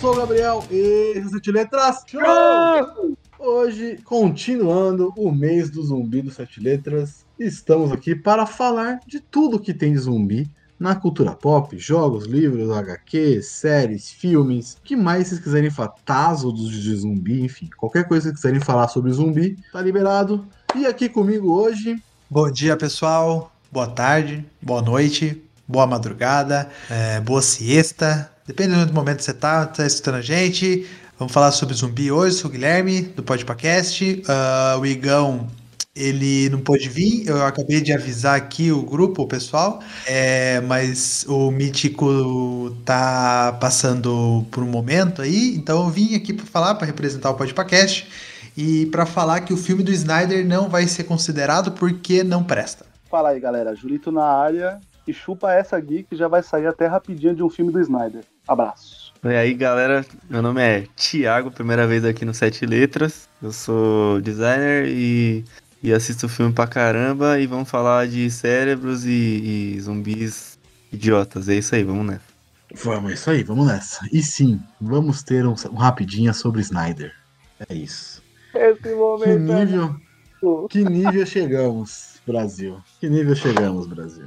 sou o Gabriel e esse é Sete Letras. Show! Hoje, continuando o mês do zumbi do Sete Letras, estamos aqui para falar de tudo que tem de zumbi na cultura pop, jogos, livros, HQ, séries, filmes, que mais vocês quiserem falar, taso de zumbi, enfim, qualquer coisa que quiserem falar sobre zumbi, tá liberado. E aqui comigo hoje. Bom dia, pessoal. Boa tarde, boa noite, boa madrugada, é, boa siesta. Dependendo do momento que você tá, tá escutando a gente. Vamos falar sobre zumbi hoje. Sou o Guilherme, do Podpacast. Uh, o Igão, ele não pôde vir. Eu acabei de avisar aqui o grupo, o pessoal. É, mas o Mítico tá passando por um momento aí. Então eu vim aqui para falar, para representar o Podpacast. E para falar que o filme do Snyder não vai ser considerado porque não presta. Fala aí, galera. Julito na área e chupa essa aqui que já vai sair até rapidinho de um filme do Snyder. Abraço. E aí, galera, meu nome é Thiago, primeira vez aqui no Sete Letras. Eu sou designer e, e assisto filme pra caramba e vamos falar de cérebros e, e zumbis idiotas. É isso aí, vamos nessa. Vamos, é isso aí, vamos nessa. E sim, vamos ter um, um rapidinha sobre Snyder. É isso. Esse momento. Que nível, que nível chegamos, Brasil? Que nível chegamos, Brasil?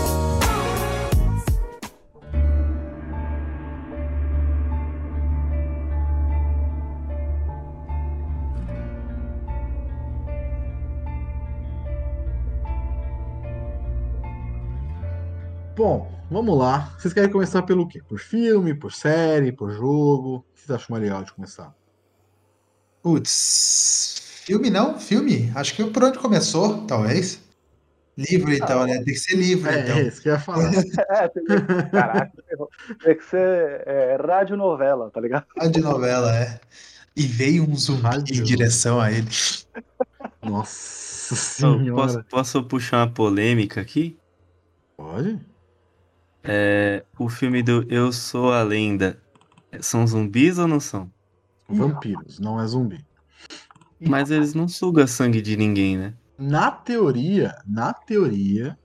Bom, vamos lá. Vocês querem começar pelo quê? Por filme, por série, por jogo? O que vocês acham mais legal de começar? Putz, filme não? Filme? Acho que por onde começou, talvez. Livro, então, né? Tem que ser livro, É, então. é isso que eu ia falar. É, tem que... Caraca, tem que ser é, radionovela, tá ligado? De novela, é. E veio um zumbi Rádio. em direção a ele. Nossa senhora. posso, posso puxar uma polêmica aqui? Pode? É, o filme do Eu Sou a Lenda são zumbis ou não são? Vampiros, não é zumbi. Mas eles não sugam sangue de ninguém, né? Na teoria, na teoria,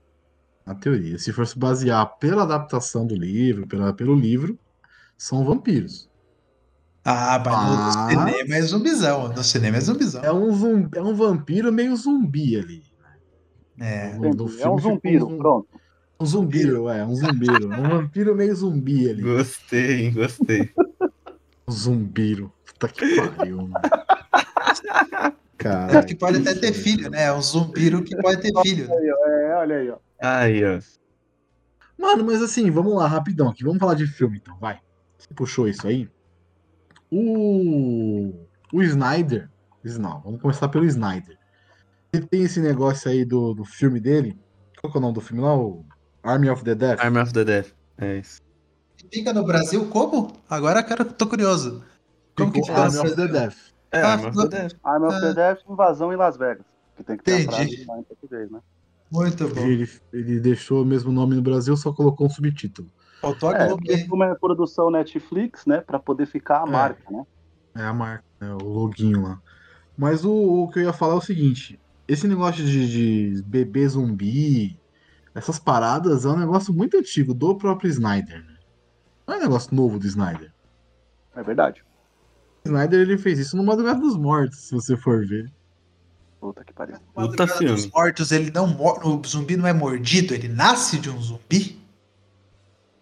na teoria, se for se basear pela adaptação do livro, pela, pelo livro, são vampiros. Ah, mas no cinema é zumbizão. No cinema é zumbizão. É um, zumbi, é um vampiro meio zumbi ali. É. No- no Entendi. É um fica um- pronto. Um zumbiro, é, um zumbiro. Um vampiro meio zumbi ali. Gostei, hein, gostei. Um zumbiro. Puta que pariu. mano. Cara, que pode até ter filho, né? É um zumbiro que pode ter filho. né? É, olha aí, ó. Aí, ó. Mano, mas assim, vamos lá, rapidão aqui. Vamos falar de filme então, vai. Você puxou isso aí. O. O Snyder. Não, vamos começar pelo Snyder. Ele tem esse negócio aí do, do filme dele. Qual que é o nome do filme lá? O Army of the Dead. Army of the Dead. É isso. Fica no Brasil como? Agora eu quero, tô curioso. Como que Ficou fica no Army of the? Death. É, Ah, Army of the Dead. Arm of the Dead, invasão em Las Vegas. Que tem que ter a Entendi. frase lá em português, né? Muito bom. Ele, ele deixou o mesmo nome no Brasil, só colocou um subtítulo. Faltou a É, Globo. é produção Netflix, né? Pra poder ficar a É. marca, né? É a marca, né, o loginho lá. Mas o, o que eu ia falar é o seguinte: esse negócio de, de bebê zumbi, essas paradas é um negócio muito antigo do próprio Snyder. né? Não é um negócio novo do Snyder. É verdade. O Snyder ele fez isso no Madrugada dos Mortos, se você for ver. Puta que pariu. Puta Madrugada dos filme. mortos, ele não mor... o zumbi não é mordido, ele nasce de um zumbi?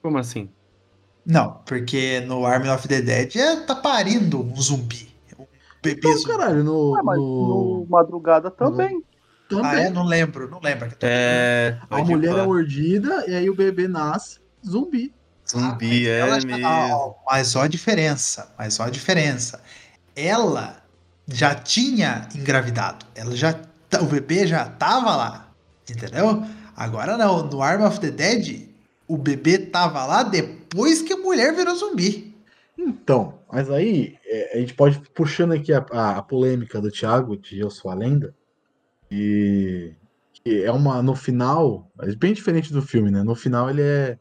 Como assim? Não, porque no Army of the Dead é, tá parindo um zumbi. Um bebê Então, zumbi. caralho, no. Ué, mas no- no Madrugada também. Também. Ah, é? Não lembro, não lembro. É. A mulher é mordida e aí o bebê nasce zumbi. Zumbi, Ah, é ela já- mesmo. Não, mas olha a diferença. Mas olha a diferença. Ela já tinha engravidado. Ela já. tá- O bebê já tava lá. Entendeu? Agora não. No Arm of the Dead, o bebê tava lá depois que a mulher virou zumbi. Então, mas aí é, a gente pode puxando aqui a, a- a polêmica do Thiago de Eu Sou a Lenda. E, e é uma. No final, é bem diferente do filme, né? No final ele é.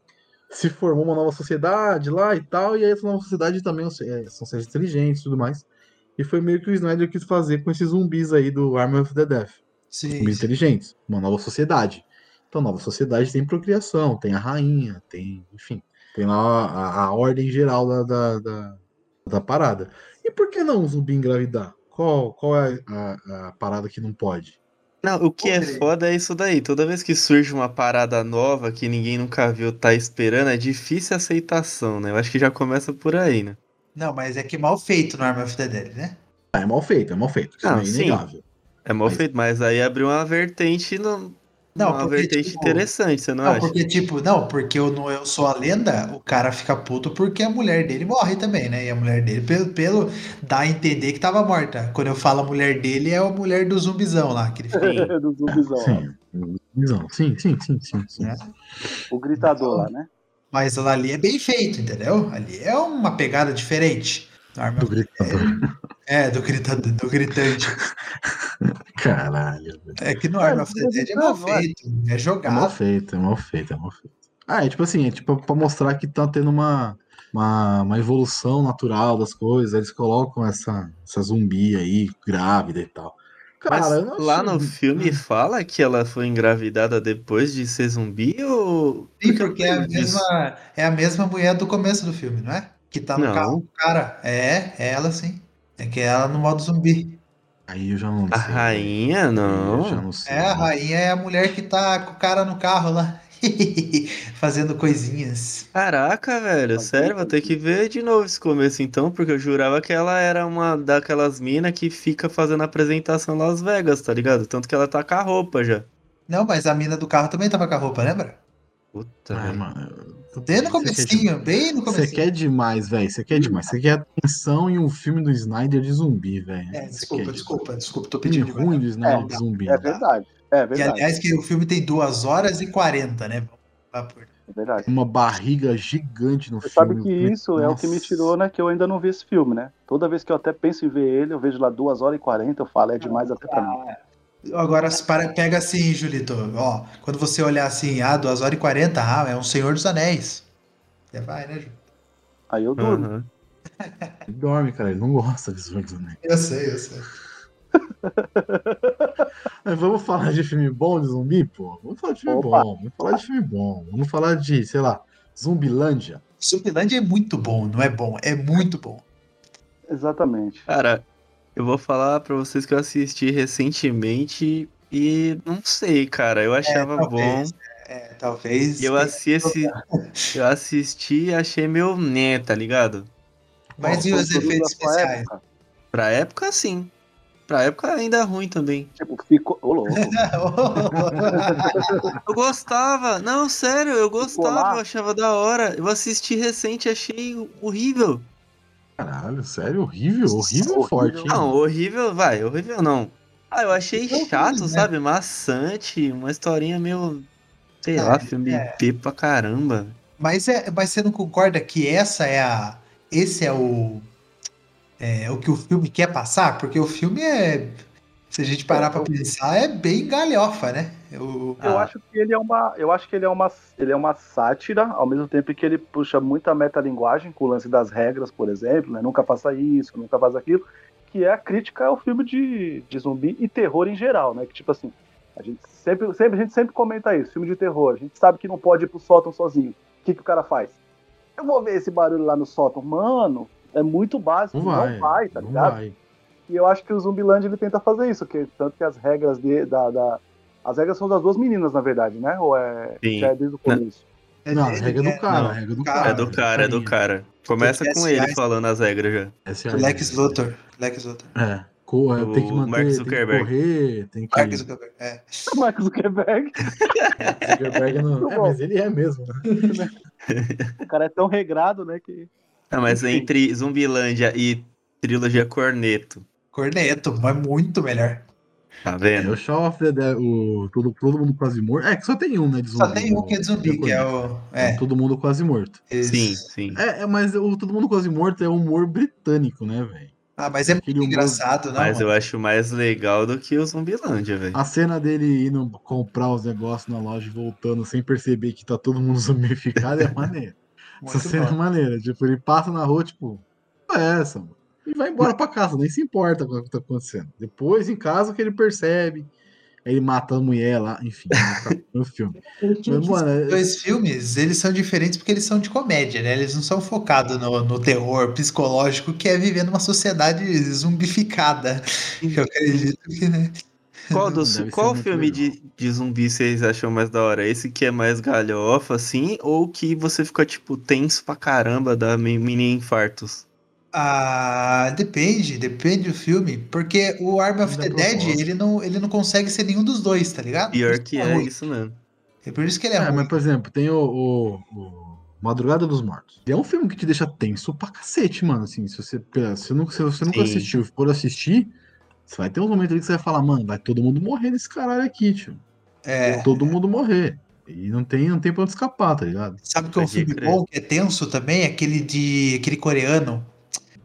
Se formou uma nova sociedade lá e tal, e aí essa nova sociedade também é, são seres inteligentes e tudo mais. E foi meio que o Snyder quis fazer com esses zumbis aí do Army of the Death. Sim, Zumbis sim. inteligentes, uma nova sociedade. Então, nova sociedade tem procriação, tem a rainha, tem, enfim, tem lá a, a ordem geral da, da, da, da parada. E por que não o zumbi engravidar? Qual, qual é a, a parada que não pode? Não, o que é foda é isso daí. Toda vez que surge uma parada nova que ninguém nunca viu, tá esperando, é difícil a aceitação, né? Eu acho que já começa por aí, né? Não, mas é que mal feito no Arm of the Dead, né? Ah, é mal feito, é mal feito. Isso Não, é sim. inegável. É mal Mas- feito, mas aí abriu uma vertente, no... Não, uma porque, vertente tipo, interessante, você não, Não, acha? porque, tipo, não, porque eu, não, eu sou a lenda, o cara fica puto porque a mulher dele morre também, né? E a mulher dele, pelo, pelo dá a entender que tava morta. Quando eu falo a mulher dele, é a mulher do zumbizão lá, que ele fica. do zumbizão. Sim, visão. sim, sim, sim, sim, sim. É. O gritador lá, né? Mas ali é bem feito, entendeu? Ali é uma pegada diferente. No Arm Do gritador. É, do, grita, do gritante. Caralho. velho. É que no Arm of the Dead é mal não é. feito, é mal jogado. feito, é mal feito, é mal feito. Ah, é tipo assim, é tipo pra mostrar que tá tendo uma, uma, uma evolução natural das coisas. Eles colocam essa, essa zumbi aí, grávida e tal. Cara, Mas lá no filme fala que ela foi engravidada depois de ser zumbi ou. Sim, porque é a, mesma, é a mesma mulher do começo do filme, não é? Que tá no Não. carro do cara. É, é ela sim. É que é ela no modo zumbi. Aí eu já não A sei. rainha, Eu já não. sei. É, a rainha é a mulher que tá com o cara no carro lá. Fazendo coisinhas. Caraca, velho, sério, vou ter que ver de novo esse começo então, porque eu jurava que ela era uma daquelas minas que fica fazendo apresentação em Las Vegas, tá ligado? Tanto que ela tá com a roupa já. Não, mas a mina do carro também tava com a roupa, lembra? Puta, Ah, velho. mano. Bem no Você quer comecinho, bem no Você comecinho. quer demais, velho. Você quer demais. Você quer atenção em um filme do Snyder de zumbi, velho. É, Você desculpa, quer desculpa, desculpa, tô Filme pedindo demais. ruim do Snyder É, de zumbi. É verdade. É E verdade. aliás, que o filme tem 2 horas e 40, né? É verdade. Uma barriga gigante no Você filme. sabe que isso é o que me Nossa. tirou, né? Que eu ainda não vi esse filme, né? Toda vez que eu até penso em ver ele, eu vejo lá 2 horas e 40, eu falo, é demais até pra mim. Agora, para, pega assim, Julito. Ó, quando você olhar assim, ah, 2 horas e 40, ah, é um Senhor dos Anéis. Você vai, né, Julito? Aí eu durmo. Aham. Ele dorme, cara. Ele não gosta de Senhor dos Anéis. Eu sei, eu sei. Mas vamos falar de filme bom de zumbi, pô? Vamos falar de filme Opa. bom. Vamos falar de filme bom. Vamos falar de, sei lá, Zumbilândia. Zumbilândia é muito bom, não é bom, é muito bom. Exatamente. Cara, eu vou falar pra vocês que eu assisti recentemente e não sei, cara, eu achava bom. talvez. É, talvez. E eu assisti, eu assisti e achei meio né, tá ligado? Mas e Foi os efeitos especiais? época. Pra época, sim. Pra época ainda ruim também. Tipo, ficou. Ô, louco. Eu gostava, não, sério, eu gostava, eu achava da hora. Eu assisti recente, achei horrível. Caralho, sério? Horrível? Horrível, Horrível. forte, hein? Não, horrível, vai, horrível não. Ah, eu achei Horrível, chato, né? sabe? Maçante, uma historinha meio. Sei Ah, lá, filme é. P pra caramba. mas, é, mas você não concorda que essa é a. Esse é o. É o que o filme quer passar? Porque o filme é. Se a gente parar pra pensar, é bem galhofa, né? O, Eu Ah. acho que ele é uma. Eu acho que ele é uma. Ele é uma sátira, ao mesmo tempo que ele puxa muita metalinguagem com o lance das regras, por exemplo, né? Nunca faça isso, nunca faça aquilo. Que é a crítica ao filme de, de zumbi e terror em geral, né? Que tipo assim, a gente sempre, sempre, a gente sempre comenta isso, filme de terror. A gente sabe que não pode ir pro sótão sozinho. O que, que o cara faz? Eu vou ver esse barulho lá no sótão. Mano, é muito básico. Não Não vai. vai, tá não ligado? vai. E eu acho que o Zumbiland ele tenta fazer isso, que tanto que as regras de, da, da- As regras são das duas meninas, na verdade, né? Ou é, Sim. já é desde o começo? Não, a regra do cara, Não. a regra do Cara, cara. é do cara, é do cara. Começa com ele falando as regras já. É. Lex Luthor. Lex Luthor. É. Co- é, O tem que manter, Mark tem que Zuckerberg. correr, tem que. Mark Zuckerberg. É. O Mark Zuckerberg, Zuckerberg não... É, mas ele é mesmo. né? o cara é tão regrado, né? Que. Ah, mas Enfim. entre Zumbilândia e trilogia Corneto, Corneto, mas muito melhor. Tá É, vendo? o Shaw of the Dead, o todo, todo mundo quase morto. É, que só tem um, né? De zumbi, Só tem um que é de zumbi, que é o. É, Todo mundo quase morto. esse- Sim, sim. É, é, mas o Todo Mundo Quase Morto é humor britânico, né, velho? Ah, mas é muito humor- engraçado, não? Mas eu mano? acho mais legal do que o Zumbilândia, velho. A cena dele indo comprar os negócios na loja e voltando sem perceber que tá todo mundo zumbificado é maneira. Essa cena é bom. maneira. Tipo, ele passa na rua, tipo, "Qual é essa, mano? E vai embora pra casa, nem se importa com o que tá acontecendo. Depois, em casa, que ele percebe. Ele mata a mulher lá, enfim, no filme. Mas, mano, é- dois filmes, eles são diferentes porque eles são de comédia, né? Eles não são focados no, no terror psicológico que é viver numa sociedade zumbificada. Eu acredito que, né? Qual, ser qual filme de, de zumbi vocês acham mais da hora? Esse que é mais galhofa, assim? Ou que você fica, tipo, tenso pra caramba, dá mi- mini infartos? Ah, depende, depende do filme, porque o Arm of the Dead, proposta. ele não, ele não consegue ser nenhum dos dois, tá ligado? Pior que é é isso mesmo. É por isso que ele é, É, ruim. mas, por exemplo, tem o, o- o Madrugada dos Mortos. É um filme que te deixa tenso pra cacete, mano. Assim, se você, se não, se você nunca Sim. assistiu e for assistir, você vai ter um momento ali que você vai falar, mano, vai todo mundo morrer nesse caralho aqui, tio. É, Todo mundo morrer. E não tem, não tem pra onde escapar, tá ligado? sabe que é um filme bom, que é tenso também? Aquele de aquele coreano.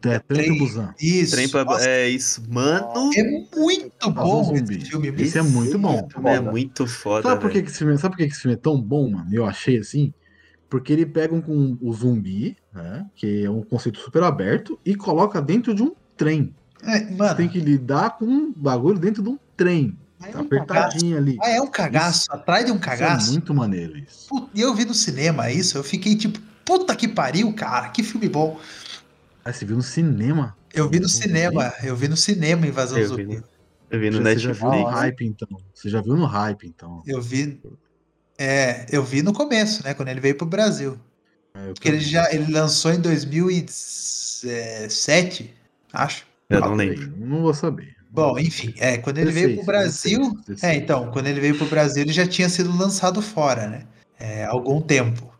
É, Trem Trem- to Busan. Isso. Trem pra- É isso, mano. é muito bom zumbi. esse filme. Esse é muito bom. É muito foda, Sabe por, que esse filme, sabe por que esse filme é tão bom, mano? Eu achei assim. Porque ele pega um, com o zumbi, né? Que é um conceito super aberto, e coloca dentro de um trem. É, Você mano, tem que lidar com um bagulho dentro de um trem. é Tá um cagaço. apertadinho ali. Ah, é um cagaço. Atrás de um Isso é cagaço. muito maneiro isso. E eu vi no cinema isso, eu fiquei tipo, puta que pariu, cara, que filme bom. Ah, você viu no cinema? Eu vi no cinema, eu vi no cinema Invasão Eu vi Zumbi. no- Eu vi no Você já viu no Netflix. hype, então. Você já viu no hype, então. Eu vi. É, eu vi no começo, né? Quando ele veio pro Brasil. É, Porque ele já ele lançou em 2007, acho. Eu não lembro. Não vou saber. Bom, enfim, é, quando ele veio pro 16, Brasil. 16. É, então, quando ele veio pro Brasil, ele já tinha sido lançado fora, né? É, há algum tempo.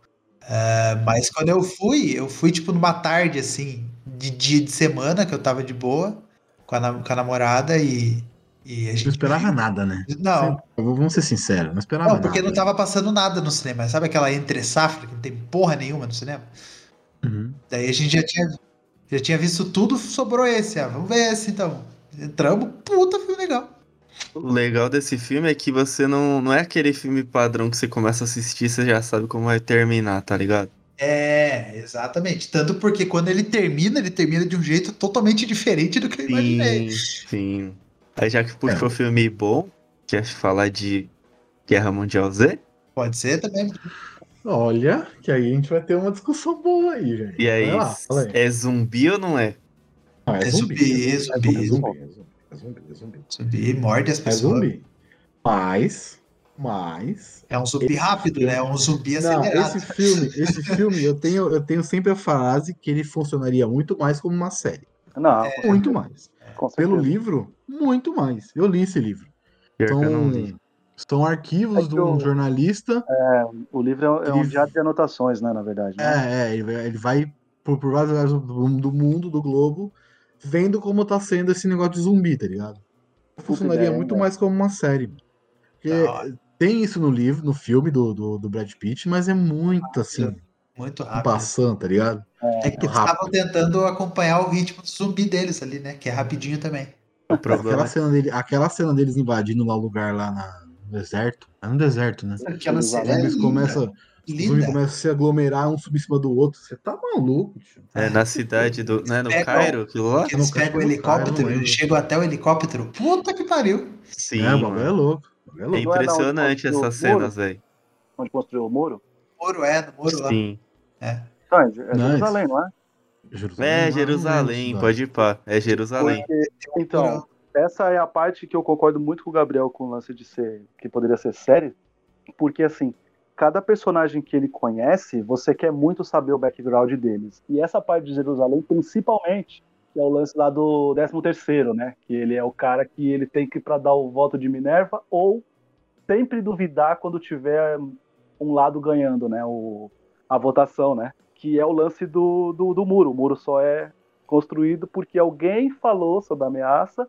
É, mas quando eu fui, eu fui tipo numa tarde, assim, de dia de semana, que eu tava de boa, com a, com a namorada e, e a gente. Não esperava nada, né? Não, Vamos ser sinceros, não esperava não, nada. porque não tava passando nada no cinema. Sabe aquela entre safra que não tem porra nenhuma no cinema? Uhum. Daí a gente já tinha, já tinha visto tudo, sobrou esse. Ah, vamos ver esse então. Entramos, puta, filme legal. O legal desse filme é que você não, não é aquele filme padrão que você começa a assistir e você já sabe como vai terminar, tá ligado? É, exatamente. Tanto porque quando ele termina, ele termina de um jeito totalmente diferente do que eu imaginei. Sim, sim. Aí já que puxou É. filme bom, quer falar de Guerra Mundial Z? Pode ser também. Olha, que aí a gente vai ter uma discussão boa aí, gente. E aí, lá, aí. é zumbi ou não é? Ah, é zumbi, é zumbi, É zumbi, é zumbi, é zumbi, é zumbi. Zumbi morde as É pessoas. zumbi. Mas, mas... É um zumbi rápido, né? É um zumbi Não, acelerado. esse filme, esse filme, eu tenho, eu tenho sempre a frase que ele funcionaria muito mais como uma série. Não, É. Muito mais. com Pelo certeza. livro, muito mais. Eu li esse livro. Não São, li. são arquivos É de um jornalista. O livro é, é um Ele- diário de anotações, né, na verdade. né? É, é, ele vai, por, por vários lugares do, do mundo, do globo, vendo como tá sendo esse negócio de zumbi, tá ligado? Funcionaria ideia, muito né? mais como uma série. Porque. Tem isso no livro, no filme do, do, do Brad Pitt, mas é muito assim, Muito rápido. passando, tá ligado? É que eles estavam tentando acompanhar o ritmo do zumbi deles ali, né? Que é rapidinho também. O problema Aquela é cena, dele, aquela cena deles invadindo lá o lugar lá na- no deserto. É no deserto, né? Aquela Eles cena Os é linda, começam, os linda. começam a se aglomerar, um subir em cima do outro. Você tá maluco, tio. é na cidade do. Não é no Pegam- Cairo aquilo lá? Que eles pegam o helicóptero, eles chegam até o helicóptero. Puta que pariu. Sim. é, o bagulho é louco. O é É é na impressionante essas o cenas, velho. Onde construiu o muro? Muro é, no muro lá. Sim. Então, é, é Jerusalém, não é? Jerusalém, É não Jerusalém, pode ir pá. É Jerusalém. Porque, então, essa é a parte que eu concordo muito com o Gabriel com o lance de ser, que poderia ser série, porque assim, cada personagem que ele conhece, você quer muito saber o background deles. E essa parte de Jerusalém, principalmente, que é o lance lá do 13 terceiro, né? Que ele é o cara que ele tem que ir para dar o voto de Minerva ou sempre duvidar quando tiver um lado ganhando, né? O, a votação, né? Que é o lance do, do, do muro. O muro só é construído porque alguém falou sobre a ameaça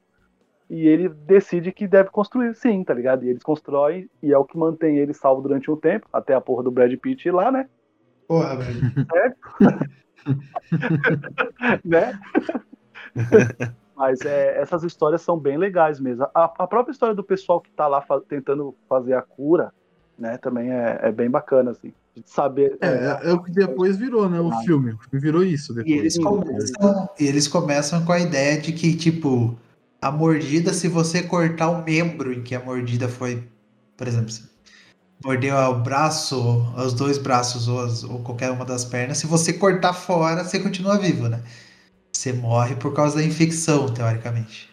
e ele decide que deve construir sim, tá ligado? E eles constroem e é o que mantém ele salvo durante um tempo, até a porra do Brad Pitt ir lá, né? Porra, velho. né? Mas é, essas histórias são bem legais mesmo. A, a própria história do pessoal que tá lá fa- tentando fazer a cura, né, também é, é bem bacana, assim. De saber. É, é, é o que depois virou, né? O Ah. filme. O filme virou isso E depois. eles, Sim. começam, e eles começam com a ideia de que, tipo, a mordida, se você cortar o membro em que a mordida foi, por exemplo, se mordeu o braço, os dois braços ou, as- ou qualquer uma das pernas, se você cortar fora, você continua vivo, né? Você morre por causa da infecção, teoricamente.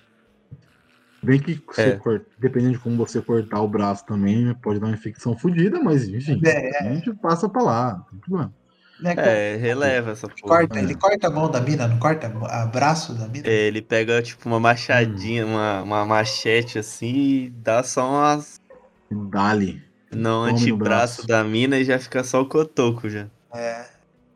Bem que É. cort- dependendo de como você cortar o braço também, pode dar uma infecção fodida, mas enfim, É, a gente passa pra lá, não tem problema. Né? É, releva essa porra. Corta, ele corta a mão da mina, não corta o braço da mina? É, ele pega, tipo, uma machadinha, uma, uma machete assim e dá só umas Dali. no antebraço braço. da mina e já fica só o cotoco já.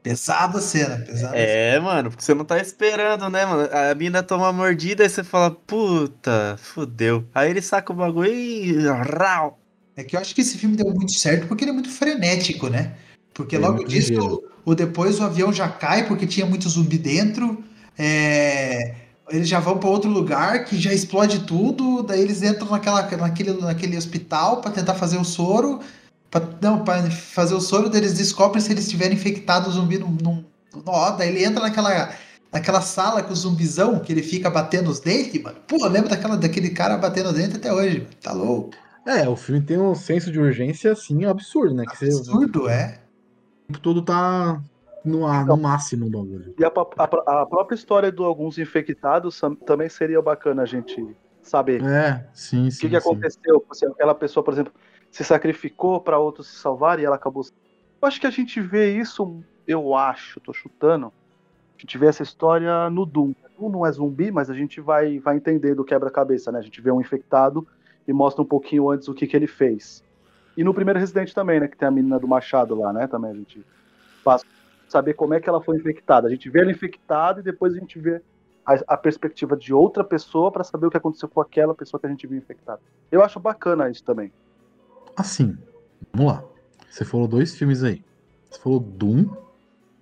Pesada a cena, pesada. É, mano, porque você não tá esperando, né, mano? A mina toma uma mordida e você fala, puta, fudeu. Aí ele saca o bagulho e. Rau! É que eu acho que esse filme deu muito certo porque ele é muito frenético, né? Porque É logo disso, o depois o avião já cai porque tinha muito zumbi dentro. é, Eles já vão para outro lugar que já explode tudo. Daí eles entram naquela, naquele, naquele hospital para tentar fazer o soro. Pra, não, para fazer o soro, daí eles descobrem se eles tiverem infectado o zumbi num. num nó, daí ele entra naquela, naquela sala com o zumbizão que ele fica batendo os dentes, mano. Pô, eu lembro daquela, daquele cara batendo os dentes até hoje, mano. Tá louco. É, o filme tem um senso de urgência, assim, absurdo, né? Que você o Absurdo, é. tempo todo tá no, ar- no máximo o bagulho. E a, a- a própria história de alguns infectados também seria bacana a gente saber. É, sim, O sim. que, que sim. aconteceu? Se aquela pessoa, por exemplo, se sacrificou para outros se salvar e ela acabou. Eu acho que a gente vê isso, eu acho, tô chutando. A gente vê essa história no Doom. Doom não é zumbi, mas a gente vai, vai entender do quebra-cabeça, né? A gente vê um infectado e mostra um pouquinho antes o que, que ele fez. E no primeiro Resident também, né? Que tem a menina do Machado lá, né? Também a gente faz saber como é que ela foi infectada. A gente vê ela infectada e depois a gente vê a, a perspectiva de outra pessoa para saber o que aconteceu com aquela pessoa que a gente viu infectada. Eu acho bacana isso também. Assim, vamos lá. Você falou dois filmes aí. Você falou Doom.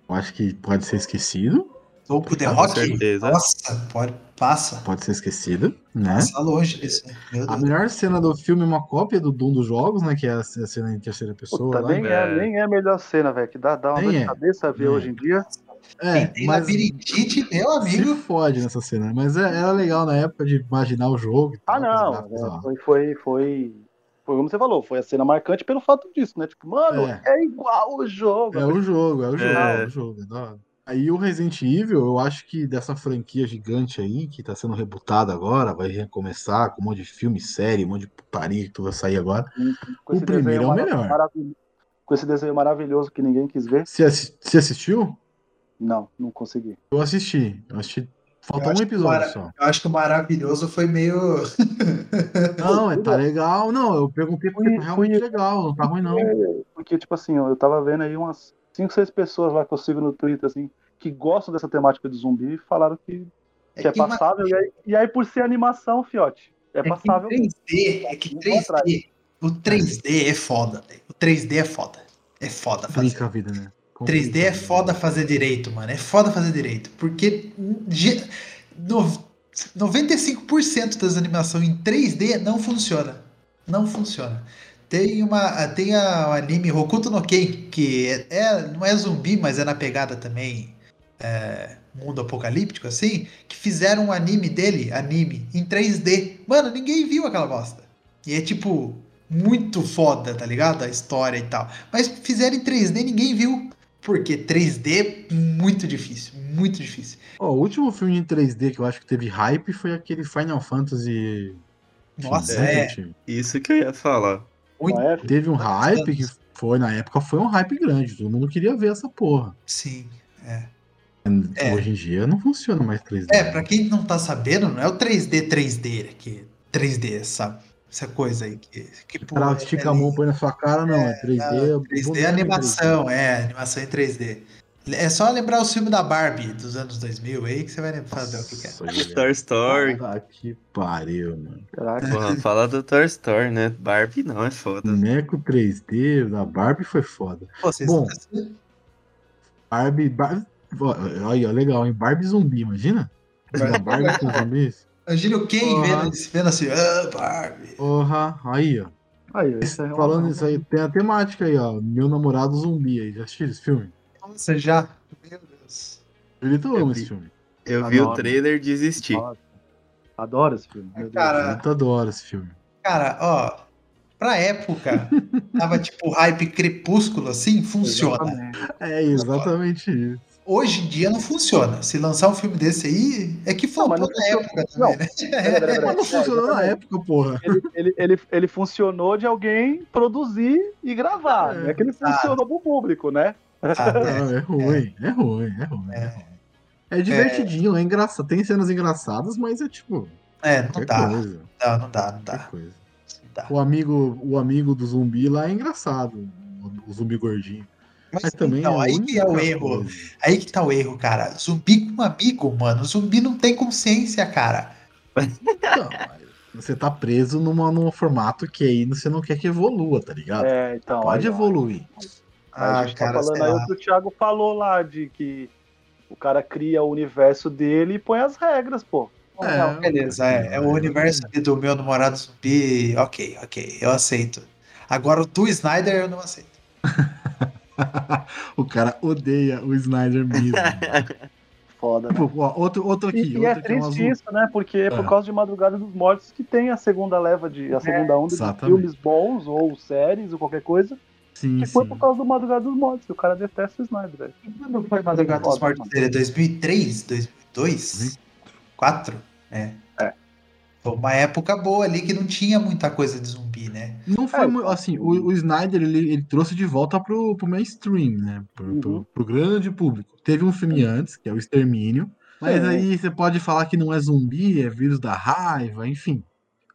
Eu acho que pode ser esquecido. Ou pro The Rock? certeza. Nossa, pode, passa. Pode ser esquecido, né? Passa longe disso. A melhor cena do filme é uma cópia do Doom dos jogos, né? Que é a cena em terceira pessoa. Puta, lá. nem, é, É. nem é a melhor cena, velho. Que dá, dá uma Nem dor de é. cabeça ver É. hoje em dia. É, tem mas labirintite, meu se amigo. fode nessa cena. Mas é- era legal na época de imaginar o jogo. Ah, tal, não. gráficos é, Foi, foi, foi, foi como você falou, foi a cena marcante pelo fato disso, né? Tipo, mano, É. é, igual o jogo. É o jogo, é o jogo, É. é o jogo. é da hora. Aí o Resident Evil, eu acho que dessa franquia gigante aí, que tá sendo rebutada agora, vai recomeçar com um monte de filme, série, um monte de putaria que tu vai sair agora. Com o primeiro é o melhor. Com esse desenho maravilhoso que ninguém quis ver. Você, assi- você assistiu? Não, não consegui. Eu assisti. Eu assisti. Falta um que episódio mara- só. Eu acho que o maravilhoso foi meio. Não, é, tá legal. Não, eu perguntei porque tá realmente fui- legal, não tá ruim não. Porque, tipo assim, eu tava vendo aí umas 5, 6 pessoas lá que eu sigo no Twitter, assim, que gostam dessa temática de zumbi e falaram que, que é, que uma- passável. E aí, e aí, por ser animação, fiote, é, É que passável. 3D, é que 3D, o 3D é foda, velho. O 3D é foda. É foda fazer. Brinca a vida, né? 3D é foda fazer direito, mano. É foda fazer direito. Porque no- 95% das animações em 3D não funciona. Não funciona. Tem uma tem a, o anime Hokuto no Ken, que é, é- não é zumbi, mas é na pegada também é, mundo apocalíptico assim, que fizeram um anime dele, anime em 3D. Mano, ninguém viu aquela bosta. E é tipo muito foda, tá ligado? A história e tal. Mas fizeram em 3D, ninguém viu. Porque 3D é muito difícil, muito difícil. Ó, o último filme em 3D que eu acho que teve hype foi aquele Final Fantasy. Nossa, né, é. Isso que eu ia falar. Muito, é? Teve um hype que foi, na época, foi um hype grande. Todo mundo queria ver essa porra. sim. É. Hoje em dia não funciona mais 3D. É, pra quem não tá sabendo, não é o 3D 3D, que 3D, sabe? Essa coisa aí que, que O cara pô, estica é a mão, põe na sua cara, não. É 3D. não, 3D é animação, é, animação em 3D. É só lembrar o filme da Barbie dos anos 2000 aí que você vai saber o que é. Toy Story. Puta que pariu, mano. Caraca. Porra, fala do Toy Story, né? Barbie não, é foda. Boneco 3D da Barbie foi foda. Pô, vocês Bom. estão- Barbie. Barbie olha, olha, legal, hein? Barbie zumbi, imagina? Barbie com zumbis? Imagina Porra. vendo, vendo assim, ah, Barbie. Porra, aí, ó. Aí, esse é Falando isso aí, tem a temática aí, ó. Meu namorado zumbi aí. Já assistiu esse filme? Nossa, já. Meu Deus. Julito Eu ama vi. esse filme. Eu vi o Adoro. trailer e desisti. Nossa, Adoro esse filme. meu Deus. Cara, Julito adora esse filme. Cara, ó, pra época, tava tipo hype crepúsculo assim, funciona. Exatamente. É exatamente isso. Hoje em dia não funciona. Se lançar um filme desse aí, é que Não, mas flopou não na época Não. também, né? Não É, funcionou na exatamente. época, porra. Ele, ele, ele, ele funcionou de alguém produzir e gravar. É. Não é que ele funcionou pro público, né? Ah, é. Não, é ruim, é ruim, é ruim. É, ruim. é divertidinho, é engraçado. Tem cenas engraçadas, mas é tipo. É, não dá. coisa. Não, não dá, não dá. Coisa. não dá. O amigo, o amigo do zumbi lá é engraçado. O zumbi gordinho. Mas também então, é aí que é o erro. coisa. Aí que tá o erro, cara. Zumbi com amigo, mano. Zumbi não tem consciência, cara. Não, você tá preso numa, num formato que aí você não quer que evolua, tá ligado? É, então. Pode aí, evoluir. a Ah, gente cara, tá falando aí lá. o que o Thiago falou lá, de que o cara cria o universo dele e põe as regras, pô. É, Não, beleza, é, é o universo do meu namorado zumbi. Ok, ok, eu aceito. Agora o do Snyder eu não aceito. o cara odeia o Snyder mesmo. Foda, né? Ó, outro, outro aqui. E, e outro é aqui, um triste azul. isso, né? Porque é por É. causa de Madrugada dos Mortos que tem a segunda leva de. a segunda onda de filmes bons, ou séries, ou qualquer coisa, Sim, que foi sim. por causa do Madrugada dos Mortos. que O cara detesta o Snyder, velho. Quando foi Madrugada dos Mortos dele? 2003? 2002? 2004? É. É. Foi uma época boa ali que não tinha muita coisa de zumbi, né? Não foi É, muito. Assim, o, o Snyder ele, ele trouxe de volta pro, pro mainstream, né? Pro, pro- Uhum. pro grande público. Teve um filme antes, que é o Extermínio. Mas Sim. aí você pode falar que não é zumbi, é vírus da raiva, enfim.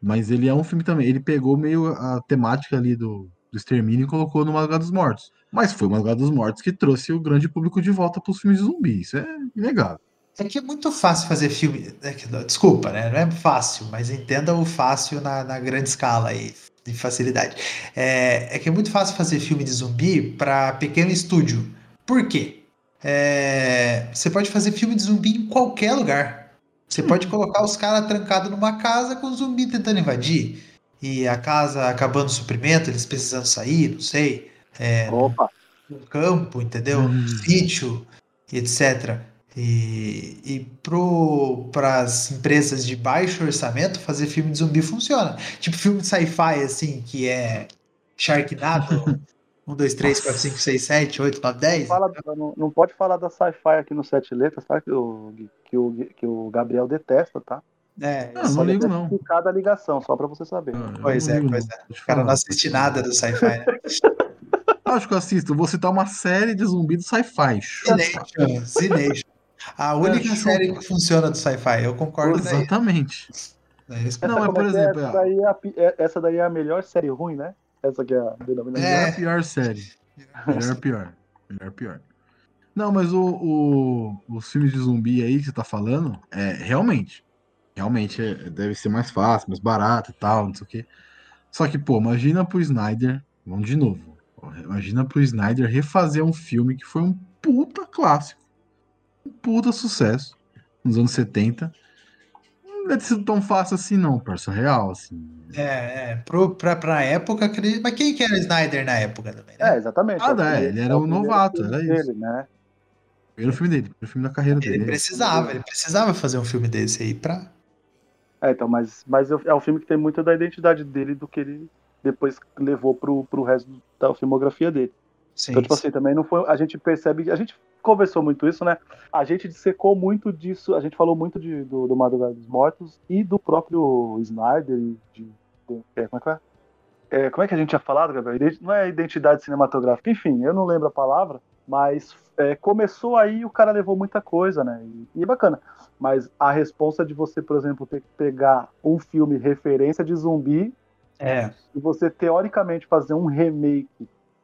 Mas ele é um filme também. Ele pegou meio a temática ali do, do Extermínio e colocou no Madrugada dos Mortos. Mas foi o Madrugada dos Mortos que trouxe o grande público de volta pros filmes de zumbi. Isso é inegável. É que é muito fácil fazer filme. é Desculpa, né? Não é fácil, mas entenda o fácil na, na grande escala aí, de facilidade. É, é que é muito fácil fazer filme de zumbi para pequeno estúdio. Por quê? É, você pode fazer filme de zumbi em qualquer lugar. Você pode colocar os caras trancados numa casa com zumbi tentando invadir. E a casa acabando o suprimento, eles precisando sair, não sei. É, Opa, no campo, entendeu? Hum. No sítio, etc. E, e para as empresas de baixo orçamento, fazer filme de zumbi funciona. Tipo filme de sci-fi, assim, que é Sharknado, 1, 2, 3, 4, 5, 6, 7, 8, 9, 10. fala, não, não pode falar da sci-fi aqui no Sete Letras, tá? Que o, que, o, que o Gabriel detesta, tá? É, Ah, não ligo, não. explicar da ligação, só pra você saber. Ah, Pois é, ligo, pois é. O cara não assiste nada do sci-fi, né? Acho que eu assisto. Vou citar uma série de zumbi do sci-fi. Zination, Zination. A única É, série que funciona do sci-fi, eu concordo daí. Exatamente. É isso. Não, Essa, mas por é é? exemplo, essa, ó. daí é a, é- essa daí é a melhor série ruim, né? Essa que é a denominação. É. Melhor pior série. Melhor pior. Melhor pior. Não, mas o, o, os filmes de zumbi aí que você tá falando, é realmente. Realmente é- deve ser mais fácil, mais barato e tal, não sei o quê. Só que, pô, imagina pro Snyder. Vamos de novo. Imagina pro Snyder refazer um filme que foi um puta clássico. Um puta sucesso. Nos anos 70. Não deve ter sido tão fácil assim, não, parça. Real, assim. É, é. Pro, pra, pra época, mas quem que era o Snyder na época também, né? É, exatamente. Ah, É é, ele era é o um primeiro novato, era dele, isso. né? Primeiro filme dele, primeiro filme da carreira Ele dele. precisava, ele precisava fazer um filme desse aí pra. É, então, mas, mas é um filme que tem muito da identidade dele do que ele depois levou pro, pro resto da filmografia dele. Sim, Então, tipo assim, também não foi. A gente percebe. A gente conversou muito isso, né? A gente dissecou muito disso. A gente falou muito de, do, do Madrugada dos Mortos e do próprio Snyder. e De, de- é, como é que é? É, como é que a gente tinha falado, Gabriel? Não é identidade cinematográfica. Enfim, eu não lembro a palavra, mas é, começou aí o cara levou muita coisa, né? E, e é bacana. Mas a responsa de você, por exemplo, ter que pegar um filme referência de zumbi É. e você teoricamente fazer um remake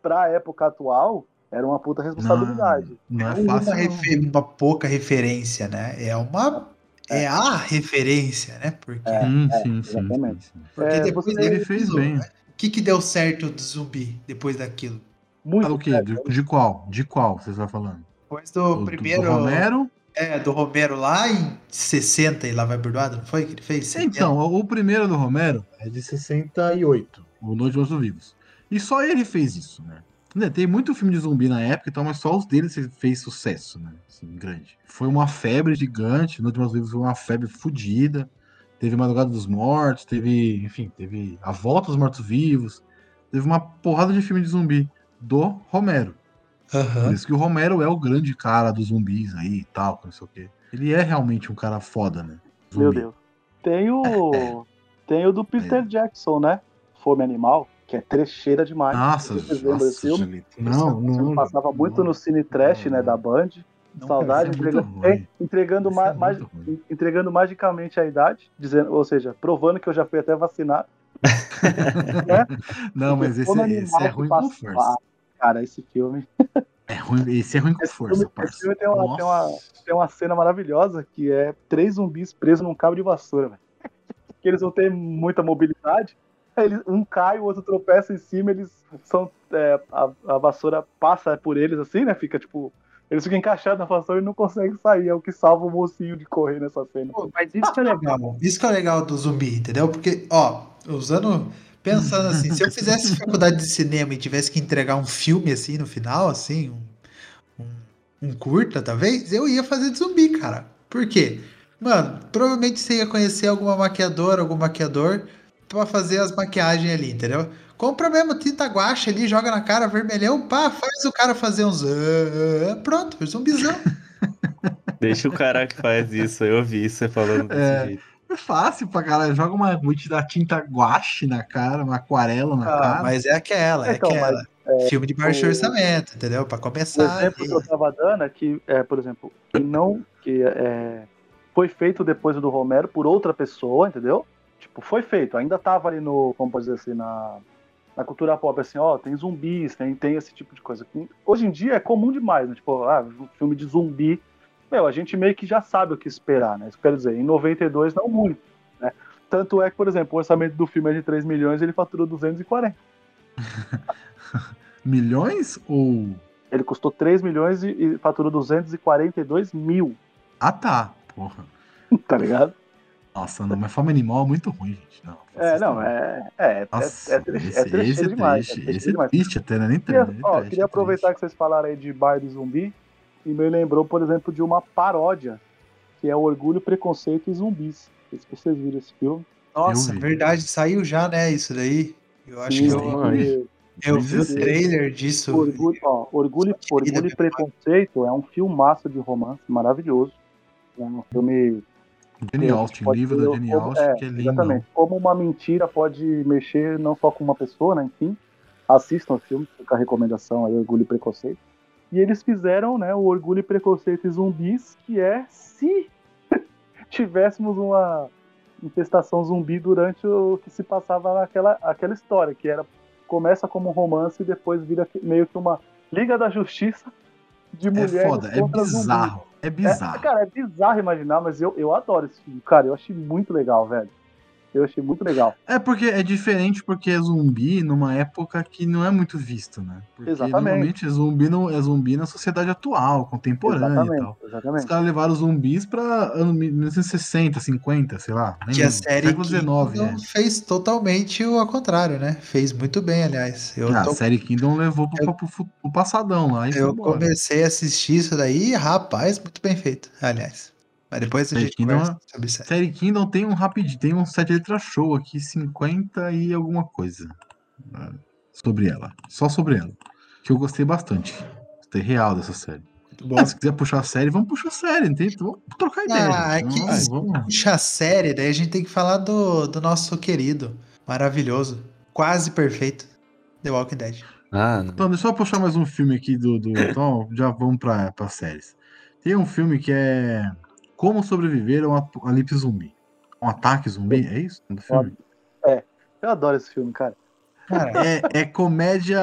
pra época atual era uma puta responsabilidade. Não, não é uma, fácil. não. refe- uma pouca referência, né? É uma. É a referência, né? Porque, Sim, sim, sim, exatamente. sim, porque É, depois você- Ele fez bem. O que, que deu certo do zumbi depois daquilo? Muito Fala o quê? certo. De, de qual? De qual você está falando? Depois Do, do do primeiro. Romero É, do Romero lá em 60 e lá vai perdoado, não foi que ele fez? 70? Então, o primeiro do Romero é de 68, O Noite dos Vivos. E só ele fez isso, né? Né, Tem muito filme de zumbi na época, então, mas só os deles fez sucesso, né? Assim, grande. Foi uma febre gigante, No Últimos Vivos foi uma febre fodida. Teve Madrugada dos Mortos, teve, enfim, teve A Volta dos Mortos-Vivos. Teve uma porrada de filme de zumbi do Romero. Aham. Por isso que o Romero é o grande cara dos zumbis aí e tal, não sei o quê. Ele é realmente um cara foda, né? Meu Zumbi. Deus. Tem o. Tem o do Peter Jackson, né? Fome Animal, que é trecheira demais. Nossa, Vocês lembram nossa, desse filme? Não, Esse filme não. passava muito não. no Cine Trash, não, né, não. da Band. Não, Saudade, é entregando, é, entregando, ma- é entregando magicamente a idade, dizendo, ou seja, provando que eu já fui até vacinado. Não, mas esse, é- esse é ruim com força. Ah, Cara, esse filme. É ruim, esse é ruim com Esse força, filme, esse parça. filme tem, uma, tem, uma, tem uma cena maravilhosa que é três zumbis presos num cabo de vassoura, velho. Que eles não têm muita mobilidade. Eles- um cai, o outro tropeça em cima, eles são. é, a, a vassoura passa por eles assim, né? Fica tipo. Eles ficam encaixados na vassoura e não conseguem sair. É o que salva o mocinho de correr nessa cena. Pô, mas isso que é legal. Isso que é legal do zumbi, entendeu? Porque, ó, usando. Pensando assim, se eu fizesse faculdade de cinema e tivesse que entregar um filme assim no final, assim, um, um, um curta, talvez, eu ia fazer de zumbi, cara. Por quê? Mano, provavelmente você ia conhecer alguma maquiadora, algum maquiador pra fazer as maquiagens ali, entendeu? Compra mesmo tinta guache ali, joga na cara, vermelhão, pá, faz o cara fazer uns. ah, ah, Pronto, zumbizão. Deixa o cara que faz isso, eu ouvi você falando desse É. jeito. É fácil pra caralho. Joga uma. Dar tinta guache na cara, uma aquarela na Ah, cara. mas é aquela, é Então, aquela. Filme de baixo o- orçamento, entendeu? Pra O começar. exemplo ali. que eu tava dando é que, é, por exemplo, que não. que é, foi feito depois do Romero por outra pessoa, entendeu? Tipo, foi feito, ainda tava ali no. Como pode dizer assim, na, na cultura pop, assim, ó, tem zumbis, tem, tem esse tipo de coisa. Hoje em dia é comum demais, né? Tipo, ah, um filme de zumbi. Meu, a gente meio que já sabe o que esperar, né? Isso quer dizer, em 92 não muito, né? Tanto é que, por exemplo, o orçamento do filme é de 3 milhões ele faturou 240. Milhões ou. Ele custou 3 milhões e, e faturou 242 mil, Ah, tá. Porra. tá ligado? Nossa, não, mas fome animal é muito ruim, gente. Não, É, não, tão- é. É, Nossa, é, é, esse, é esse é demais. triste. é esse é demais. triste até, né? Nem Queria, triste, ó, triste, queria aproveitar triste. que vocês falaram aí de Bar do Zumbi e me lembrou, por exemplo, de uma paródia que é Orgulho, Preconceito e Zumbis. Não sei se vocês viram esse filme. Nossa, vi. verdade, saiu já, né? Isso daí. Eu acho que Sim, eu, porque eu vi o 16. trailer disso. Orgulho, ó, Orgulho, Orgulho e. Preconceito é um filmaço de romance maravilhoso. É um filme Gente Austin, livro da como- Austin, é, que é lindo. Exatamente. Como uma mentira pode mexer não só com uma pessoa, né? Enfim, assistam o filme, fica a recomendação aí, Orgulho e Preconceito. E eles fizeram, né, o Orgulho e Preconceito e Zumbis, que é se tivéssemos uma infestação zumbi durante o que se passava naquela aquela história, que era começa como um romance e depois vira meio que uma Liga da Justiça de É mulheres foda, é contra zumbis. bizarro. É É, cara, é bizarro imaginar, mas eu, eu adoro esse filme. Cara, eu achei muito legal, velho. Eu achei muito legal. É porque é diferente porque é zumbi numa época que não é muito visto, né? Porque Exatamente. normalmente é zumbi, no, é zumbi na sociedade atual, contemporânea e exatamente, tal. Os exatamente. caras levaram os zumbis pra anos 1960, 50, sei lá. Que a série século Kingdom XIX, é. fez totalmente o ao contrário, né? Fez muito bem, aliás. Eu, Ah, tô- A série Kingdom levou pro, Eu- pro, fu- pro passadão lá e eu embora. comecei a assistir isso daí, rapaz, muito bem feito, aliás. Mas depois a Série gente Kingdom conversa sobre série. Série Kingdom tem um rapidinho, tem um sete letras show aqui, 50 e alguma coisa né, sobre ela. Só sobre ela. Que eu gostei bastante. Gostei real dessa série. Muito bom. Ah, se quiser puxar a série, vamos puxar a série, não tem? Vamos trocar ideia. Ah, gente. é que- Vamos- vamos- Puxa a série, daí a gente tem que falar do, do nosso querido, maravilhoso, quase perfeito, The Walking Dead. Ah, não. Então, deixa eu puxar mais um filme aqui do. do... Então, já vamos para as séries. Tem um filme que é Como Sobreviver a um Apocalipse Zumbi. Um ataque zumbi, é isso? Do filme? Eu adoro esse filme, cara. Cara, É, é comédia.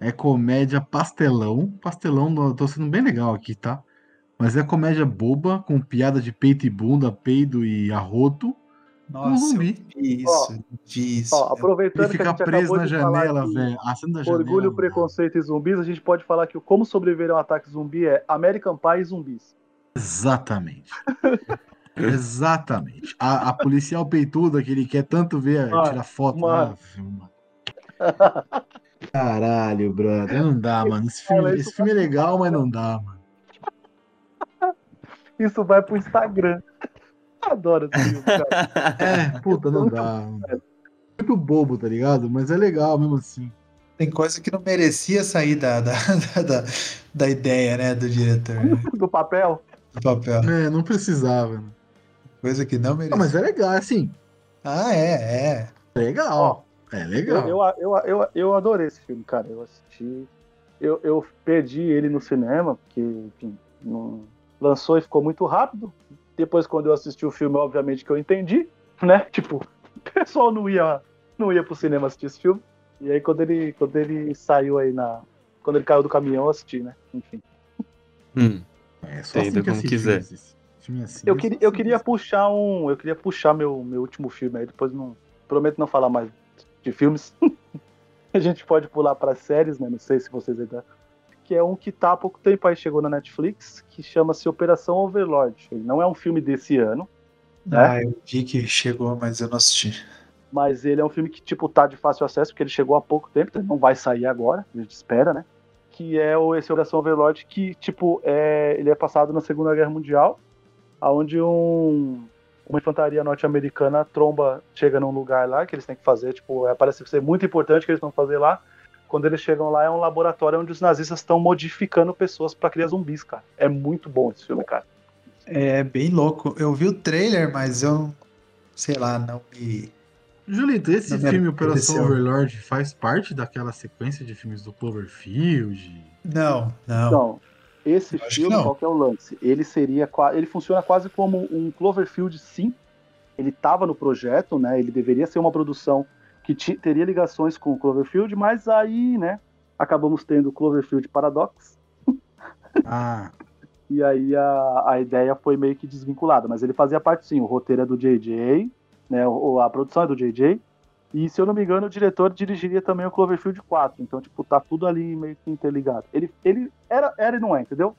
É comédia pastelão. Pastelão, não- tô sendo bem legal aqui, tá? Mas é comédia boba, com piada de peito e bunda, peido e arroto. nossa, um zumbi. isso, isso. Ó, aproveitando Ele que a fica gente preso na janela, velho. Acende da janela. Orgulho. Preconceito e Zumbis, a gente pode falar que o Como Sobreviver a um Ataque Zumbi é American Pie e Zumbis. Exatamente. Exatamente. A, a policial peituda que ele quer tanto ver, Mano, tirar foto. mano. Ah, mano. Caralho, brother. Não dá, mano. Esse filme, isso esse filme é legal, mas não dá, mano. Isso vai pro Instagram. Adoro esse filme, cara. É, puta, não dá. mano. Muito bobo, tá ligado? Mas é legal mesmo assim. Tem coisa que não merecia sair da, da, da, da, da ideia, né, do diretor, né, Do papel. Do papel. É, não precisava. né? Coisa que não Ah, merecia. mas é legal, assim. Ah, é, é. É legal. É Eu, legal. eu, eu, eu, eu adorei esse filme, cara. Eu assisti. Eu, eu perdi ele no cinema, porque, enfim, não... lançou e ficou muito rápido. Depois, quando eu assisti o filme, obviamente que eu entendi, né? Tipo, o pessoal não ia, não ia pro cinema assistir esse filme. E aí, quando ele, quando ele saiu aí na. Quando ele caiu do caminhão, eu assisti, né? Enfim. Hum, É só Entenda assim que como quiser. filme, assim, Eu queria, eu queria que puxar um. Eu queria puxar meu, meu último filme aí, depois não. Prometo não falar mais de filmes. a gente pode pular para séries, né? Não sei se vocês ainda. Que é um que tá há pouco tempo aí, chegou na Netflix, que chama-se Operação Overlord. Ele não é um filme desse ano, né? Ah, eu vi que chegou, mas eu não assisti. mas ele é um filme que, tipo, tá de fácil acesso, porque ele chegou há pouco tempo, então ele não vai sair agora, a gente espera, né? Que é esse Operação Overlord, que, tipo, é, ele é passado na Segunda Guerra Mundial, onde um, uma infantaria norte-americana tromba, chega num lugar lá que eles têm que fazer, tipo, é, parece ser muito importante que eles vão fazer lá. Quando eles chegam lá, é um laboratório onde os nazistas estão modificando pessoas pra criar zumbis, cara. É muito bom esse filme, cara. É bem louco. Eu vi o trailer, mas eu, sei lá, não me. Julito, esse filme Operação apeteceu. Overlord faz parte daquela sequência de filmes do Cloverfield? Não, não. Então, esse Acho filme, qual que é o lance? Ele seria, ele funciona quase como um Cloverfield, sim. Ele estava no projeto, né? Ele deveria ser uma produção que teria ligações com o Cloverfield, mas aí, né? Acabamos tendo o Cloverfield Paradox Ah, e aí a, a ideia foi meio que desvinculada. Mas ele fazia parte, sim. O roteiro é do JJ, né? O, a produção é do JJ. E se eu não me engano, o diretor dirigiria também o Cloverfield 4. Então, tipo, tá tudo ali meio que interligado. Ele, ele era, era e não é, entendeu?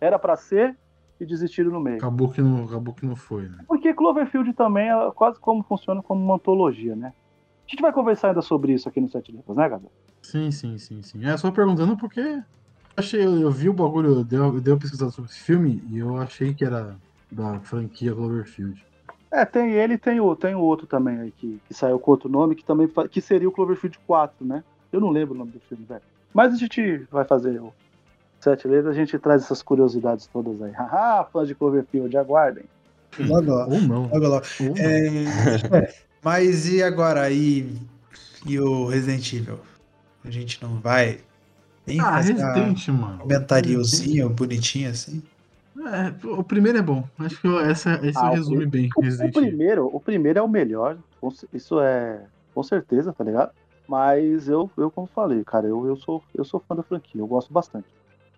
Era pra ser e desistiram no meio. acabou que não, acabou que não foi, né? Porque Cloverfield também é quase como funciona como uma antologia, né? A gente vai conversar ainda sobre isso aqui no Sete Letras, né, Gabriel? Sim, sim, sim, sim. É só perguntando porque achei, eu, eu vi o bagulho, eu dei, eu dei uma pesquisada sobre esse filme e eu achei que era da franquia Cloverfield. É, tem ele e tem o, tem o outro também aí que, que saiu com outro nome, que também que seria o Cloverfield 4, né? Eu não lembro o nome do filme, velho. Mas a gente vai fazer o Sete Letras, a gente traz essas curiosidades todas aí. Haha, fãs de Cloverfield, aguardem. Logo, logo. Ou não. logo, logo. Ou não. É, mas e agora? E, e o Resident Evil? A gente não vai nem ah, fazer um Resident, mano. comentariozinho bonitinho assim? É, o primeiro é bom. Acho que essa, esse Ah, o resume bem O, o primeiro, o primeiro é o melhor, isso é com certeza, tá ligado? Mas eu, eu como falei, cara, eu, eu, sou, eu sou fã da franquia, eu gosto bastante.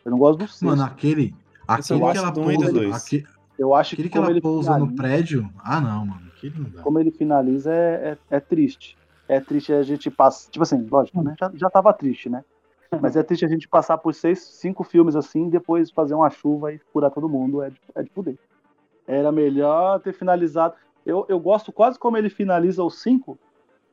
Eu não gosto do sexto. Mano, aquele. Aquele que ela pousa. dois. aque- eu acho Aquele que ela ele, pousa no finaliza, prédio. Ah, não, mano. Aquele não dá. como ele finaliza é, é, é triste. É triste a gente passar. Tipo assim, lógico, né? Já, já tava triste, né? Mas é triste a gente passar por seis, cinco filmes assim, depois fazer uma chuva e furar todo mundo. É de, é de poder. Era melhor ter finalizado. Eu, eu gosto quase como ele finaliza os cinco,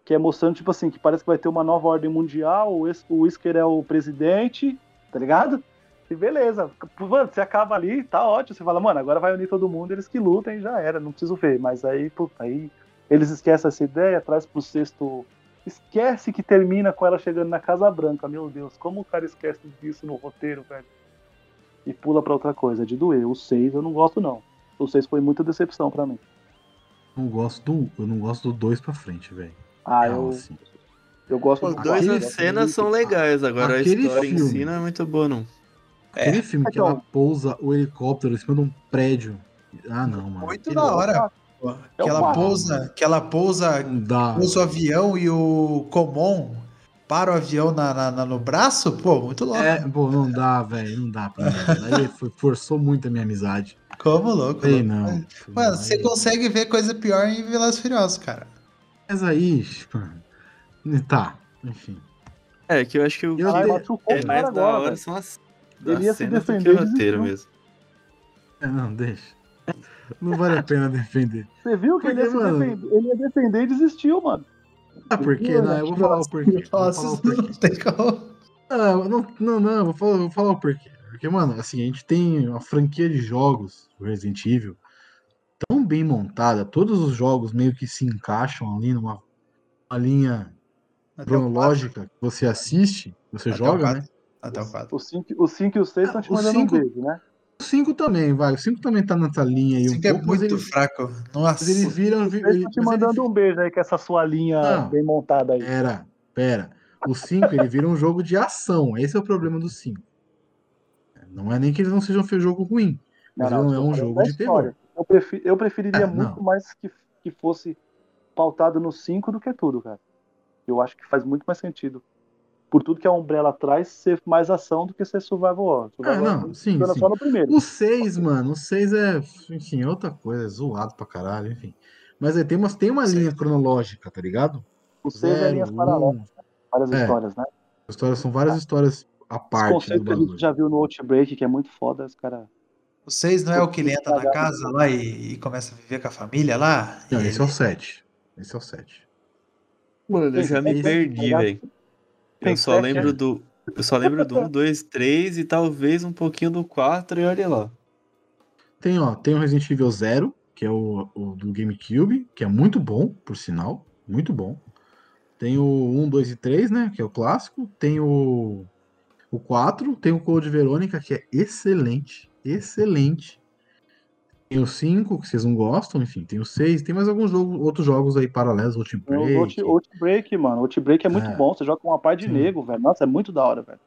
que é mostrando, tipo assim, que parece que vai ter uma nova ordem mundial, o, o Whisker é o presidente, tá ligado? E beleza. Mano, você acaba ali, tá ótimo. Você fala, mano, agora vai unir todo mundo, eles que lutem, já era, não preciso ver. Mas aí, puta, aí eles esquecem essa ideia, traz pro sexto. Esquece que termina com ela chegando na Casa Branca. Meu Deus, como o cara esquece disso no roteiro, velho? E pula pra outra coisa, de doer. O 6 eu não gosto, não. O 6 foi muita decepção pra mim. Não gosto do, eu não gosto do dois pra frente, velho. Ah, Real, eu, assim. eu gosto Os do dois, as cenas são legais, agora Aquele a história em filme. si não é muito boa, não. Aquele filme que Então- ela pousa o helicóptero em cima de um prédio. Ah, não, mano. Muito Aquele- da hora. Pô. É Que ela pousa, que ela pousa, dá. pousa o avião e o Comon para o avião na, na- na- no braço, pô, muito louco. É, pô, não dá, velho. Não dá pra mim. Aí foi- forçou muito a minha amizade. Como louco. Ei, não. Mano, você Aí- consegue ver coisa pior em Velozes e Furiosos, cara. Mas aí, mano, tá, enfim. É, que eu acho que o Eu dei- machucou é mais da hora velho. são as, as cenas do que defender o e roteiro mesmo. É, não, deixa. Não vale a pena defender. Você viu que ele ia, Porque, mano- defender, ele ia defender e desistiu, mano. Ah, por quê? Não, eu vou falar o porquê. Nossa, falar o porquê. não tem como. Não, não, não, não, vou falar, vou falar o porquê. Porque, mano, assim, a gente tem uma franquia de jogos, o Resident Evil, tão bem montada, todos os jogos meio que se encaixam ali numa uma linha Até cronológica que você assiste, você Até joga, né? Até o 4. O 5 o cinco e o 6 estão te Ah, o mandando cinco- um beijo, né? O 5 também, vai. O 5 também tá nessa linha aí um Cinco é pouco, mas muito ele, fraco. mas ele Nossa. vira. Eles Ele, estão te mas ele mandando um beijo aí com essa sua linha Não. bem montada aí. Pera, pera. O 5 ele vira um jogo de ação. Esse é o problema do 5. Não é nem que ele não seja um jogo ruim. Mas ele não é tô um jogo de história. Eu, prefi- eu preferiria É, muito não. mais que, que fosse pautado no 5 do que tudo, cara. Eu acho que faz muito mais sentido. Por tudo que a Umbrella traz, ser mais ação do que ser survival horror. Survival Ah, horror não, sim, sim. só no primeiro. O 6, mano, o 6 é, enfim, é outra coisa, é zoado pra caralho, enfim. Mas aí tem, umas, tem uma Sim. linha cronológica, tá ligado? O 6 é linhas paralelas, várias É. histórias, né? As histórias são várias histórias à Os parte do conceitos que a gente já viu no Outbreak, que é muito foda, os caras. O 6 não é o que ele entra na casa lá e, e começa a viver com a família lá? Não, esse é o ele- 7. Esse é o 7. Mano, eu já me perdi, tem- velho. Tem Eu só lembro do. Eu só lembro do 1, 2, 3 e talvez um pouquinho do 4 e olha lá. Tem, ó, tem o Resident Evil 0, que é o, o do GameCube, que é muito bom, por sinal, muito bom. Tem o 1, 2 e 3, né, que é o clássico. Tem o, o 4, tem o Code Verônica, que é excelente, excelente. Tem o 5, que vocês não gostam, enfim, tem o 6, tem mais alguns jogos, outros jogos aí paralelos, Outbreak. o Out- Outbreak, mano. Outbreak é muito É. bom. Você joga com uma par de Sim. nego, velho. Nossa, é muito da hora, velho.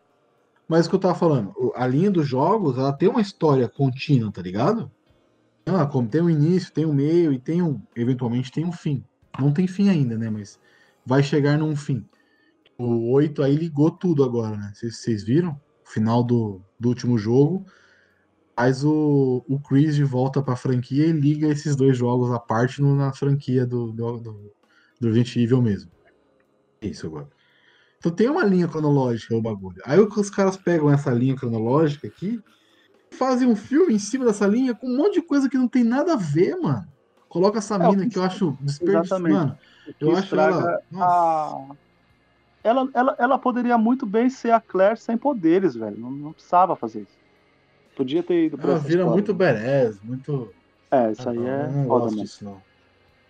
Mas o que eu tava falando, a linha dos jogos, ela tem uma história contínua, tá ligado? Ah, como tem um início, tem um meio e tem um, eventualmente tem um fim. Não tem fim ainda, né? Mas vai chegar num fim. O 8 aí ligou tudo agora, né? Vocês, vocês viram? O final do, do último jogo faz o, o Chris de volta pra franquia e liga esses dois jogos à parte no- na franquia do, do, do, do Resident Evil mesmo. É isso agora. Então tem uma linha cronológica o bagulho. Aí os caras pegam essa linha cronológica aqui e fazem um filme em cima dessa linha com um monte de coisa que não tem nada a ver, mano. Coloca essa É, mina que- eu acho desperdício. Exatamente. Mano, eu acho ela. A... Ela, ela, ela poderia muito bem ser a Claire sem poderes, velho. Não, não precisava fazer isso. Podia ter ido pra Ela essa vira história. muito badass, muito. É, isso aí Ah, é eu não gosto disso, não.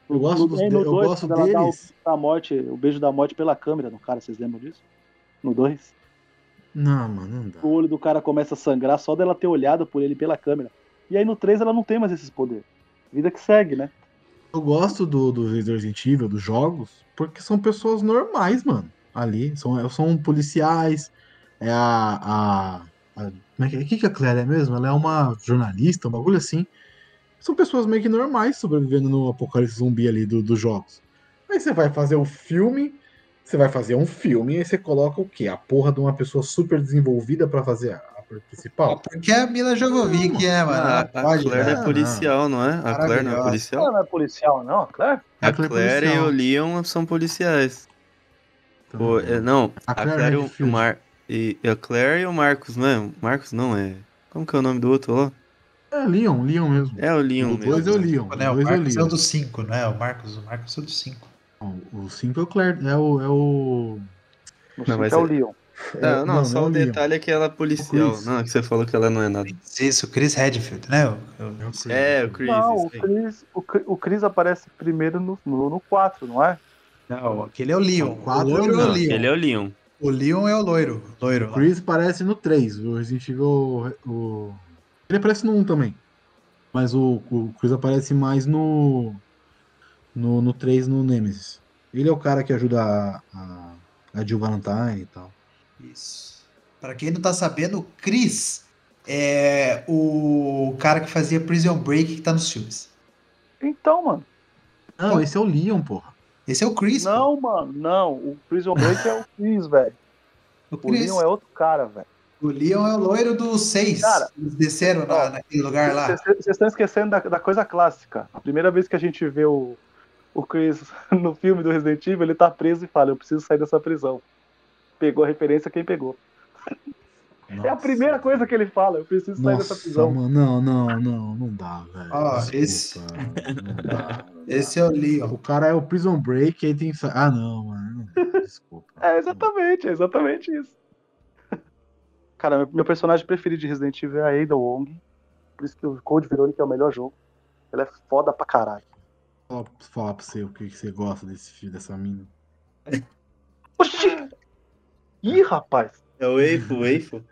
Eu gosto, dos No- eu dois, gosto ela dá deles. Da morte, o beijo da morte pela câmera no cara, vocês lembram disso? No 2? Não, mano, não dá. O olho do cara começa a sangrar só dela ter olhado por ele pela câmera. E aí no 3 ela não tem mais esses poderes. Vida que segue, né? Eu gosto do, do Resident Evil, dos jogos, porque são pessoas normais, mano. Ali. São, são policiais. É a, a como é que, o que que a Claire é mesmo? Ela é uma jornalista, um bagulho assim. São pessoas meio que normais sobrevivendo no apocalipse zumbi ali do- dos jogos. Aí você vai fazer o filme. Você vai fazer um filme e aí você coloca o quê? A porra de uma pessoa super desenvolvida pra fazer a, a principal? Porque a Mila Jovovich é, mano. Ah, a pode, Claire né? é policial, não é? A Claire não é policial? Ela não é policial, não, a Claire? A A Claire é Claire e policial. o Leon são policiais. Então, Pô, é, não, A a Claire Claire e o- o Redfield. Mar... E a Claire e o Marcos, não é? Marcos não, é... Como que é o nome do outro lá? É Leon, Leon mesmo. É o Leon o mesmo. 2 é o né? Leon. Né, O o 2 é o Marcos é o do 5, né? O Marcos, o Marcos é o do 5. O 5 é o Claire. É o. É o... No Não, mas é o é- Leon. é- Não, não, só é o Leon. detalhe é que ela é policial. Não, é que você falou que ela não é nada. Isso, o Chris Redfield, né? O- o- É o Chris. É, o Chris. Não, o. Chris, o, Chris- o Chris aparece primeiro no, no, no 4, não é? Não, aquele é o Leon. O quatro o loiro é o não. Leon. Ele é o Leon. O Leon é o loiro. Loiro O lá. Chris aparece no 3. O Resident Evil. O... Ele aparece no 1 também. Mas o, o Chris aparece mais no. No, no 3, no Nemesis. Ele é o cara que ajuda a, a, a Jill Valentine e tal. Isso. Pra quem não tá sabendo, o Chris é o cara que fazia Prison Break que tá nos filmes. Então, mano. Não, esse é o Leon, porra. Esse é o Chris. pô. Não, mano, não. O Prison Break é o Chris, velho. O, O. Leon é outro cara, velho. O Leon é o loiro do 6. Cara, Eles desceram na, ó, naquele lugar lá. Vocês vocês estão esquecendo da, da coisa clássica. A primeira vez que a gente vê o, o Chris no filme do Resident Evil, ele tá preso e fala: Eu preciso sair dessa prisão. Pegou a referência quem pegou. É a primeira coisa que ele fala. Eu preciso sair dessa Nossa, prisão. mano, não, não, não, não dá, velho. Ó, Desculpa, esse- não dá. Esse é o Leon. O cara é o Prison Break, aí tem Ah, não, mano. não, Desculpa. É exatamente, é exatamente isso. Cara, meu- personagem preferido de Resident Evil é a Ada Wong. Por isso que o Code Veronica é o melhor jogo. Ela é foda pra caralho. Fala, fala pra você o que, que você gosta desse filho, dessa mina. Oxi! Ih, rapaz! É o Eifo, o Eifo.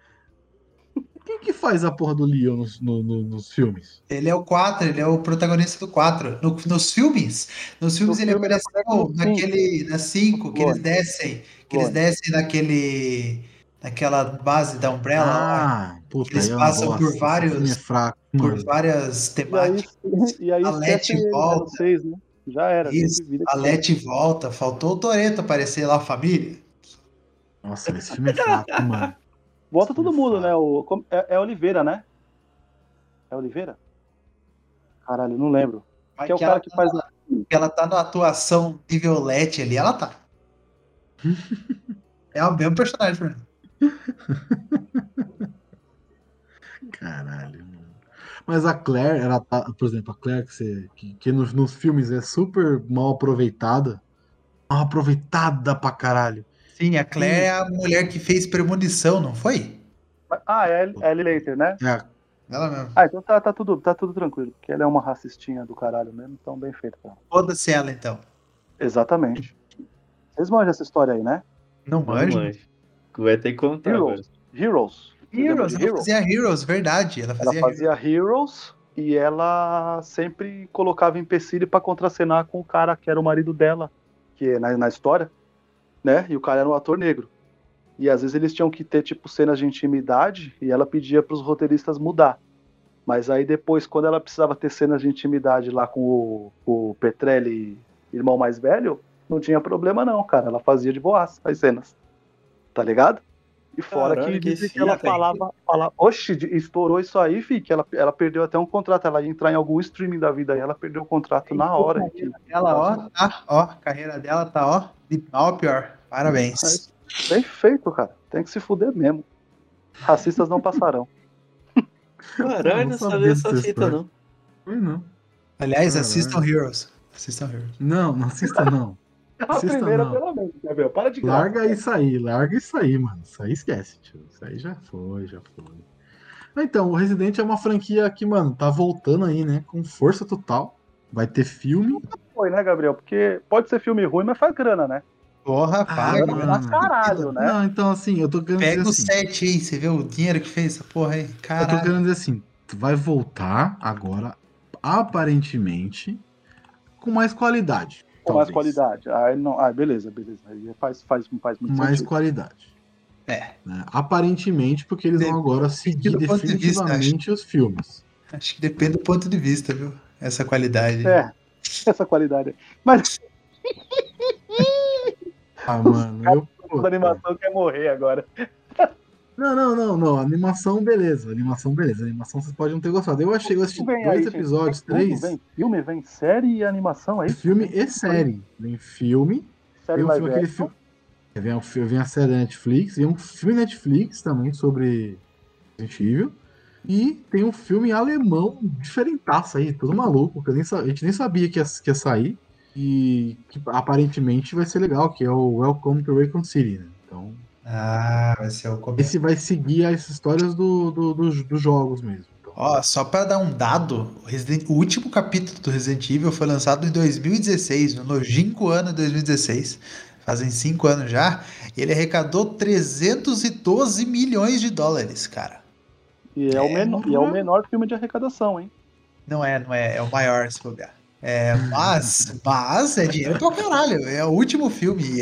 Quem que faz a porra do Leon nos, no- no- nos filmes? Ele é o 4, ele é o protagonista do 4. No- nos filmes, nos filmes No ele filme apareceu aparece no naquele, na 5, que eles descem, que eles Clone. descem naquele, naquela base da Umbrella lá, Ah, puta, Eles é passam bosta, por esse vários- filme é fraco, por várias E aí, temáticas. e aí A Leti volta. 06, né? Já era. Isso, A Leti volta, faltou o Toreto aparecer lá, família. Nossa, esse filme é fraco, mano. Volta todo mundo, né? O, é, é Oliveira, né? É Oliveira? Caralho, não lembro. Mas Que é o que cara ela, que faz. a- que ela tá na atuação nível Leti ali, ela tá. É o mesmo personagem, pra mim. Caralho, mano. Mas a Claire, ela tá, por exemplo, a Claire que, você, que, que nos, nos filmes é super mal aproveitada. Mal aproveitada pra caralho. Sim, a Claire é a mulher que fez premonição, não foi? Ah, é a Ellie Later, né? É Ela mesmo. Ah, então tá, tá, tudo, tá tudo tranquilo. Porque ela é uma racistinha do caralho mesmo, então bem feito pra ela. Foda-se ela, então. Exatamente. Vocês manjam essa história aí, né? Não manjo. Vai ter que contar agora. Heroes. Heroes. Lembra Heroes, de ela Heroes? fazia Heroes, verdade. Ela Ela fazia, fazia Heroes e ela sempre colocava empecilho pra contracenar com o cara que era o marido dela, que é na, na história, né? E o cara era um ator negro. E às vezes eles tinham que ter tipo cenas de intimidade e ela pedia pros roteiristas mudar. Mas aí depois, quando ela precisava ter cenas de intimidade lá com o, o Petrelli, irmão mais velho, não tinha problema não, cara. Ela fazia de boas as cenas. Tá ligado? E fora Caralho, que que que ela falava, falava. Oxe, estourou isso aí, fi, que ela, ela perdeu até um contrato. Ela ia entrar em algum streaming da vida aí, ela perdeu o contrato na hora. que- Ela, ó, tá, ó, a carreira dela tá, ó, de mal a pior. Parabéns. Bem feito, cara. Tem que se fuder mesmo. Racistas não passarão. Caralho, não sabia sabia essa dessa fita, história. não. Foi não. Aliás, Caralho. assistam Heroes. Assistam Heroes. Não, não assista não. A Assista primeira, não. pelo menos, Gabriel. Para de graça. Larga isso aí, larga isso aí, mano. Isso aí esquece, tio. Isso aí já foi, já foi. Ah, Então, o Resident é uma franquia que, mano, tá voltando aí, né? Com força total. Vai ter filme. Foi, né, Gabriel? Porque pode ser filme ruim, mas faz grana, né? Porra, Ah, paga. mano. Pra caralho, né? Não, então assim, eu tô querendo Pega dizer o assim. 7 aí, você vê o dinheiro que fez essa porra aí. Eu tô Caralho. querendo dizer assim, tu vai voltar agora, aparentemente, com mais qualidade. Com mais qualidade. Aí não... ah, beleza, beleza. Aí faz, faz, faz muito Mais sentido. qualidade. É, né? Aparentemente, porque eles vão agora seguir ponto de vista, definitivamente os filmes. acho que depende do ponto de vista, viu? Essa qualidade. É, essa qualidade. Mas Ah, mano, eu. a animação quer morrer agora. Não, não, não, não. Animação, beleza. Animação, beleza. Animação vocês podem não ter gostado. Eu achei, eu assisti dois aí, gente. episódios, tudo, três. Vem filme, vem série e animação aí. Filme e série. Vem filme. Série Vem um filme, aquele filme. Vem, um vem a série da Netflix. Vem um filme Netflix também sobre Resident Evil. E tem um filme alemão diferentaço aí, tudo maluco. Que nem a gente nem sabia que ia, que ia sair. E que aparentemente vai ser legal, que é o Welcome to Raccoon City, né? Então, Ah, vai ser o começo. esse vai seguir as histórias do, do- dos- dos jogos mesmo. Então, Ó, só pra dar um dado, o, Resident- o último capítulo do Resident Evil foi lançado em 2016, no longínquo ano de 2016. Fazem cinco anos já. E ele arrecadou 312 milhões de dólares, cara. E é, o É, menor, e é o menor filme de arrecadação, hein? Não é, não é, é o maior se bobear. É, mas, mas é dinheiro pra caralho. É o último filme.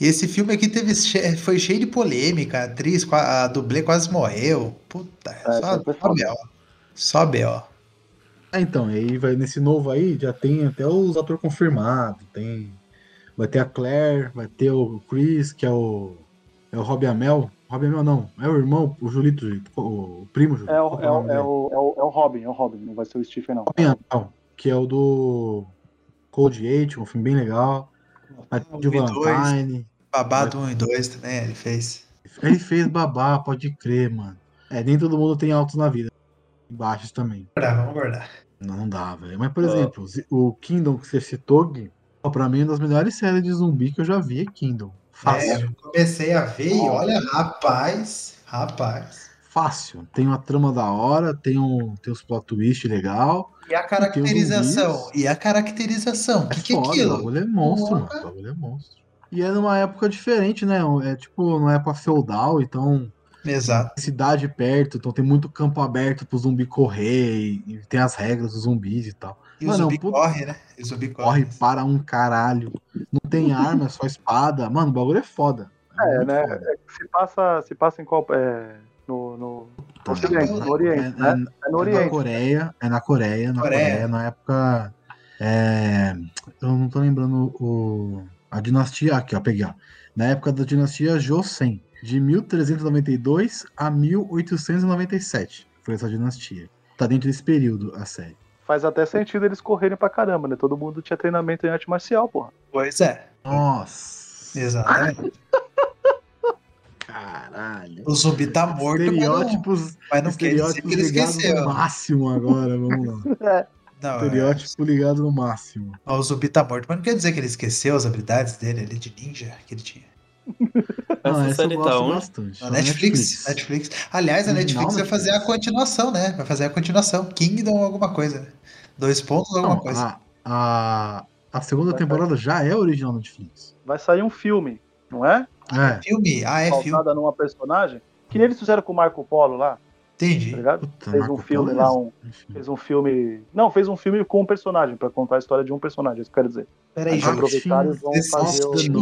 E É, esse filme aqui teve, foi cheio de polêmica. A atriz, a dublê quase morreu. Puta, só, foi só foda. B.O. Só B.O. Ah, então, aí vai nesse novo aí, já tem até os atores confirmados. Tem. Vai ter a Claire, vai ter o Chris, que é o. É o Robbie Amell. Robbie Amell não, é o irmão, o Julito, Julito, o primo Julito. É o, que é, o é, o, é, o, é o Robin, é o Robin, não vai ser o Stephen, não. Robbie Amell, que é o do Cold Eight, um filme bem legal. Vai ter o Um e dois. Valentine. Babado 1 e 2 também, ele fez. Ele fez babá, pode crer, mano. É, nem todo mundo tem altos na vida. E baixos também. Guardar, vamos guardar. Não dá, velho. Mas, por Ó. exemplo, o Kingdom que você citou, Gui, ó, pra mim, é uma das melhores séries de zumbi que eu já vi é Kingdom. É, Fácil. eu comecei a ver e olha, rapaz, rapaz. Fácil. Tem uma trama da hora, tem, um, tem os plot twist legal. E a caracterização? zumbis. E a caracterização? O que, que é foda, O aquilo? bagulho é monstro, mano. O bagulho é monstro. E é numa época diferente, né? É tipo numa época feudal, então Exato. cidade perto, então tem muito campo aberto pro zumbi correr e, e tem as regras dos zumbis e tal. E Mano, o zumbi é um puta- corre, né? E o zumbi Corre corre. para um caralho. Não tem arma, é só espada. Mano, o bagulho é foda. É, muito né? foda. É Se passa, se passa em qual. É, no, no, no Ocidente, no É, Oriente, é- né? É é no na Oriente. Coreia, é na Coreia, na Coreia. Coreia, na época. é, eu não tô lembrando o, a dinastia. Aqui, ó, peguei, ó. Na época da dinastia Joseon, de 1392 a 1897. Foi essa dinastia. Tá dentro desse período a série. Faz até sentido eles correrem pra caramba, né? Todo mundo tinha treinamento em arte marcial, porra. Pois é. Nossa! Exatamente. Caralho! O zumbi tá morto, mas não, Estereótipos, mas não quer dizer estereótipos que ele esqueceu. no máximo agora, vamos lá. Não, é, Estereótipo ligado no máximo. o zumbi tá morto, mas não quer dizer que ele esqueceu as habilidades dele ali de ninja que ele tinha. Não, Essa essa eu série gosto tá bastante. Na Tá Netflix, Netflix. Aliás, a Netflix vai fazer a Netflix. continuação, né? Vai fazer a continuação. Kingdom alguma coisa. né? Dois pontos alguma Não, coisa. a, a, a segunda Vai temporada já é original Netflix. Vai sair um filme, não é? É. Filme? Ah, é filme. Numa personagem. Que nem eles fizeram com o Marco Polo lá, tá Entendi. ligado? Puta, Fez Marco um filme Polo é- lá, um, fez um filme. Não, fez um filme com um personagem, pra contar a história de um personagem, é isso que eu quero dizer. Peraí, Esse- fazer.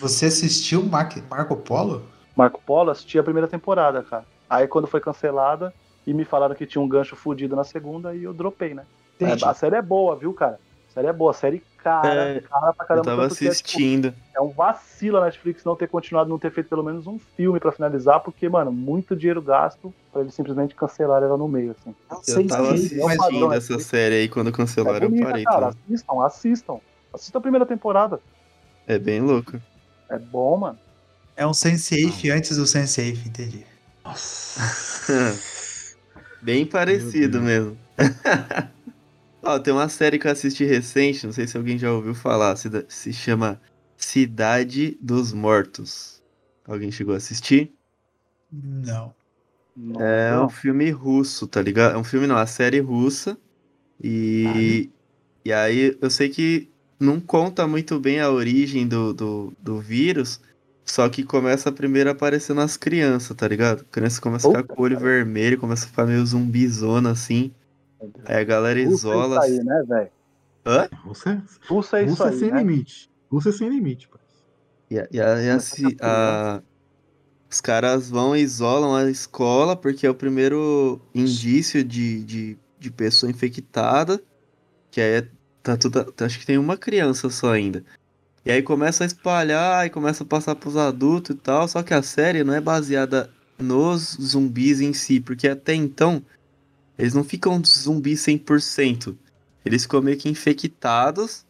Você assistiu Mar- Marco Polo? Marco Polo, assisti a primeira temporada, cara. Aí quando foi cancelada e me falaram que tinha um gancho fudido na segunda, e eu dropei, né? Entendi. É, a série é boa, viu, cara? A série é boa, a série cara, É, cara pra Eu caramba. tava tanto que é, tipo, assistindo. É um vacilo a Netflix não ter continuado, não ter feito pelo menos um filme pra finalizar, porque, mano, muito dinheiro gasto pra eles simplesmente cancelarem ela no meio, assim. Eu tava é padrão, assistindo essa série aí quando É cancelaram, eu bonita, parei. cara. também. Assistam, assistam. Assistam a primeira temporada. É bem louco. É bom, mano. É um Sense8 antes do Sense8, entendi. Bem parecido mesmo. Ó, tem uma série que eu assisti recente, não sei se alguém já ouviu falar, se, se chama Cidade dos Mortos. Alguém chegou a assistir? Não. É Não. um filme russo, tá ligado? É um filme não, é uma série russa. E, e aí eu sei que não conta muito bem a origem do, do, do vírus, só que começa primeiro aparecendo as crianças, tá ligado? A criança começa a ficar com o olho vermelho, começa a ficar meio zumbizona assim. Aí a galera Russa é isola. isso aí, né, velho? Hã? Rússia, Russa é isso Rússia aí, sem né? limite. Rússia sem limite, pai. E, a- e a- e a a- os caras vão e isolam a escola porque é o primeiro indício de, de, de pessoa infectada. Que aí é- tá tudo, acho que tem uma criança só ainda. E aí começa a espalhar e começa a passar pros adultos e tal. Só que a série não é baseada nos zumbis em si, porque até então eles não ficam zumbis 100%. Eles ficam meio que infectados,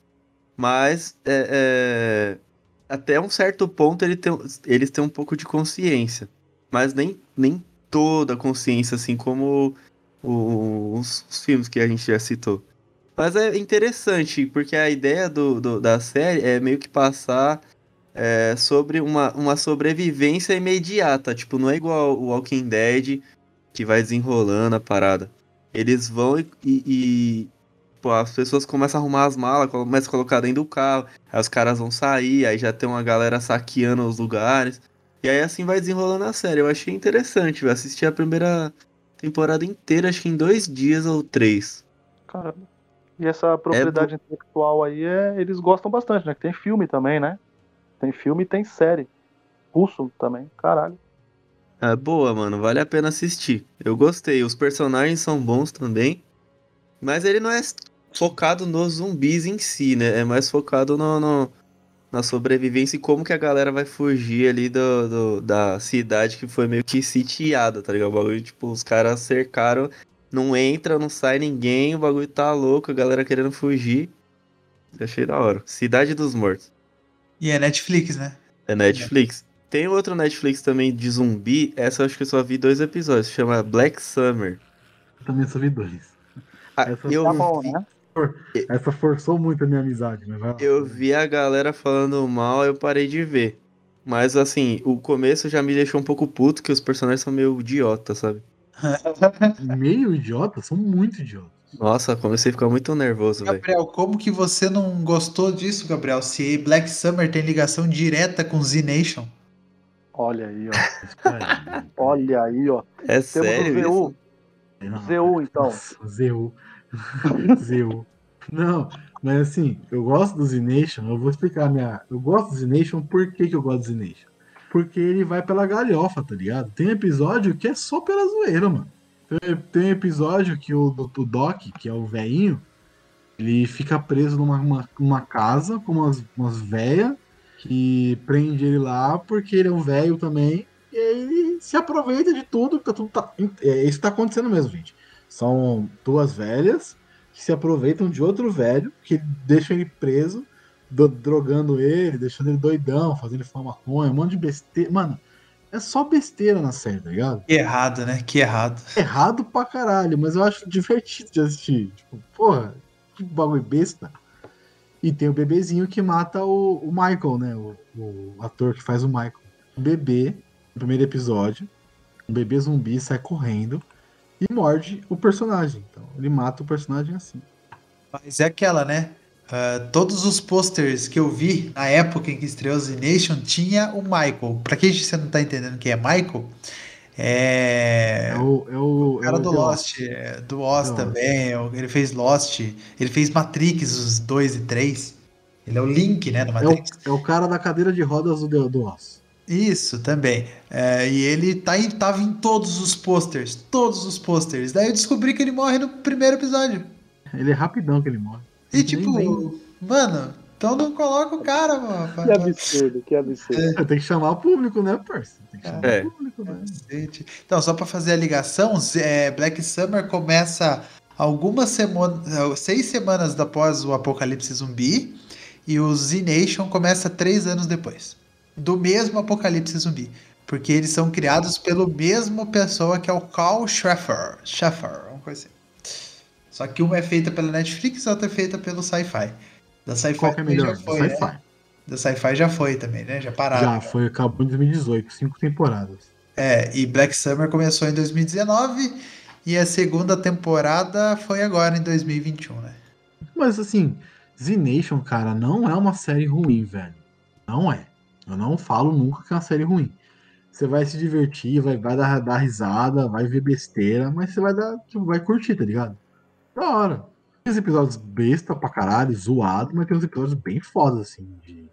mas é, é, até um certo ponto ele tem- eles têm um pouco de consciência. Mas nem, nem toda a consciência, assim como os, os filmes que a gente já citou. Mas é interessante, porque a ideia do, do- da série é meio que passar é, sobre uma, uma sobrevivência imediata. Tipo, não é igual o Walking Dead, que vai desenrolando a parada. Eles vão e, e- e, pô, as pessoas começam a arrumar as malas, começam a colocar dentro do carro. Aí os caras vão sair, aí já tem uma galera saqueando os lugares. E aí assim vai desenrolando a série. Eu achei interessante, eu assisti a primeira temporada inteira, acho que em dois dias ou três. Caramba. E essa propriedade intelectual aí, é, eles gostam bastante, né? Que tem filme também, né? Tem filme e tem série. Russo também, caralho. É boa, mano, vale a pena assistir. Eu gostei, os personagens são bons também. Mas ele não é focado nos zumbis em si, né? É mais focado no, no- na sobrevivência e como que a galera vai fugir ali do, do- da cidade que foi meio que sitiada, tá ligado? O bagulho, tipo, os caras cercaram, não entra, não sai ninguém, o bagulho tá louco, a galera querendo fugir. Eu achei da hora. Cidade dos Mortos. E é Netflix, né? É Netflix. Tem outro Netflix também de zumbi, essa eu acho que eu só vi dois episódios, chama Black Summer. Eu também só vi dois. Ah, Essa eu, Tá bom, vi, né? Essa forçou muito a minha amizade, lá. eu vi a galera falando mal, eu parei de ver. Mas assim, o começo já me deixou um pouco puto, que os personagens são meio idiota, sabe? Meio idiota, são muito idiotas. Nossa, comecei a ficar muito nervoso, velho. Gabriel, como que você não gostou disso, Gabriel? Se Black Summer tem ligação direta com Z Nation. Olha aí, ó. Espera. Olha aí, ó. É Temos sério o? ZU. Não, ZU, então. Nossa, ZU. ZU. Não, mas assim, eu gosto do Z Nation, eu vou explicar a minha. Eu gosto do Z Nation, por que, que eu gosto do Z Nation? Porque ele vai pela galhofa, tá ligado? Tem episódio que é só pela zoeira, mano. Tem, tem episódio que o, o Doc, que é o velhinho, ele fica preso numa uma, uma casa com umas, umas véias que prende ele lá porque ele é um velho também. E ele se aproveita de tudo, tá tudo tá, é, isso tá acontecendo mesmo, gente. São duas velhas que se aproveitam de outro velho que deixa ele preso, do- drogando ele, deixando ele doidão, fazendo ele fumar maconha, um monte de besteira. Mano, é só besteira na série, tá ligado? Que errado, né? Que errado. Errado pra caralho, mas eu acho divertido de assistir. Tipo, porra, que bagulho besta. E tem o bebezinho que mata o, o Michael, né? O, o ator que faz o Michael. O bebê, no primeiro episódio, um bebê zumbi sai correndo e morde o personagem. Então, ele mata o personagem assim. Mas é aquela, né? Ah, todos os posters que eu vi na época em que estreou Z Nation tinha o Michael. Pra quem você não tá entendendo quem é Michael, é. É o. É o, O cara é o do The Lost, é, do Oz The também, é ele fez Lost, ele fez Matrix, os 2 e 3. Ele é o Link, né, do É Matrix. o, é o cara da cadeira de rodas do, do Oz. Isso, também. É, e ele tá em, tava em todos os posters, todos os posters. Daí eu descobri que ele morre no primeiro episódio. Ele é rapidão que ele morre. E tipo, mano, então não coloca o cara, mano. Que absurdo, que absurdo. Tem que chamar o público, né, parça? Tem que chamar É. o público, né? Então, só pra fazer a ligação, é, Black Summer começa algumas semanas, seis semanas após o apocalipse zumbi, e o Z Nation começa três anos depois. Do mesmo apocalipse zumbi. Porque eles são criados pelo mesmo pessoa que é o Carl Schaffer. Schaffer, uma coisa assim. Só que uma é feita pela Netflix e a outra é feita pelo Sci-Fi. Da Sci-Fi Qual que é melhor? já foi, né? Sci-fi. Da Sci-Fi já foi também, né? Já pararam. Já foi, acabou em 2018, cinco temporadas. É, e Black Summer começou em 2019 e a segunda temporada foi agora em 2021, né? Mas assim, Z Nation, cara, não é uma série ruim, velho. Não é. Eu não falo nunca que é uma série ruim. Você vai se divertir, vai, vai dar, dar risada, vai ver besteira, mas você vai dar, tipo, vai curtir, tá ligado? Da hora. Tem uns episódios besta pra caralho, zoado, mas tem uns episódios bem fodas, assim, de,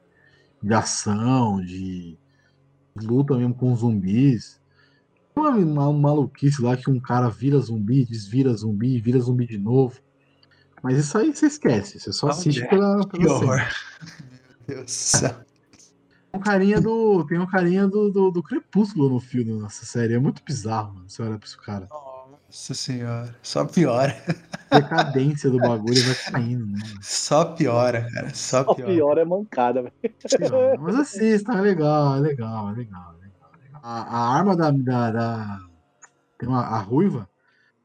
de ação, de luta mesmo com zumbis. Tem uma, uma maluquice lá que um cara vira zumbi, desvira zumbi, vira zumbi de novo. Mas isso aí você esquece, você só assiste pela, Que horror. Meu Deus do céu. Tem um carinha do. Tem um carinha do, do, do Crepúsculo no filme, nessa série. É muito bizarro, mano. Você olha pra esse cara. Nossa senhora. Só piora. A decadência do bagulho vai caindo, né? mano? Só piora, cara. Só O piora. pior é mancada, velho. Mas assista, é legal, é legal, é legal. é legal, é legal. A, a arma da. da, da- tem uma, a ruiva,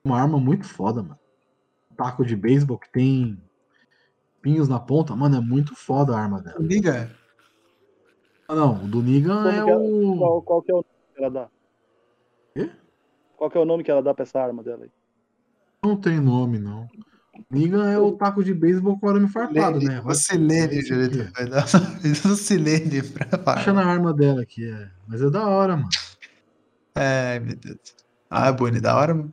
uma arma muito foda, mano. Um taco de beisebol que tem pinhos na ponta, mano, é muito foda a arma dela. Liga. Ah, Não, o do Negan é é? o. Qual, qual que é o nome que ela dá? Quê? Qual que é o nome que ela dá pra essa arma dela aí? Não tem nome, não. Negan é o taco de beisebol com o arame farpado, né? O Silene. Julito. Vai dar o Silene pra Achando a arma dela aqui, é. Mas é da hora, mano. Ai, meu Deus. Ah, Boni, da hora.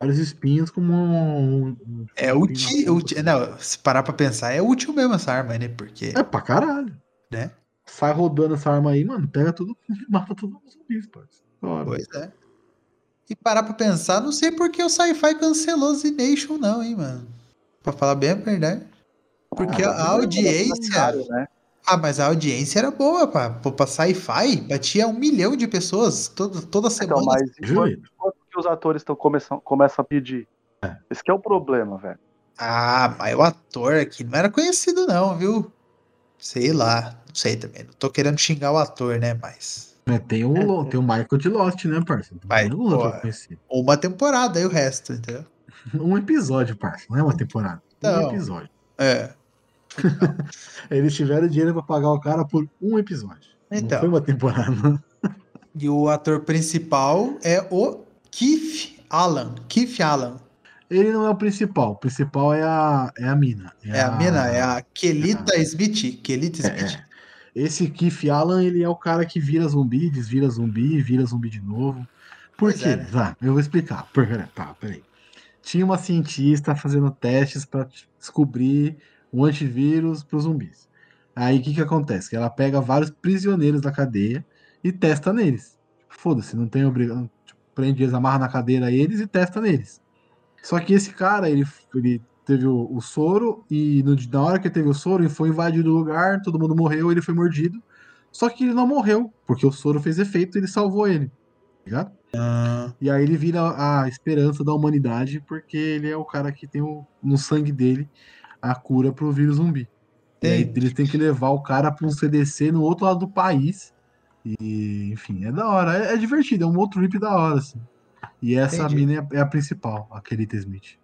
Vários espinhos como um. um- É útil. na útil- Não, se parar pra pensar, é útil mesmo essa arma, né? Porque. É pra caralho. Né? Sai rodando essa arma aí, mano. Pega tudo e mata todos os zumbis, parceiro. Da hora. Pois é. E parar pra pensar, não sei porque o Sci-Fi cancelou Z Nation, não, hein, mano. Pra falar bem a verdade. Porque Ah, a mas audiência. Caro, né? Ah, mas a audiência era boa, pá. Pô, Pra Sci-Fi, batia um milhão de pessoas toda, toda semana. Então, mas enquanto, que os atores estão começam, começam a pedir? Esse que é o problema, velho. Ah, mas o ator aqui não era conhecido, não, viu? Sei lá, não sei também. Não tô querendo xingar o ator, né? Mas. Mas tem o, Lo- tem o Michael de Lost, né, parceiro? Tem Vai, pô. Uma temporada e o resto, entendeu? Um episódio, parceiro. Não é uma temporada. Um Não. episódio. É. Eles tiveram dinheiro pra pagar o cara por um episódio. Não Então. foi uma temporada. E o ator principal é o Keith Allen. Keith Allen. Ele não é o principal. O principal é a, é a mina. É a mina, é a Kelita Smith. Kelita É, Smith. É. Esse Keith Allen, ele é o cara que vira zumbi, desvira zumbi, vira zumbi de novo. Por Pois quê? é, né? Eu vou explicar. Por, tá, peraí. Tinha uma cientista fazendo testes para descobrir um antivírus para os zumbis. Aí o que, que acontece? Que ela pega vários prisioneiros da cadeia e testa neles. Foda-se, não tem obrigação. Tipo, prende eles, amarra na cadeira eles e testa neles. Só que esse cara, ele, ele teve o, o soro e no, na hora que teve o soro, ele foi invadido o lugar, todo mundo morreu, ele foi mordido. Só que ele não morreu, porque o soro fez efeito e ele salvou ele. Tá Ligado? Ah, E aí ele vira a esperança da humanidade, porque ele é o cara que tem o- no sangue dele a cura pro vírus zumbi. E aí eles têm que levar o cara pra um CDC no outro lado do país. E, enfim, é da hora. É, é divertido, é um outro trip da hora, assim. E essa Entendi. mina é, a- é a principal, a Kelita Smith.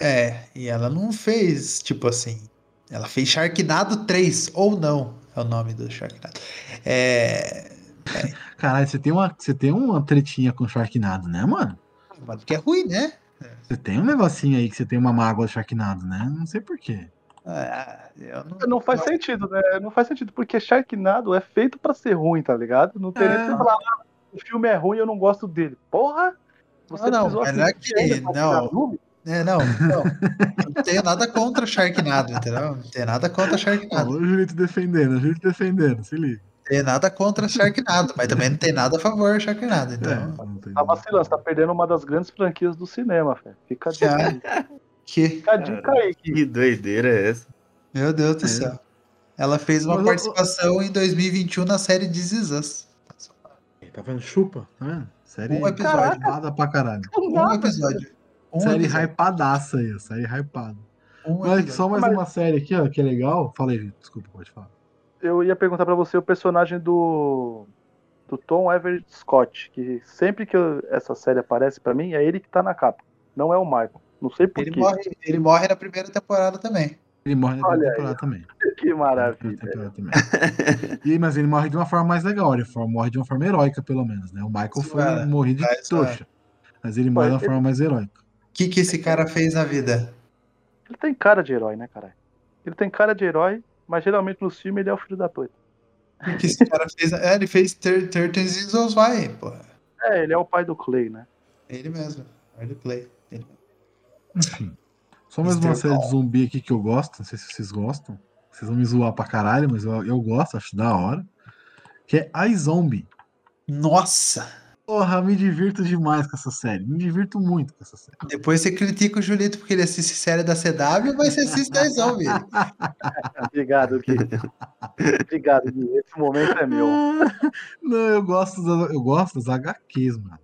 É, e ela não fez, tipo assim. Ela fez Sharknado 3, ou não, é o nome do Sharknado. É. Caralho, você tem uma, você tem uma tretinha com Sharknado, né, mano? Mas que é ruim, né? Você tem um negocinho aí que você tem uma mágoa de Sharknado, né? Não sei porquê. Ah, não, Não faz sentido, né? Não faz sentido, porque Sharknado é feito pra ser ruim, tá ligado? Não tem nem É. você falar, ah, o filme é ruim, eu não gosto dele. Porra! Você Ah, não, precisou mas não é que- não. É, não, não. Eu não tenho nada contra Sharknado, entendeu? Não tenho nada contra Sharknado. o Julito defendendo, o Julito defendendo, se liga. Não tenho nada contra Sharknado, mas também não tem nada a favor de Sharknado, É, então. tem Tá vacilando, você tá perdendo uma das grandes franquias do cinema, velho. Fica a dica, aí. Que, Fica a dica aí. que- Que doideira é essa? meu Deus do É. céu. Ela fez uma Mas eu- participação em 2021 na série This Is Us. Tá vendo? Chupa, tá vendo? Série Um episódio. hypada pra caralho. Um episódio. Um série episódio. hypadaça aí, ó, série hypada. Um Mas episódio. só mais Mas- uma série aqui, ó, que é legal. Fala aí, desculpa, pode falar. Eu ia perguntar pra você o personagem do. Do Tom Everett Scott, que sempre que eu- essa série aparece pra mim, é ele que tá na capa. Não é o Michael. Não sei por Ele quê. morre, ele morre na primeira temporada também. Ele morre na Olha primeira aí, temporada também. Que maravilha. temporada também. E, mas ele morre de uma forma mais legal, ele morre de uma forma heróica, pelo menos, né? O Michael foi Zoada. morrido de trouxa. Mas ele morre de uma forma mais heróica. O que, que esse cara fez na vida? Ele tem cara de herói, né, caralho? Ele tem cara de herói, mas geralmente nos filmes ele é o filho da puta. O que esse cara fez? É, ele fez Thir- 13 Reasons Why, porra. É, ele é o pai do Clay, né? Ele mesmo. Ele play. Ele mesmo. Enfim. Só mais uma série de zumbi aqui que eu gosto. Não sei se vocês gostam. Vocês vão me zoar pra caralho, mas eu, eu gosto, acho da hora. Que é iZombie. Nossa! Porra, me divirto demais com essa série. Me divirto muito com essa série. Depois você critica o Julito porque ele assiste série da CW, mas você assiste a Zombie. Obrigado, Gui. Obrigado, Gui. Esse momento é meu. Não, eu gosto, das, eu gosto das HQs, mano.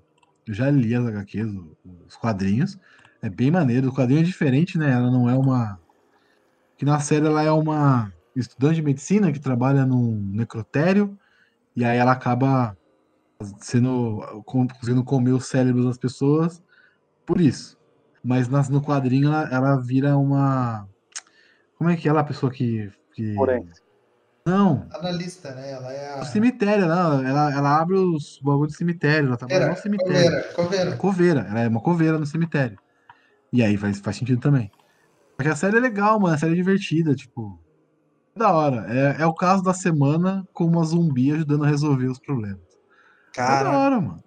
Eu já li as HQs, os quadrinhos. É bem maneiro. O quadrinho é diferente, né? Ela não é uma. Que na série ela é uma estudante de medicina que trabalha num necrotério. E aí ela acaba sendo. conseguindo comer os cérebros das pessoas por isso. Mas nas, no quadrinho ela, ela vira uma. Como é que é ela, a pessoa que. que... Forense. Não, Analista, né? Ela é o a. cemitério, né? Ela, ela abre os bagulho de cemitério, ela trabalha no cemitério. Coveira, coveira. Coveira, ela é uma coveira no cemitério. E aí faz, faz sentido também. Porque a série é legal, mano, a série é divertida, tipo. é Da hora. É, é o caso da semana com uma zumbi ajudando a resolver os problemas. É da Cara, hora, mano.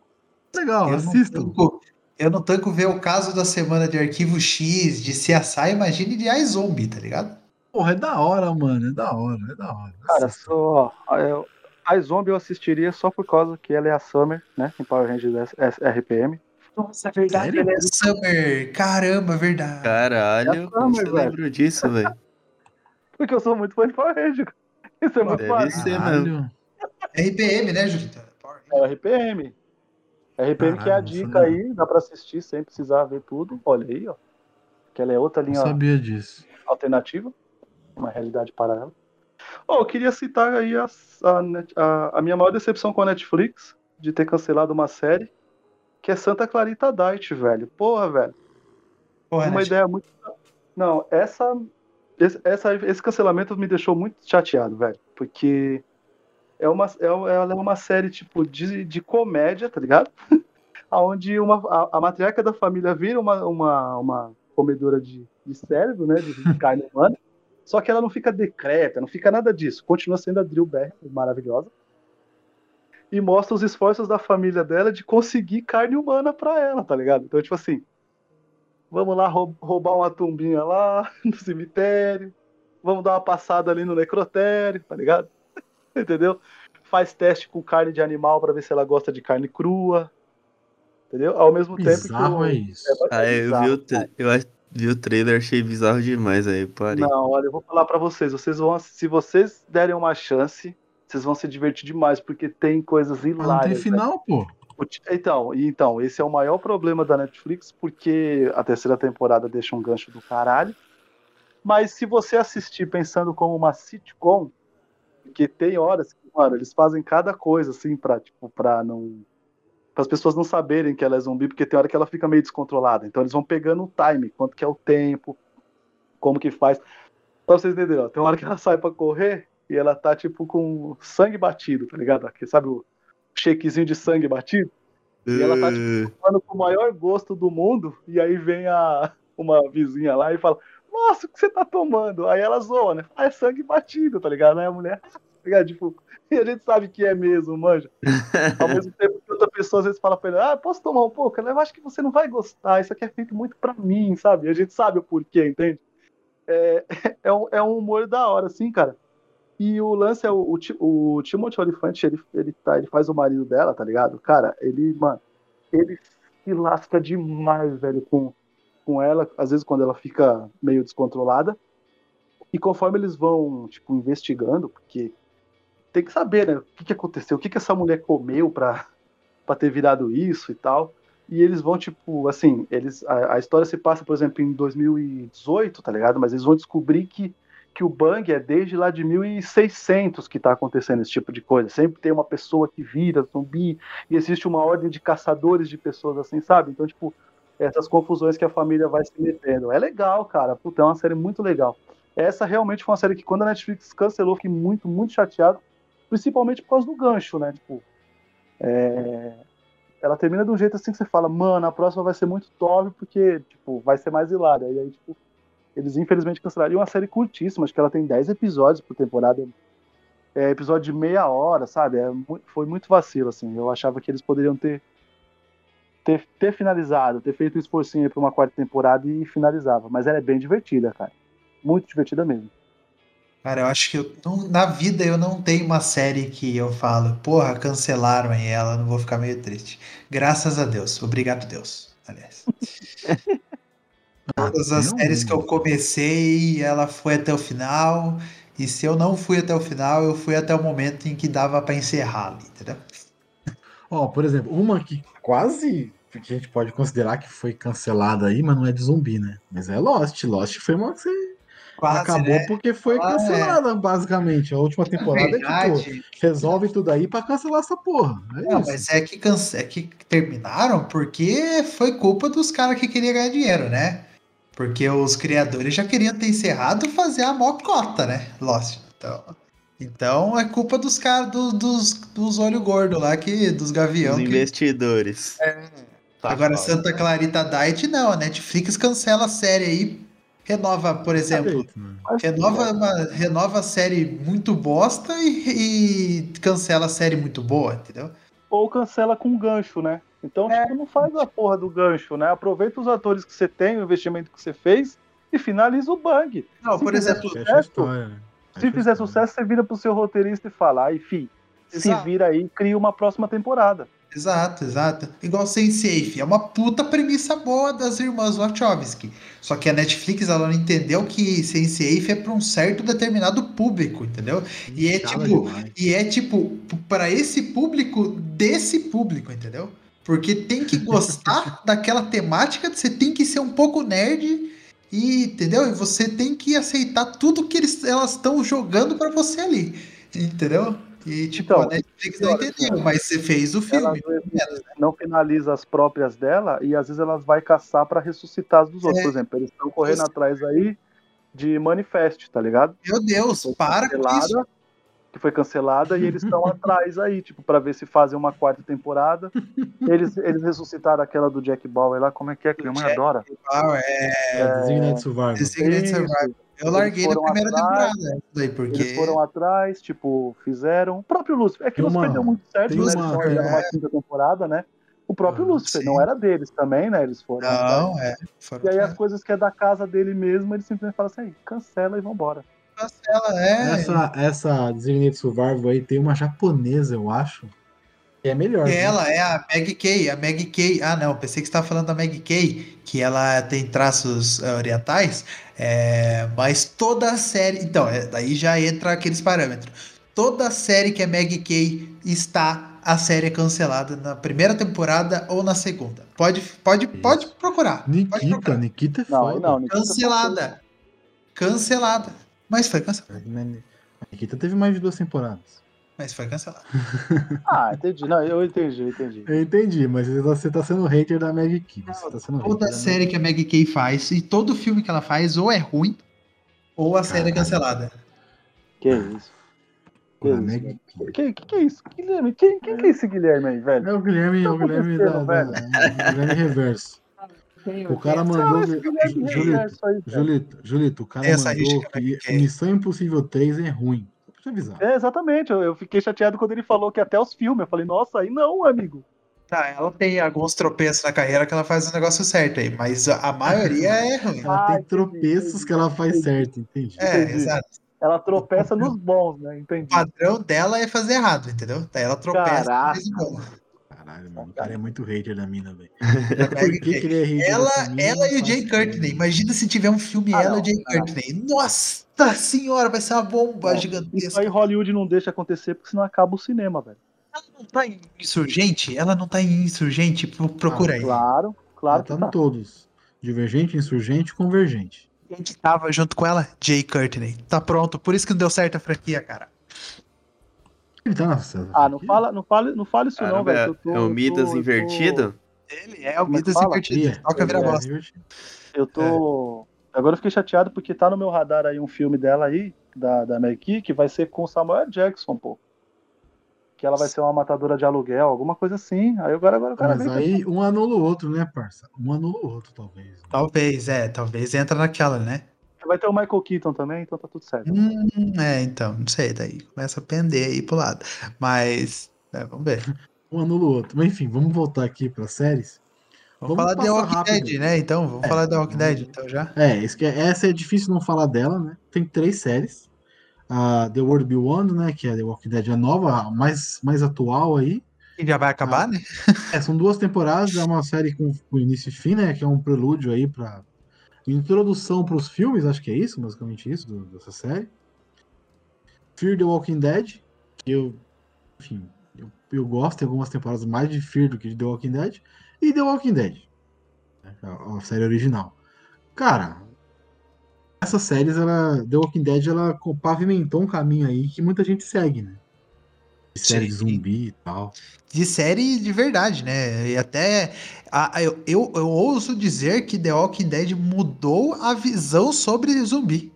Legal, eu não, assistam. tanco, eu não tanco ver o caso da semana de Arquivo X, de CSI, imagine de iZombie, tá ligado? Porra, é da hora, mano. É da hora, é da hora. Cara, só. eu- A Zombie eu assistiria só por causa que ela é a Summer, né? Em Power Rangers RPM. Nossa, é verdade. Sério? Ele é Summer. Caramba, é verdade. Caralho, você velho. lembrou disso, velho? Porque eu sou muito fã de Power Rangers. Isso é muito Deve fácil. ser. RPM, né, Julito? É o RPM. RPM que é a dica aí, dá pra assistir sem precisar ver tudo. Olha aí, ó. Que ela é outra Não linha sabia disso. alternativa, uma realidade paralela. Oh, eu queria citar aí a, a, a- a minha maior decepção com a Netflix de ter cancelado uma série, que é Santa Clarita Diet, velho. Porra, velho. Porra, uma ideia muito. Não, essa, esse, essa, esse cancelamento me deixou muito chateado, velho. Porque é uma, é, ela é uma série, tipo, de, de comédia, tá ligado? Onde uma, a, a matriarca da família vira uma, uma, uma comedora de, de cérebro, né? De, de carne humana. Só que ela não fica decreta, não fica nada disso. Continua sendo a Drill Beck, maravilhosa. E mostra os esforços da família dela de conseguir carne humana pra ela, tá ligado? Então, tipo assim, Vamos lá rou- roubar uma tumbinha lá no cemitério. Vamos dar uma passada ali no necrotério, tá ligado? Entendeu? Faz teste com carne de animal pra ver se ela gosta de carne crua. Entendeu? Ao mesmo tempo que. Bizarro o- é isso. Ah, eu bizarro, vi o, eu vi o trailer, achei bizarro demais aí, parei. Não, olha, eu vou falar pra vocês. Vocês vão, se vocês derem uma chance, vocês vão se divertir demais, porque tem coisas Mas não tem hilárias. né? final, pô. O ti- Então, então, esse é o maior problema da Netflix, porque a terceira temporada deixa um gancho do caralho. Mas se você assistir pensando como uma sitcom, porque tem horas que, mano, eles fazem cada coisa assim pra, tipo, pra não. para as pessoas não saberem que ela é zumbi, porque tem hora que ela fica meio descontrolada. Então eles vão pegando o time, quanto que é o tempo, como que faz. Pra vocês entenderem, ó, tem uma hora que ela sai pra correr e ela tá, tipo, com sangue batido, tá ligado? Aqui, sabe o shakezinho de sangue batido? E ela tá, tipo, tomando com o maior gosto do mundo, e aí vem a, uma vizinha lá e fala, nossa, o que você tá tomando? Aí ela zoa, né? Ah, é sangue batido, tá ligado? Aí a mulher, tá ligado? Tipo, e a gente sabe que é mesmo, manja. Ao mesmo tempo que outra pessoa às vezes fala pra ele, ah, posso tomar um pouco? Ela, eu acho que você não vai gostar, isso aqui é feito muito pra mim, sabe? E a gente sabe o porquê, entende? É, é, um, é um humor da hora, assim, cara. E o lance é o, o, o Timothy Olyphant, ele, ele, tá, ele faz o marido dela, tá ligado? Cara, ele, mano, ele se lasca demais, velho, com, com ela, às vezes quando ela fica meio descontrolada. E conforme eles vão, tipo, investigando, porque tem que saber, né, o que, que aconteceu, o que, que essa mulher comeu pra, pra ter virado isso e tal. E eles vão, tipo, assim, eles a, a história se passa, por exemplo, em 2018, tá ligado? Mas eles vão descobrir que, que o Bang é desde lá de 1600 que tá acontecendo esse tipo de coisa. Sempre tem uma pessoa que vira zumbi e existe uma ordem de caçadores de pessoas assim, sabe? Então, tipo, essas confusões que a família vai se metendo. É legal, cara. Puta, é uma série muito legal. Essa realmente foi uma série que quando a Netflix cancelou, fiquei muito, muito chateado. Principalmente por causa do gancho, né? Tipo, é, ela termina de um jeito assim que você fala, mano, a próxima vai ser muito top, porque, tipo, vai ser mais hilária. E aí, tipo, eles infelizmente cancelaram. E uma série curtíssima, acho que ela tem 10 episódios por temporada. É episódio de meia hora, sabe? É foi muito vacilo, assim. Eu achava que eles poderiam ter, ter, ter finalizado, ter feito um esforcinho pra uma quarta temporada e finalizava. Mas ela é bem divertida, cara. Muito divertida mesmo. Cara, eu acho que eu não- na vida eu não tenho uma série que eu falo, porra, cancelaram aí ela, não vou ficar meio triste. Graças a Deus. Obrigado, Deus. Aliás. Todas as séries que eu comecei, ela foi até o final. E se eu não fui até o final, eu fui até o momento em que dava pra encerrar ali, entendeu? Ó, por exemplo, uma que quase a gente pode considerar que foi cancelada aí, mas não é de zumbi, né? Mas é Lost. Lost foi uma que você Quase, acabou né? porque foi Ah, é. cancelada, basicamente. A última temporada é tipo, Verdade. resolve tudo aí pra cancelar essa porra. É Não, isso. mas é que, cance- é que terminaram porque foi culpa dos caras que queriam ganhar dinheiro, né? Porque os criadores já queriam ter encerrado fazer a mocota, né? Lost. Então, então é culpa dos caras do- dos, dos olhos gordos lá, que, dos gavião. Os que- investidores. Tá Agora, foda. Santa Clarita Diet, não. A Netflix cancela a série aí. Renova, por exemplo, né? renova, uma, renova a série muito bosta e, e cancela a série muito boa, entendeu? Ou cancela com gancho, né? Então, É. tipo, não faz a porra do gancho, né? Aproveita os atores que você tem, o investimento que você fez e finaliza o bang. Não, Se por fizer exemplo, sucesso, né? Se fizer sucesso, você vira pro seu roteirista e fala, ai, fi, se vira aí e cria uma próxima temporada. Exato, exato. Igual Sense8. É uma puta premissa boa das irmãs Wachowski. Só que a Netflix ela não entendeu que Sense8 é para um certo determinado público, entendeu? E é Cala tipo, demais. e é tipo para esse público desse público, entendeu? Porque tem que gostar daquela temática, você tem que ser um pouco nerd E, entendeu? E você tem que aceitar tudo que eles, elas estão jogando pra você ali. Entendeu? E, tipo, Então, a Netflix não entendeu, só. mas você fez o Ela filme. às vezes não finaliza as próprias dela e às vezes elas vai caçar pra ressuscitar as dos outros. É. Por exemplo, eles estão correndo atrás aí de Manifest, tá ligado? Meu Deus, para com isso. que foi cancelada e eles estão atrás aí, tipo, pra ver se fazem uma quarta temporada. Eles, eles ressuscitaram aquela do Jack Bauer lá, como é que é que minha mãe Jack adora? Ah, é, Designated Survivor. Designated. Survivor. Eu larguei na primeira atrás, temporada. Daí, porque. Eles foram atrás, tipo, fizeram. O próprio Lucifer. É que Tem o Lucifer uma- deu muito certo, né? uma- Eles estão olhando uma quinta temporada, né? O próprio Ah, Lucifer, sim. não era deles também, né? Eles foram. atrás. Não, é. Foram E aí as coisas que é da casa dele mesmo, ele simplesmente fala assim, aí, cancela e vambora. Cancela, é. Essa, essa Designated Survivor aí tem uma japonesa, eu acho. É melhor. E né? ela é a Meg Kay, a Meg Kay. Ah, não, pensei que você estava falando da Meg Kay, que ela tem traços eh, orientais, é, mas toda a série. Então, é, daí já entra aqueles parâmetros. Toda série que é Meg Kay está a série é cancelada na primeira temporada ou na segunda. Pode, pode, pode procurar. Pode Nikita, procurar. Nikita é Não, foda. não, Nikita Cancelada. Cancelada. Mas foi cancelada. A Nikita teve mais de duas temporadas. Mas foi cancelada. Ah, entendi. Não, eu entendi, eu entendi. Eu entendi, mas você tá, tá sendo hater da Meg Key. Você tá sendo Toda hater da série que a Meg Kay faz e todo filme que ela faz ou é ruim ou a série é cancelada. Que isso? Que A isso. Que, que, que é isso? Guilherme, quem, quem que é esse Guilherme aí, velho? É o Guilherme, é o Tá Guilherme da, da- o Guilherme Reverso. O cara mandou. é Julito. Julito, Julito, o cara essa mandou que é- Missão Impossível 3 é ruim. Pra te avisar. É, exatamente. Eu, eu fiquei chateado quando ele falou que até os filmes. Eu falei, nossa, aí não, amigo. Tá, ela tem alguns tropeços na carreira que ela faz o negócio certo aí, mas a, maioria é ruim. Ela Ah, tem entendi, tropeços entendi, que ela faz entendi. certo, entendi. É, entendi. exato. Ela tropeça nos bons, né? Entendi. O padrão dela é fazer errado, entendeu? Daí ela tropeça Caraca. faz o bom. Caralho, mano, o cara é muito hater da mina, velho. É Ela, ela e o Jay. Courtney. Imagina se tiver um filme Ah, ela e não, o Jay. Courtney. Nossa senhora, vai ser uma bomba Não, Isso gigantesca. aí Hollywood não deixa acontecer porque senão acaba o cinema, velho. Ela não tá em Insurgente? Ela não tá em Insurgente? Pro- Procura aí. Claro, claro que tá em todos. Divergente, insurgente, convergente. Quem que tava junto com ela? Jay Courtney. Tá pronto. Por isso que não deu certo a franquia, cara. Ele tá na César. Ah, não fala, não fala, não fala isso não, Caramba, velho. é, é o Midas tô- invertido? Ele é o Como é Midas fala? invertido. Toca vira é. bosta. Eu tô. Agora eu fiquei chateado porque tá no meu radar aí um filme dela aí, da, da Key, que vai ser com Samuel Jackson, pô. Que ela vai ser uma matadora de aluguel, alguma coisa assim. Aí agora, agora o cara Mas vem aí um anula o outro, né, parça? Um anula o outro, talvez. Talvez, é. Talvez entra naquela, né? Vai ter o Michael Keaton também, então tá tudo certo. Hum, é, então. Não sei. Daí começa a pender aí pro lado. Mas. é, vamos ver. Um anula o outro. Mas enfim, vamos voltar aqui para séries. Vamos, Vamos falar de Walking rápido. Dead, né? Então, vamos É, falar de The Walking Dead, então já. É, isso que é- essa é difícil não falar dela, né? Tem três séries. A The World Beyond, né? Que é The Walking Dead, a nova, a mais, mais atual aí. E já vai acabar, Ah. né? É, são duas temporadas, é uma série com, com início e fim, né? Que é um prelúdio aí para introdução para os filmes, acho que é isso, basicamente isso, do- dessa série. Fear the Walking Dead, que eu, enfim, eu, eu gosto, tem algumas temporadas mais de Fear do que de The Walking Dead. E The Walking Dead, né, a, a série original. Cara, essas séries, ela, The Walking Dead, ela pavimentou um caminho aí que muita gente segue, né? De série de zumbi e tal. De série de verdade, né? E até. a- eu, eu, eu ouso dizer que The Walking Dead mudou a visão sobre zumbi.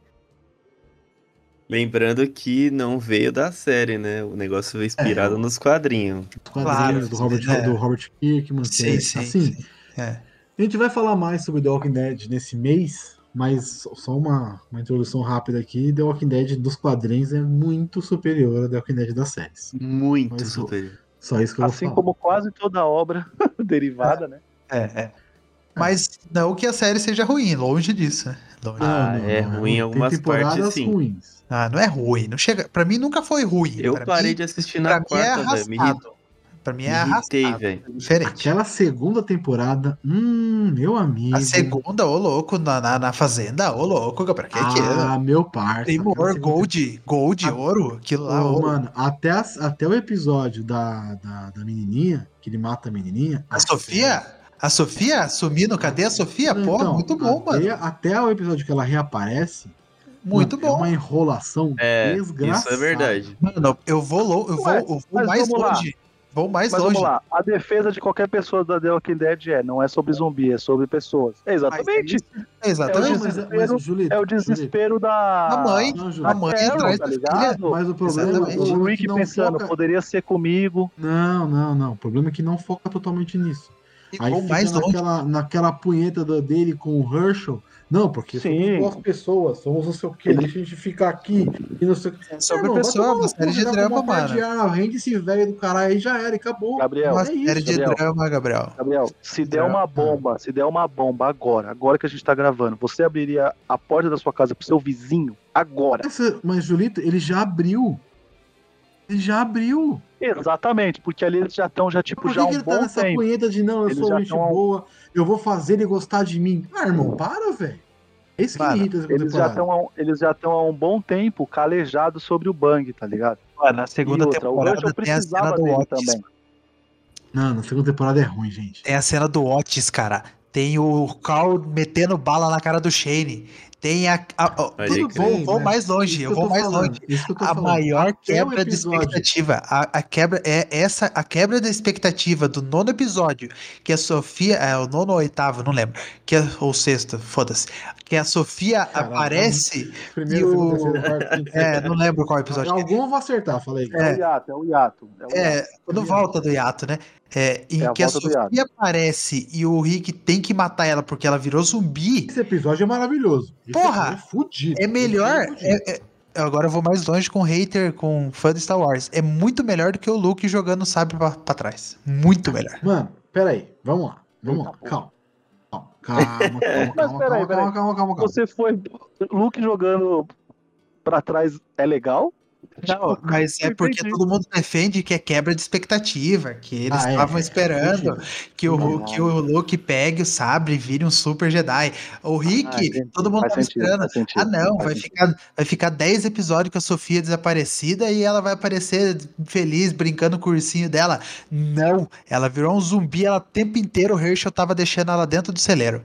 Lembrando que não veio da série, né? O negócio veio inspirado nos quadrinhos. Os quadrinhos Claro, do Robert, é. do Robert Kirkman. é- Sim, sim, assim, sim. É. a gente vai falar mais sobre The Walking Dead nesse mês, mas só uma, uma introdução rápida aqui. The Walking Dead dos quadrinhos é muito superior a The Walking Dead das séries. Muito Mas superior. Só isso que eu Assim vou falar. como quase toda obra derivada, né? É, é. Mas não que a série seja ruim, longe disso, né? Longe. Ah, é ruim em algumas partes, sim. ruins. Ah, não é ruim. Não chega. Pra mim nunca foi ruim. Eu Pra parei mim, de assistir na é quarta, velho. Me arrastado. Pra mim é irritei, arrastado. velho. É diferente. Aquela segunda temporada, hum, meu amigo. A segunda, ô louco, na, na, na fazenda, ô louco, pra que que é? Ah, meu parça. Tem aquela more, segunda gold, gold, Ah, ouro, aquilo lá, Ô, ouro. mano, até, as- até o episódio da, da, da menininha, que ele mata a menininha. A ah, Sofia? A Sofia sumindo, cadê a Sofia? Não, Pô, então, muito bom, até, mano. Até o episódio que ela reaparece. Muito mano, É bom. uma enrolação É, desgraçada. isso é verdade. Mano, eu vou, eu vou, eu vou mas mais longe. Vou mais Mas longe. vamos lá, a defesa de qualquer pessoa da The Walking Dead é, não é sobre zumbi, é sobre pessoas. É exatamente. Exatamente. Não, mas, mas, Julito, É o desespero da. A mãe, Não, Julito, a mãe Carol, atrás tá da ligado? Mas o problema, Exatamente. o O é Rick pensando, foca... poderia ser comigo. Não, não, não. O problema é que não foca totalmente nisso. E Aí mais longe. naquela, naquela punheta dele com o Herschel. Não, porque Sim. somos boas pessoas, somos não sei o quê, deixa a gente ficar aqui e não sei o que. É sobre pessoa, uma série de drama, mano. Rende esse velho do caralho aí já era, e acabou. Gabriel, Uma é isso, série de Gabriel. drama, Gabriel. Gabriel, se der uma bomba, se der uma bomba agora, agora que a gente tá gravando, você abriria a porta da sua casa pro seu vizinho agora. Essa- mas, Julito, ele já abriu. Ele já abriu. Exatamente, porque ali eles já estão já tipo já um ele tá nessa tempo. punheta de não, eu Eles sou gente tão- boa, eu vou fazer ele gostar de mim? Ah, irmão, para, velho. É isso que Mano, me irrita essa Eles já estão eles já estão há um bom tempo calejados sobre o Bang, tá ligado? Mano, na segunda outra, o temporada Herschel tem a cena precisava do Otis. também. Não, na segunda temporada é ruim, gente. Tem a cena do Otis, cara. Tem o Carl metendo bala na cara do Shane. Tem a. a- a- tudo, crer. vou, vou mas mais isso longe, que eu vou mais falando, longe. Isso que eu tô A falando. maior Até quebra de episódio- expectativa, a, a quebra é essa, a quebra da expectativa do nono episódio, que a Sofia, é o nono ou oitavo, não lembro, que a, ou sexto, foda-se, que a Sofia aparece, Primeiro, E segundo, o- terceiro, quarto, é, não lembro qual episódio. é. Algum eu vou acertar, falei. É, o hiato, é o hiato. É, o hiato. É, quando volta do hiato, né? É, em É a que a. Sofia aparece e o Rick tem que matar ela porque ela virou zumbi. Esse episódio é maravilhoso. Esse Porra, é fudido. É melhor. É- é- agora eu vou mais longe com hater, com fã de Star Wars. É muito melhor do que o Luke jogando o sabre pra, pra trás. Muito melhor. Mano, peraí, vamos lá. Vamos lá, Eita, calma. Calma, calma, calma, calma, calma, peraí, calma, peraí. calma, calma, calma. Você foi. Luke jogando pra trás é legal? Não, mas é porque entendi. todo mundo defende que é quebra de expectativa, que eles Ah, é, estavam é, esperando que, o, Não. que o Luke pegue o sabre e vire um super Jedi. O Rick, Ah, todo mundo Faz tava sentido, esperando. sentido, Ah, não, vai sentido. ficar, vai ficar 10 episódios com a Sofia desaparecida e ela vai aparecer feliz, brincando com o ursinho dela. Não, ela virou um zumbi, ela o tempo inteiro o Herschel tava deixando ela dentro do celeiro.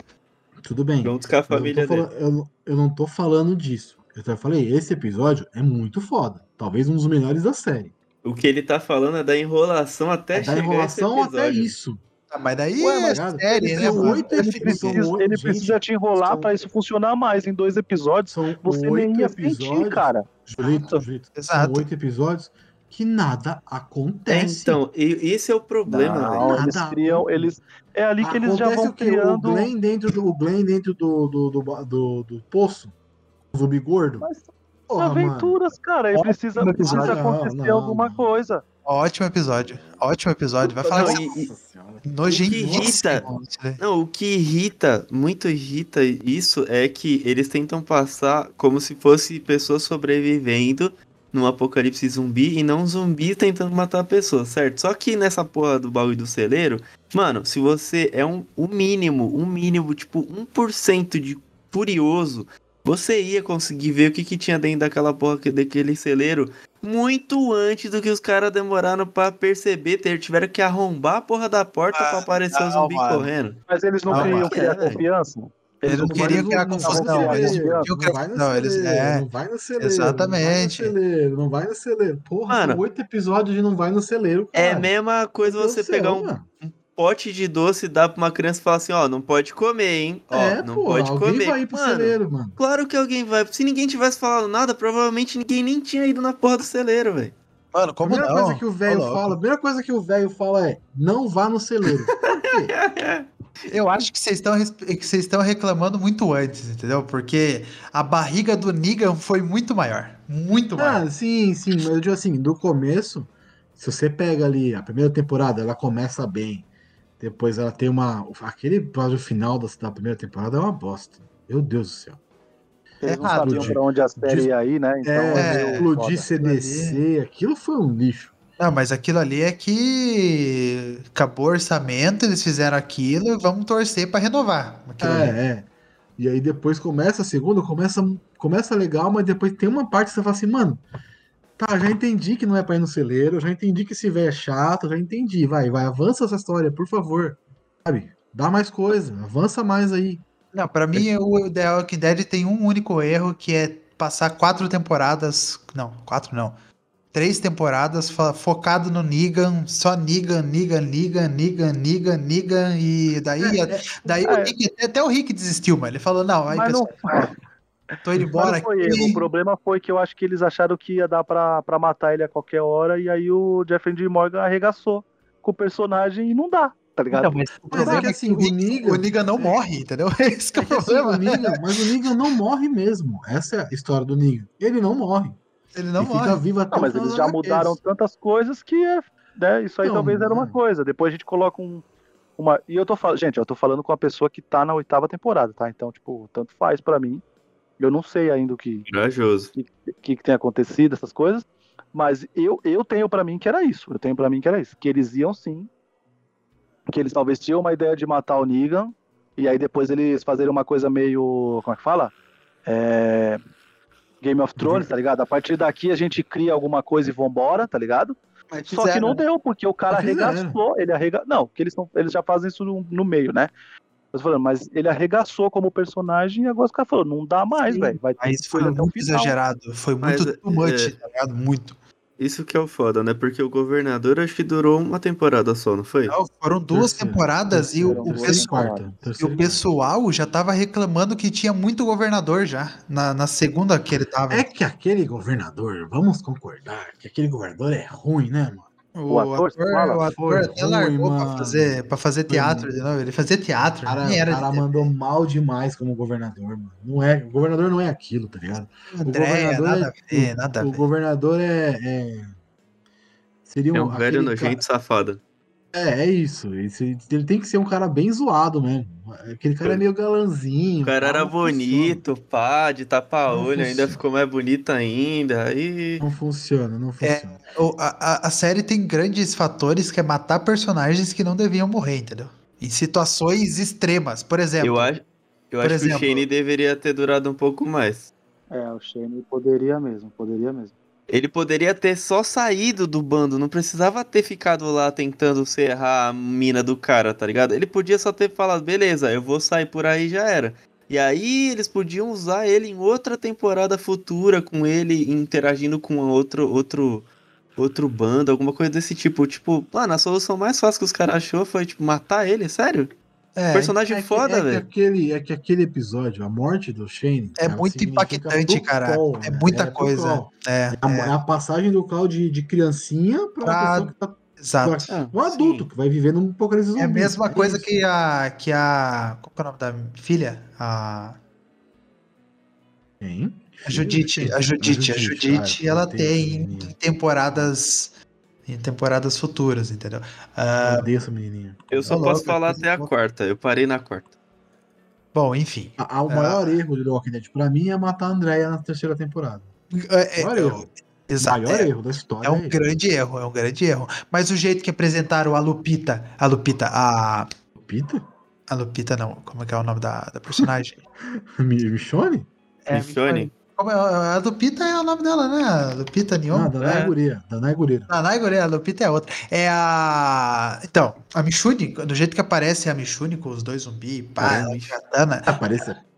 Tudo bem. Junto com a Eu não, família tô dele. falando, eu, não- eu não tô falando disso. Eu só falei, esse episódio é muito foda. Talvez um dos melhores da série. O que ele tá falando é da enrolação até É da enrolação esse até isso. Ah, mas daí Ué, é mas, série, são né, mano? oito Ele São precisa, oito- ele gente, precisa te enrolar são- pra isso funcionar mais. Em dois episódios, São você nem oito ia sentir, episódios. cara. Julito, Julito, são Exato. oito episódios que nada É, acontece. então, e- esse é o problema. Não, eles Nada. criam. Eles, é ali que eles já Acontece vão o criando. O Glenn dentro do, o Glenn dentro do, do, do, do, do poço. O zumbi gordo. Mas Porra, mano. aventuras, cara. Aí Ótimo precisa, acontecer Não, não, alguma não. coisa. Ótimo episódio. Ótimo episódio. Vai falar Não, assim, e- e- nojentíssimo. Não, o que irrita, muito irrita isso é que eles tentam passar como se fosse pessoas sobrevivendo num apocalipse zumbi e não zumbi tentando matar pessoas, certo? Só que nessa porra do baú e do celeiro, mano, se você é um, um mínimo, um mínimo, tipo 1% de curioso, você ia conseguir ver o que, que tinha dentro daquela porra que- daquele celeiro muito antes do que os caras demoraram pra perceber, ter, tiveram que arrombar a porra da porta Ah, pra aparecer o não, zumbi mano. correndo. Mas eles não Não, queriam criar É, confiança. Ele não queria Mas criar não- não confusão, vai no eles celeiro, queriam- não queriam- vai no não, eles- celeiro, é. não vai no celeiro, Exatamente. Não vai no celeiro, não vai no celeiro. Porra, Mano. são oito episódios de não vai no celeiro, É a cara. mesma coisa Meu Deus você pegar um mano. Pote de doce e dar pra uma criança e falar assim, ó, não pode comer, hein? Ó, é, não pô, pode alguém comer. vai ir pro Mano, celeiro, mano. claro que alguém vai. Se ninguém tivesse falado nada, provavelmente ninguém nem tinha ido na porra do celeiro, velho. Mano, A como primeira não? coisa que o velho fala, a primeira coisa que o velho fala é: não vá no celeiro. Por quê? Eu acho que vocês estão que vocês estão reclamando muito antes, entendeu? Porque a barriga do Negan foi muito maior. Muito maior. ah, sim, sim, mas eu digo assim, do começo, se você pega ali a primeira temporada, ela começa bem. Depois ela tem uma. Aquele episódio final da, da primeira temporada é uma bosta. Meu Deus do céu. Eles não errado, sabiam de- pra onde a série de- ia ir, né? Então, é, meio explodir foda. CDC, aquilo foi um lixo. Não, mas aquilo ali é que acabou o orçamento, eles fizeram aquilo e vamos torcer pra renovar. É, é. E aí depois começa a segunda, começa, começa legal, mas depois tem uma parte que você fala assim, mano, tá, já entendi que não é pra ir no celeiro, já entendi que esse velho é chato, já entendi, vai, vai, avança essa história, por favor. Sabe? Dá mais coisa, avança mais aí. Não, pra mim o The Walking Dead tem um único erro que é passar quatro temporadas. Não, quatro não. Três temporadas fo- focado no Negan, só Negan, Negan, Negan, Negan, Negan, Negan, e daí, daí o é. Rick, até o Rick desistiu, mano. Ele falou: não, aí Mas não, pessoal, tô indo mas embora não foi aqui. erro. O problema foi que eu acho que eles acharam que ia dar pra, pra matar ele a qualquer hora, e aí o Jeffrey D. Morgan arregaçou com o personagem e não dá, tá ligado? Não, mas o Mas problema é que é assim, o o Negan, o Negan não morre, entendeu? Esse que é É o que assim, o problema. Negan, mas o Negan não morre mesmo. Essa é a história do Negan. Ele não morre. Ele não ele fica morre. vivo até Não, o mas eles já mudaram HQs. tantas coisas que é, né, isso aí Não, talvez era uma coisa. Depois a gente coloca um, uma. E eu tô falando, gente, eu tô falando com uma pessoa que tá na oitava temporada, tá? Então, tipo, tanto faz pra mim. Eu não sei ainda o que, Corajoso. o que, que tem acontecido, essas coisas. Mas eu, eu tenho pra mim que era isso. Eu tenho pra mim que era isso. Que eles iam sim. Que eles talvez tinham uma ideia de matar o Negan. E aí depois eles fazerem uma coisa meio. Como é que fala? É, Game of Thrones, tá ligado? A partir daqui a gente cria alguma coisa e vambora, tá ligado? Mas Só que não né? deu, porque o cara arregaçou, ele arrega... Não, porque eles, não, eles já fazem isso no, no meio, né? Mas, falando, mas ele arregaçou como personagem e agora os caras falaram, não dá mais, velho. Mas foi muito exagerado. Foi muito Mas, too much, é- tá ligado? Muito. Isso que é o foda, né? Porque o governador acho que durou uma temporada só, não foi? Não, foram duas Terceira. temporadas e o, o e pessoal, e o pessoal já tava reclamando que tinha muito governador já. Na, na segunda que ele tava. É que aquele governador, vamos concordar, que aquele governador é ruim, né, mano? O ator, você fala? o ator até largou pra fazer, pra fazer teatro de novo. Ele fazia teatro, O cara, nem era o cara de mandou mal demais como governador, mano. Não é, o governador não é aquilo, tá ligado? André, governador nada é- a ver, nada a O ver. governador é. é- Seria É um velho nojento safado. É, é isso. Esse- ele tem que ser um cara bem zoado mesmo. Aquele cara é meio galanzinho. O cara era não funciona. bonito, pá, de tapa-olho, ainda ficou mais bonito ainda. Aí. Não funciona, não É. funciona. O- a, a- a série tem grandes fatores que é matar personagens que não deviam morrer, entendeu? Em situações extremas. Por exemplo, Eu acho, eu acho que exemplo- o Shane deveria ter durado um pouco mais. É, o Shane poderia mesmo, poderia mesmo. Ele poderia ter só saído do bando, não precisava ter ficado lá tentando serrar a mina do cara, tá ligado? Ele podia só ter falado, beleza, eu vou sair por aí já era. E aí eles podiam usar ele em outra temporada futura, com ele interagindo com outro, outro, outro bando, alguma coisa desse tipo. Tipo, mano, a solução mais fácil que os caras achou foi, tipo, matar ele, sério? É, Personagem É que- foda, é velho. aquele, é que aquele episódio, a morte do Shane. é cara, muito significa impactante, cara. Cole, é né? muita pro coisa. É, É a, é a passagem do Call de, de criancinha pra Pra- pessoa que tá. exato. pra- um adulto sim. que vai viver num apocalipse É a zumbi. mesma coisa isso. que a. que a. Qual que é o nome da filha? A. Quem? A Judite, a Judite, a Judite, Ah, ela tem tem temporadas em temporadas futuras, entendeu? Ah, Eu odeio essa menininha. Eu só Ô, posso falar até a quarta, eu parei na quarta. bom, enfim. A- a- o maior erro de The Walking Dead pra mim é matar a Andrea na terceira temporada. É, é, Maior erro. exato, maior é, erro da história. é um esse. grande erro, é um grande erro. Mas o jeito que apresentaram a Lupita, a Lupita, a Pita? a Lupita não, como é que é o nome da, da personagem? Mi- Michonne? É, Michonne? É, a Lupita é o nome dela, né? A Lupita Nyong'o. Ah, Danai é. Guria. Danai Guria. A Naigore, a Lupita é outra. É a. Então, a Michune, do jeito que aparece a Michune com os dois zumbis, pá, É, ela Mich- katana. Ah,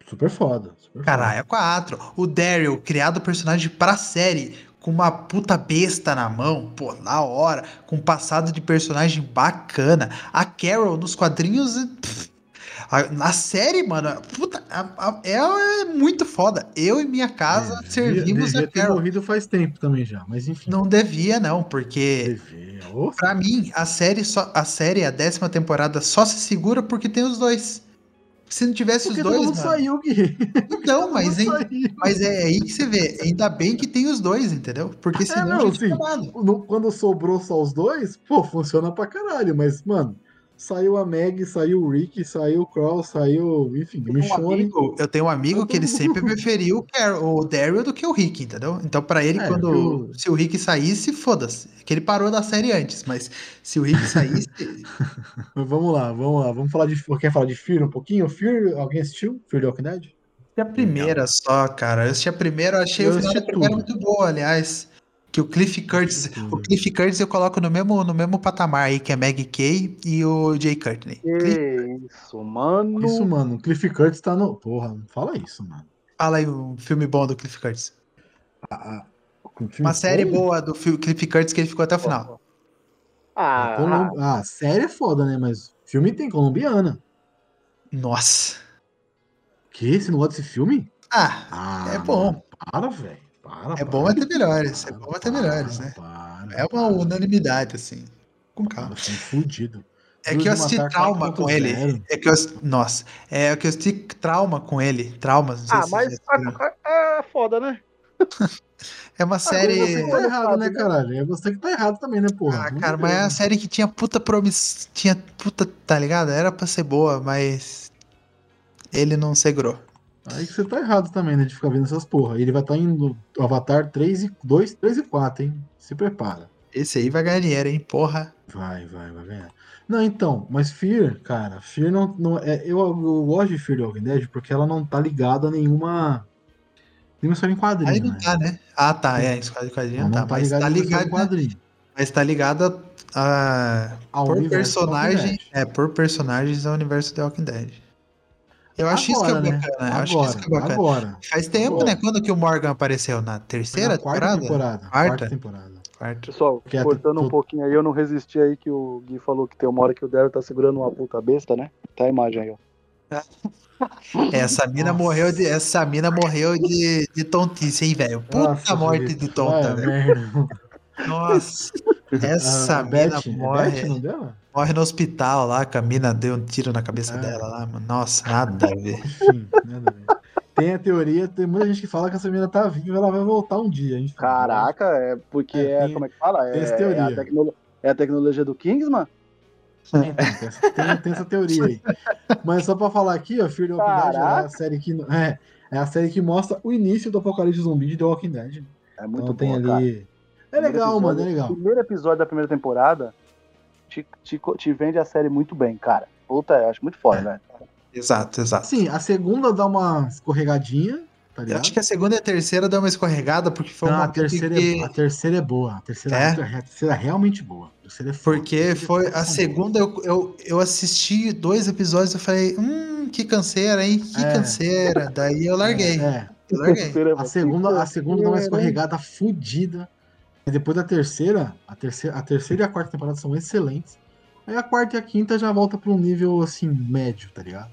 super foda. Super Caralho, é quatro. O Daryl, criado personagem pra série, com uma puta besta na mão, pô, na hora, com um passado de personagem bacana. A Carol nos quadrinhos. pff, a- na série, mano, puta, a- a- ela é muito foda. Eu e minha casa É, servimos devia, a ter Carol. morrido faz tempo também já, mas enfim. Não devia, não, porque. Devia. Pra mim, a série, só, a série, a décima temporada, só se segura porque tem os dois. Se não tivesse Porque os todo dois, mundo mano, saiu, Gui. então, mas, Todo hein, mas é aí que você vê. Ainda bem que tem os dois, entendeu? Porque senão não, a gente sim. tinha amado. No- Quando sobrou só os dois, pô, funciona pra caralho. Mas, mano, saiu a Meg, saiu o Rick, saiu o Crow, saiu, enfim, o Eu tenho um Michonne. amigo- eu tenho um amigo que ele sempre preferiu o, Daryl do que o Rick, entendeu? Então, pra ele, É, quando eu- se o Rick saísse, foda-se. Que ele parou da série antes, mas se o Rick saísse, vamos lá, vamos lá. Vamos falar de. Quer falar de Fear um pouquinho? Fear, alguém assistiu? Fear the Walking Dead? a primeira só, cara. Eu assisti a primeira, eu achei Eu o final da primeira tudo. muito boa, aliás. Que o Cliff Curtis, o Cliff Curtis eu coloco no mesmo, no mesmo patamar aí, que é Maggie Kay e o Jay Courtney. Que isso, mano. Isso, mano. O Cliff Curtis tá no. Porra, não fala isso, mano. Fala aí um filme bom do Cliff Curtis. Ah, ah, Uma série foi- boa do Cliff Curtis que ele ficou até o final. Ah, Colom- Ah, série é foda, né? Mas filme tem colombiana. Nossa. Que? Você não gosta desse filme? Ah, Ah, É bom. mano, Para, velho. Para, É bom até melhores, é bom até melhores, né? para, é uma para. unanimidade, assim. Com calma. Cara, você é fudido. É que eu assisti trauma com 4.0. ele. É que eu, nossa, é que eu assisti trauma com ele. Traumas, não sei ah se mas assistiram. é foda, né? É uma Você série. que tá errado, né, caralho? É você que tá errado também, né, porra? Ah, cara, mas é uma série que tinha puta promiss... Tinha puta, tá ligado? Era pra ser boa, mas. Ele não segurou. Aí que você tá errado também, né, de ficar vendo essas porra. Ele vai estar indo Avatar 3 e 2, 3 e 4, hein? Se prepara. Esse aí vai ganhar dinheiro, hein? Porra. Vai, vai, vai ganhar. Não, então, mas Fear, cara, Fear não. não é, eu, eu gosto de Fear The Walking Dead porque ela não tá ligada a nenhuma. Nenhuma história em quadrinho. Aí não né? tá, né? Ah, tá. É, escola de quadrinho Ela não tá. Mas ligada tá a nenhuma história em quadrinho. Mas tá ligada a. Ao Por personagem. É, por personagens ao universo The Walking Dead. Eu acho isso que é Agora, né? bacana. Eu acho Agora, isso que é bacana. agora. Faz tempo, Agora. né? Quando que o Morgan apareceu? Na terceira Na quarta temporada? temporada. Quarta? Quarta temporada. Quarta. Pessoal, Que é cortando um pouquinho aí, eu não resisti aí que o Gui falou que tem uma hora que o Daryl tá segurando uma puta besta, né? Tá a imagem aí, ó. Essa mina Nossa. morreu de. Essa mina morreu de, de tontice, hein, velho? Puta Nossa, morte Julito, de tonta, vai, velho. merda. Nossa. Essa A mina Beth, é morre, Beth o nome dela? Morre no hospital lá, que a mina deu um tiro na cabeça É. dela lá, mano. Nossa, nada a ver. Enfim, nada a ver. Tem a teoria, tem muita gente que fala que essa menina tá viva e ela vai voltar um dia. Enfim, Caraca, é porque É, é, tem- como é que fala? tem essa É, teoria. é, a tecno- é a tecnologia do Kingsman? Então, tem, essa, tem- tem essa teoria aí. Mas só pra falar aqui, ó, Fear the Walking Dead é a série que. É, é a série que mostra o início do apocalipse zumbi de The Walking Dead. É muito então tem boa, cara. ali. É legal, episódio- mano, é legal. O primeiro episódio da primeira temporada te, te, te vende a série muito bem, cara. Puta, eu acho muito É. foda, velho. Exato, exato. Sim, a segunda dá uma escorregadinha, tá Eu ligado? acho que a segunda e a terceira deu uma escorregada, porque foi Não, uma a terceira, é, a terceira é boa. A terceira É? é, a terceira é realmente boa. A terceira é foda. Porque terceira foi é a segunda, eu, eu, eu assisti dois episódios, eu falei, hum, que canseira, hein? Que É. canseira. Daí eu larguei. É, Eu larguei. Terceira, a segunda, a segunda dá uma né? escorregada fudida. E depois da terceira, a terceira, a terceira e a quarta temporada são excelentes. Aí a quarta e a quinta já volta pra um nível assim, médio, tá ligado?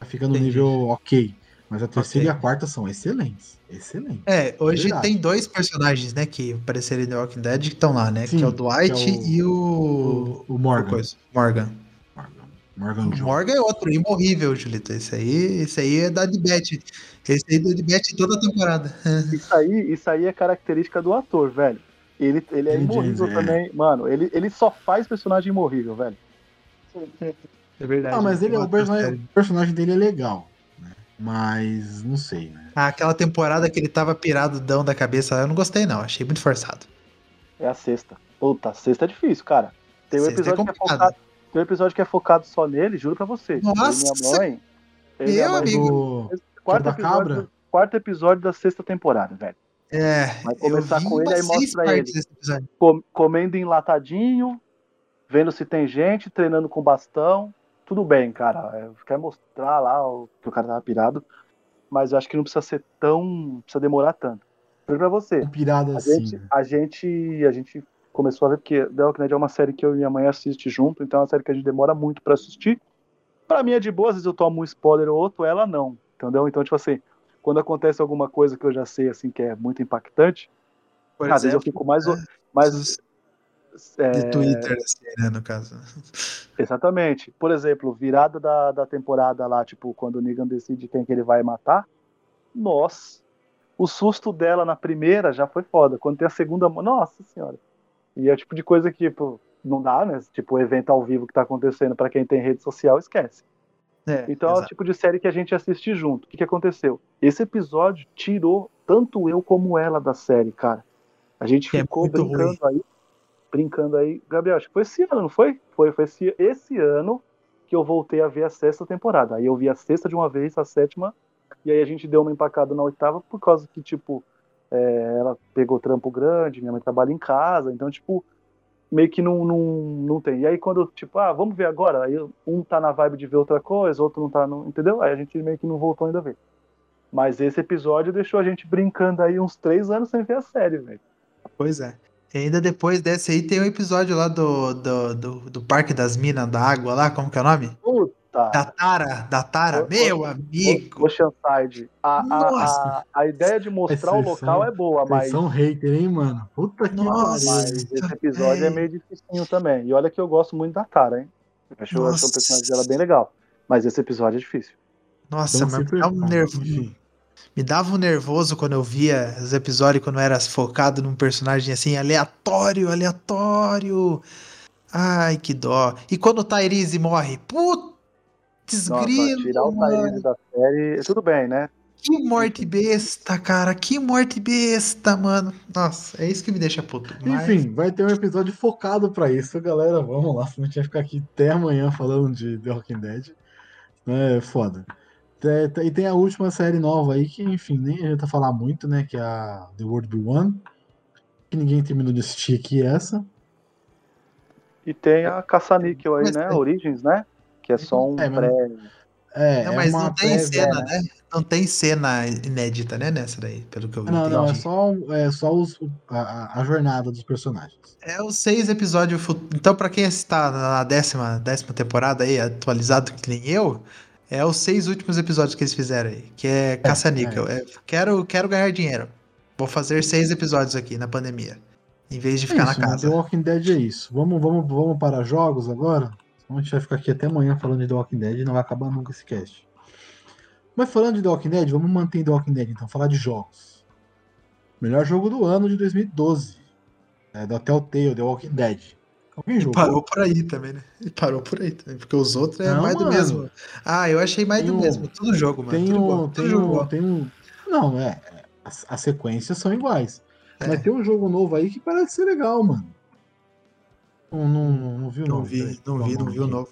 Já fica no Entendi. nível ok. Mas a terceira Ok. e a quarta são excelentes. Excelentes. É, hoje Verdade. tem dois personagens, né, que apareceram em The Walking Dead que estão lá, né? Sim, que é o Dwight é o- e o. O, o o Morgan. Morgan. Morgan. Morgan. Morgan é outro, imorrível, Julito. Esse aí, esse aí é da Debet. Esse aí é da Debet toda a temporada. Isso aí, isso aí é característica do ator, velho. Ele, ele é imorrível é. também. Mano, ele, ele só faz personagem imorrível, velho. É verdade. Ah, mas ele, Tem o, personagem, o personagem dele é legal. Né? Mas não sei, né? Ah, aquela temporada que ele tava piradão da cabeça, eu não gostei, não. Achei muito forçado. É a sexta. Puta, a sexta é difícil, cara. Tem um é episódio que é focado. Tem um episódio que é focado só nele, juro pra você. E Nossa! minha mãe. minha Meu mãe, amigo. Do- Quarto da episódio, cabra? quarto episódio da sexta temporada, velho. É, Vai começar com ele, aí mostra ele. comendo enlatadinho, vendo se tem gente, treinando com bastão. Tudo bem, cara. É, quer mostrar lá o, que o cara tava pirado. Mas eu acho que não precisa ser tão. Precisa demorar tanto. Juro pra você. pirada A assim. gente, né? a gente, a gente começou a ver porque The Walking Dead é uma série que eu e minha mãe assiste junto, então é uma série que a gente demora muito pra assistir. Pra mim é de boa, às vezes eu tomo um spoiler ou outro, ela não, entendeu? Então, tipo assim, quando acontece alguma coisa que eu já sei, assim, que é muito impactante, Por às vezes eu exemplo, fico mais... é, mais é, de Twitter, assim, né, no caso. Exatamente. Por exemplo, virada da, da temporada lá, tipo, quando o Negan decide quem que ele vai matar, nossa, o susto dela na primeira já foi foda. Quando tem a segunda, nossa senhora. E é o tipo de coisa que, tipo, não dá, né? Tipo, o evento ao vivo que tá acontecendo pra quem tem rede social, esquece. É, Então é o exato. tipo de série que a gente assiste junto. O que, que aconteceu? Esse episódio tirou tanto eu como ela da série, cara. A gente é ficou brincando aí. Brincando aí. Gabriel, acho que foi esse ano, não foi? Foi, foi esse, esse ano que eu voltei a ver a sexta temporada. Aí eu vi a sexta de uma vez, a sétima, e aí a gente deu uma empacada na oitava, por causa que, tipo, é, ela pegou trampo grande, minha mãe trabalha em casa, então, tipo, meio que não, não, não tem. E aí quando, tipo, ah, vamos ver agora, aí um tá na vibe de ver outra coisa, outro não tá, no, entendeu? Aí a gente meio que não voltou ainda a ver. Mas esse episódio deixou a gente brincando aí uns três anos sem ver a série, velho. Pois é. E ainda depois desse aí tem o um episódio lá do, do, do, do, Parque das Minas da Água lá, como que é o nome? Puta. Da Tara, da Tara, o, meu o, amigo. Oceanside. A, a, a, a, ideia de mostrar o local são, é boa, mas. são hater, hein, mano? Puta que pariu. Mas esse episódio é. é meio dificinho também. E olha que eu gosto muito da Tara, hein? Acho, acho o personagem dela bem legal. Mas esse episódio é difícil. Nossa, então, mas dá um nervo. Me dava um nervoso quando eu via os episódios quando era focado num personagem assim, aleatório, aleatório. Ai, que dó. E quando o Tyrese morre? Putz, Nossa, tirar o Tyrese da série, tudo bem, né? Que morte besta, cara. Que morte besta, mano. Nossa, é isso que me deixa puto. Mas... Enfim, vai ter um episódio focado para isso, galera. Vamos lá, senão a gente vai ficar aqui até amanhã falando de The Walking Dead. É foda. É, e tem a última série nova aí, que, enfim, nem adianta falar muito, né? Que é a The World Be One. Que ninguém terminou de assistir aqui essa. E tem a Caça-Níquel aí, mas né? Origins, né? Que é só um é, pré. É, não, é mas não tem cena, né? Não tem cena inédita, né, nessa daí, pelo que eu vi. Não, não, é só, é só os, a, a jornada dos personagens. É os seis episódios. Então, pra quem está na décima, décima temporada aí, atualizado que nem eu, é os seis últimos episódios que eles fizeram aí, que é, é caça-níquel. É, é. quero, quero ganhar dinheiro. Vou fazer seis episódios aqui na pandemia. Em vez de ficar isso, na casa. The Walking Dead é isso. Vamos, vamos, vamos para jogos agora? A gente vai ficar aqui até amanhã falando de The Walking Dead e não vai acabar nunca esse cast. Mas falando de The Walking Dead, vamos manter The Walking Dead então, falar de jogos. Melhor jogo do ano de 2012. É da Telltale, The Walking Dead. Alguém jogou? parou por aí também, né? E parou por aí também, porque os outros é não, mais mano. do mesmo. Ah, eu achei mais tem do um, mesmo. Tudo jogo, mano. Tem tudo um, bom, tem, um, tem um. Não, é. As, as sequências são iguais. É. Mas tem um jogo novo aí que parece ser legal, mano. Não, não, não, não viu não novo? Vi, não vi, não vi o novo.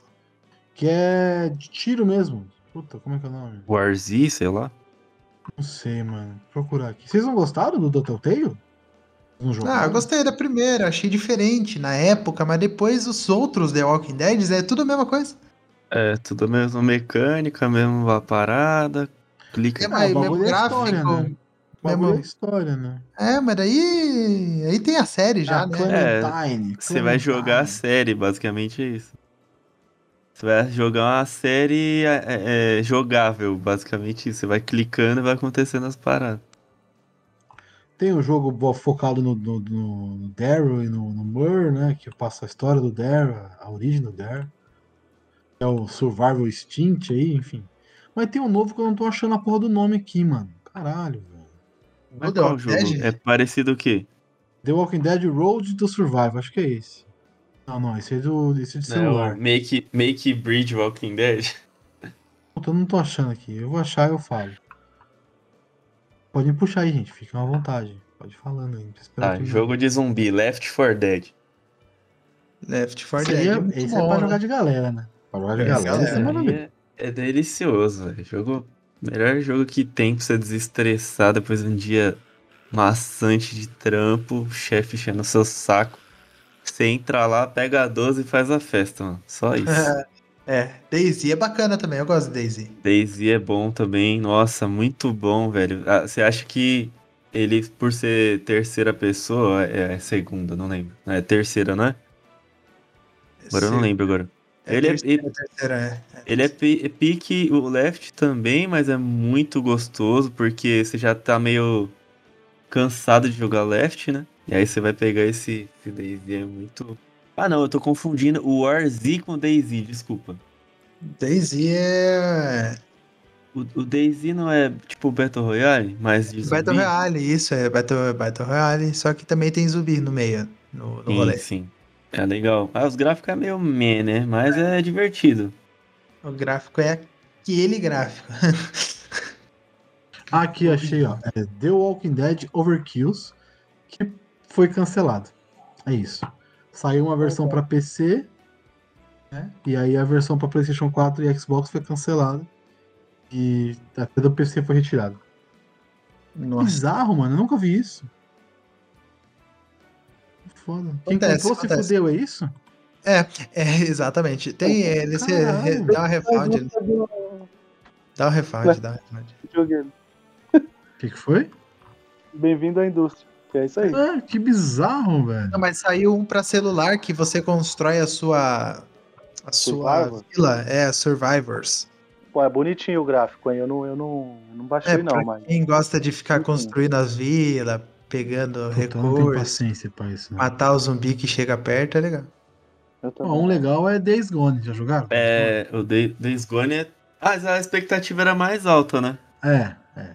Que é de tiro mesmo. Puta, como é que é o nome? Warzy, sei lá. Não sei, mano. Vou procurar aqui. Vocês não gostaram do Telltale? Ah, eu gostei da primeira, achei diferente na época, mas depois os outros The Walking Dead é tudo a mesma coisa. É, tudo a mesma mecânica, mesma parada. Clica. É, mas, mesmo gráfico. História, né? É história, né? É, mas daí. Aí tem a série já, ah, né? Clementine, é, você vai jogar a série, basicamente é isso. Você vai jogar uma série é, é, é, jogável, basicamente isso. Você vai clicando e vai acontecendo as paradas. Tem um jogo focado no, no, no Daryl e no, no Mur, né? Que passa a história do Daryl, a origem do Daryl. É o Survival Instinct aí, enfim. Mas tem um novo que eu não tô achando a porra do nome aqui, mano. Caralho, velho. Mas qual jogo? É parecido o quê? The Walking Dead Road to Survive, acho que é esse. Não, não, esse é, do, esse é de celular. Não, make, make Bridge Walking Dead. Eu não tô achando aqui. Eu vou achar e eu falo. Pode me puxar aí, gente. Fiquem à vontade. Pode ir falando aí. Tá, jogo de zumbi, Left 4 Dead. Left 4 Dead. É, esse bom, é pra né? jogar de galera, né? Pra jogar de é, galera, é, é, é delicioso, velho. Jogo. Melhor jogo que tem pra você desestressar depois de um dia maçante de trampo, chefe enchendo o seu saco. Você entra lá, pega a 12 e faz a festa, mano. Só isso. É, Daisy é bacana também, eu gosto de Daisy. Daisy é bom também, nossa, muito bom, velho. Ah, você acha que ele, por ser terceira pessoa, é, é segunda, não lembro. É terceira, não é? Agora eu não lembro agora. É ele, é, ele, terceira, é. ele é, é pique o left também, mas é muito gostoso, porque você já tá meio cansado de jogar left, né? E aí você vai pegar esse, esse Daisy, é muito ah, não, eu tô confundindo o Warzy com o Daisy, desculpa. Daisy é. O, o Daisy não é tipo Battle Royale, mas de Battle Royale, isso, é Battle, Battle Royale, só que também tem zumbi no meio, no, no sim, rolê. Sim, é legal. Ah, os gráficos é meio meh, né? Mas é divertido. O gráfico é aquele gráfico. Aqui achei, ó. É The Walking Dead Overkills, que foi cancelado. É isso. Saiu uma versão para PC, né? E aí a versão para PlayStation 4 e Xbox foi cancelada. E até do PC foi retirado. Nossa. Bizarro, mano. Eu nunca vi isso. Foda. Quem Acontece, comprou se acontece. fudeu, é isso? É, exatamente. Tem. é, Ele se, re- dá uma refund. ele- Dá um refund, dá um refund. O que, que foi? Bem-vindo à indústria. Que é isso aí. Ah, que bizarro, velho. Não, mas saiu um pra celular que você constrói a sua. A sua vila. É, Survivors. Pô, é bonitinho o gráfico, hein? Eu não, eu não, eu não baixei, É, não, mas. quem gosta de ficar Uhum. construindo as vilas, pegando Puta, recursos, paciência pra isso. Não. matar o zumbi que chega perto, é legal. Eu também. Ó, um legal é Days Gone, já jogaram? É, o Day- Days Gone é... Ah, mas a expectativa era mais alta, né? É, é.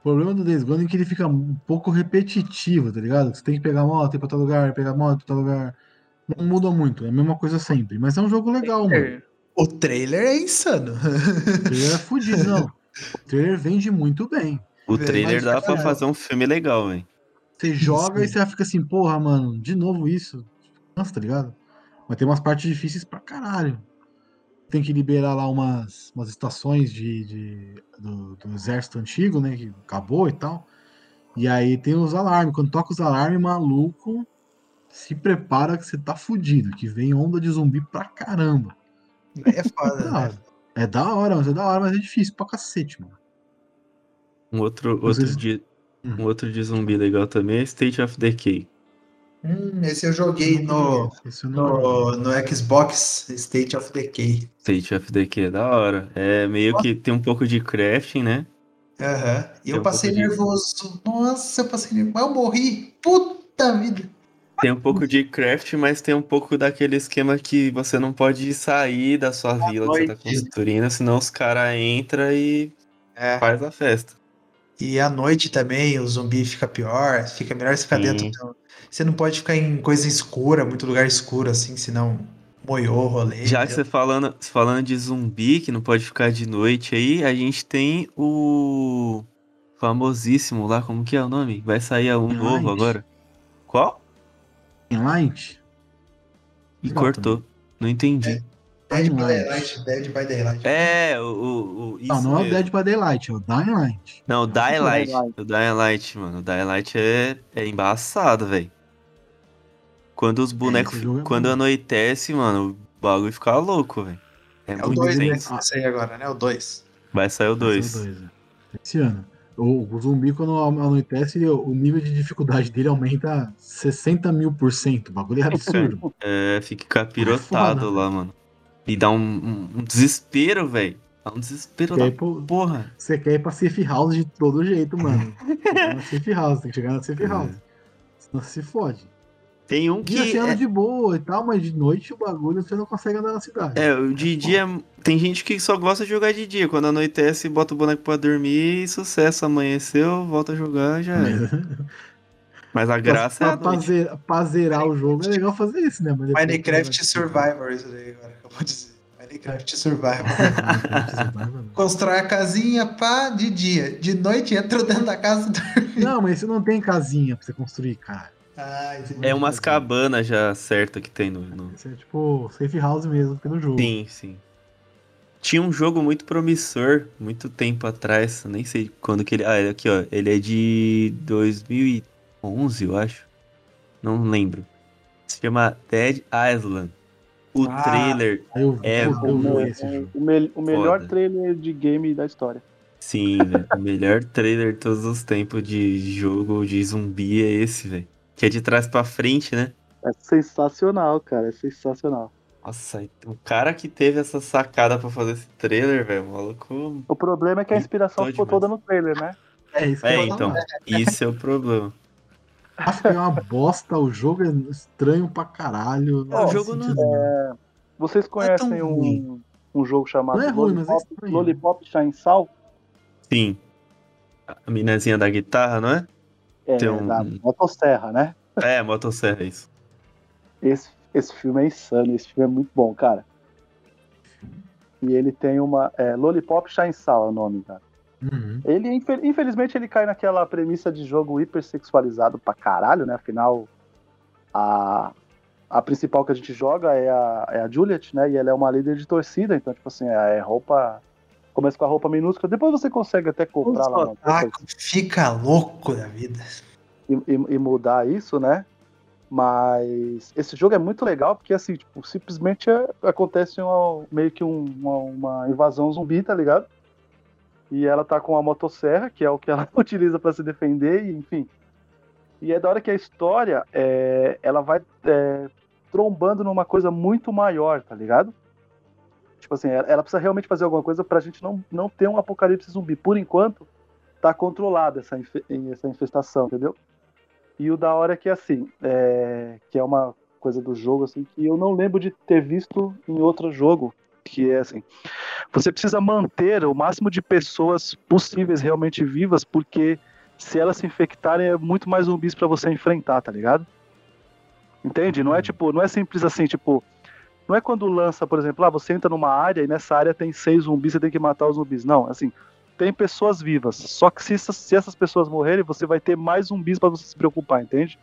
O problema do Days Gone é que ele fica um pouco repetitivo, tá ligado? Você tem que pegar moto, ir pra tal lugar, pegar moto, pra tal lugar. Não muda muito, é a mesma coisa sempre. Mas é um jogo legal, mano. O trailer é insano. O trailer é fudido, não. O trailer vende muito bem. O trailer dá pra fazer um filme legal, velho. Você joga e Sim. você fica assim, porra, mano, de novo isso. Nossa, tá ligado? Mas tem umas partes difíceis pra caralho. Tem que liberar lá umas, umas estações de, de- do, do exército antigo, né? Que acabou e tal. E aí tem os alarmes. Quando toca os alarmes, maluco, se prepara que você tá fudido. Que vem onda de zumbi pra caramba. É foda, Da né? hora. É da hora, mas é da hora, mas é difícil pra cacete, mano. Um outro, outro, de, Hum. Um outro de zumbi legal também é State of Decay. Hum, esse eu joguei no, não joguei. no, no Xbox State of Decay. State of Decay é da hora. É meio que tem um pouco de crafting, né? Aham. E Tem eu um passei pouco de- nervoso. Nossa, eu passei nervoso. Eu morri. Puta vida. Tem um pouco de craft, mas tem um pouco daquele esquema que você não pode sair da sua vila que você tá noite. construindo, senão os caras entram e É. faz a festa. E à noite também o zumbi fica pior. Fica melhor você ficar Sim. dentro. do- Você não pode ficar em coisa escura, muito lugar escuro assim, senão moiou o rolê. Já que entendeu? você falando, falando de zumbi, que não pode ficar de noite aí, a gente tem o famosíssimo lá, como que é o nome? Vai sair um Blind. novo agora. Qual? Light? E cortou. Não entendi. Dead by. Daylight. Dead by Daylight. É, o. o, o isso Não, não é o. Dead by Daylight, é o Dying Light. Não, o Dying Light. O Dying Light, mano. O Dying Light é, é embaçado, velho. Quando os bonecos. esse jogo é quando bom. anoitece, mano, o bagulho fica louco, velho. É, É o muito 2 né? sair agora, né? O 2. Vai sair o Esse 2. é é. Esse ano. O, o zumbi, quando anoitece, o nível de dificuldade dele aumenta 60 mil por cento. O bagulho é absurdo. É, fica capirotado foda, lá, mano. E dá um, um- um desespero, velho. Dá um desespero da porra. Você quer ir pra safe house de todo jeito, mano. Na safe house, tem que chegar na safe house. Senão você se fode. Tem um Dia que. você anda É, de boa e tal, mas de noite o bagulho você não consegue andar na cidade. é, o de dia. Tem gente que só gosta de jogar de dia. Quando anoitece, bota o boneco pra dormir e sucesso. Amanheceu, volta a jogar já era. Mas a graça é pra, a pra, noite. zerar, pra zerar o jogo é legal fazer isso, né? Minecraft Survivor, isso daí agora vou dizer. Minecraft Survival. Constrói a casinha, pá, de dia. De noite entra dentro da casa. Não, mas isso não tem casinha pra você construir, cara. Que É umas cabanas já certa que tem no. no- Isso é tipo safe house mesmo, que no jogo. Sim, sim. Tinha um jogo muito promissor, muito tempo atrás, nem sei quando que ele... Ah, ele aqui, ó, ele é de 2011, eu acho. Não lembro. Se chama Dead Island. O Ah, trailer, eu, É, eu, eu O, vi esse jogo. o me- o melhor Foda. trailer de game da história. sim, velho, o melhor trailer de todos os tempos de jogo de zumbi é esse, velho. Que é de trás pra frente, né? É sensacional, cara. É sensacional. Nossa, o cara que teve essa sacada pra fazer esse trailer, velho, o maluco... O problema é que a inspiração ficou demais. toda no trailer, né? É isso que É, então, isso é o problema. Acho que é uma bosta, o jogo é estranho pra caralho. o faz jogo não- nenhum. Vocês conhecem tão um, um jogo chamado Não é ruim, mas é Lollipop, estranho. Lollipop Shine Sal? Sim. A minazinha da guitarra, não é? É, Tem um- da Motosserra, né? É, motosserra, isso. Esse, esse filme é insano, esse filme é muito bom, cara. E ele tem uma. É, Lollipop Shine Sal é o nome, cara. Uhum. Ele, infel- infelizmente, ele cai naquela premissa de jogo hipersexualizado pra caralho, né? Afinal, a, a principal que a gente joga é a, é a Juliet, né? E ela é uma líder de torcida, então, tipo assim, é roupa Começa com a roupa minúscula, depois você consegue até comprar lá no Otaku fica louco da vida. e, e- e mudar isso, né? Mas esse jogo é muito legal porque, assim, tipo, simplesmente é- acontece uma- meio que um- uma, uma invasão zumbi, tá ligado? E ela tá com a motosserra, que é o que ela utiliza pra se defender, e, enfim. E é da hora que a história, é, ela vai é, trombando numa coisa muito maior, tá ligado? Tipo assim, ela ela precisa realmente fazer alguma coisa pra gente não, não ter um apocalipse zumbi. Por enquanto, tá controlada essa, essa infestação, entendeu? E o da hora é que assim, é, que é uma coisa do jogo assim que eu não lembro de ter visto em outro jogo, que é assim, você precisa manter o máximo de pessoas possíveis realmente vivas, porque se elas se infectarem é muito mais zumbis pra você enfrentar, tá ligado? Entende? Não é tipo, não é simples assim, tipo, não é quando lança, por exemplo, lá você entra numa área e nessa área tem seis zumbis, você tem que matar os zumbis. Não, assim, tem pessoas vivas. Só que se essas, se essas pessoas morrerem, você vai ter mais zumbis pra você se preocupar, entende?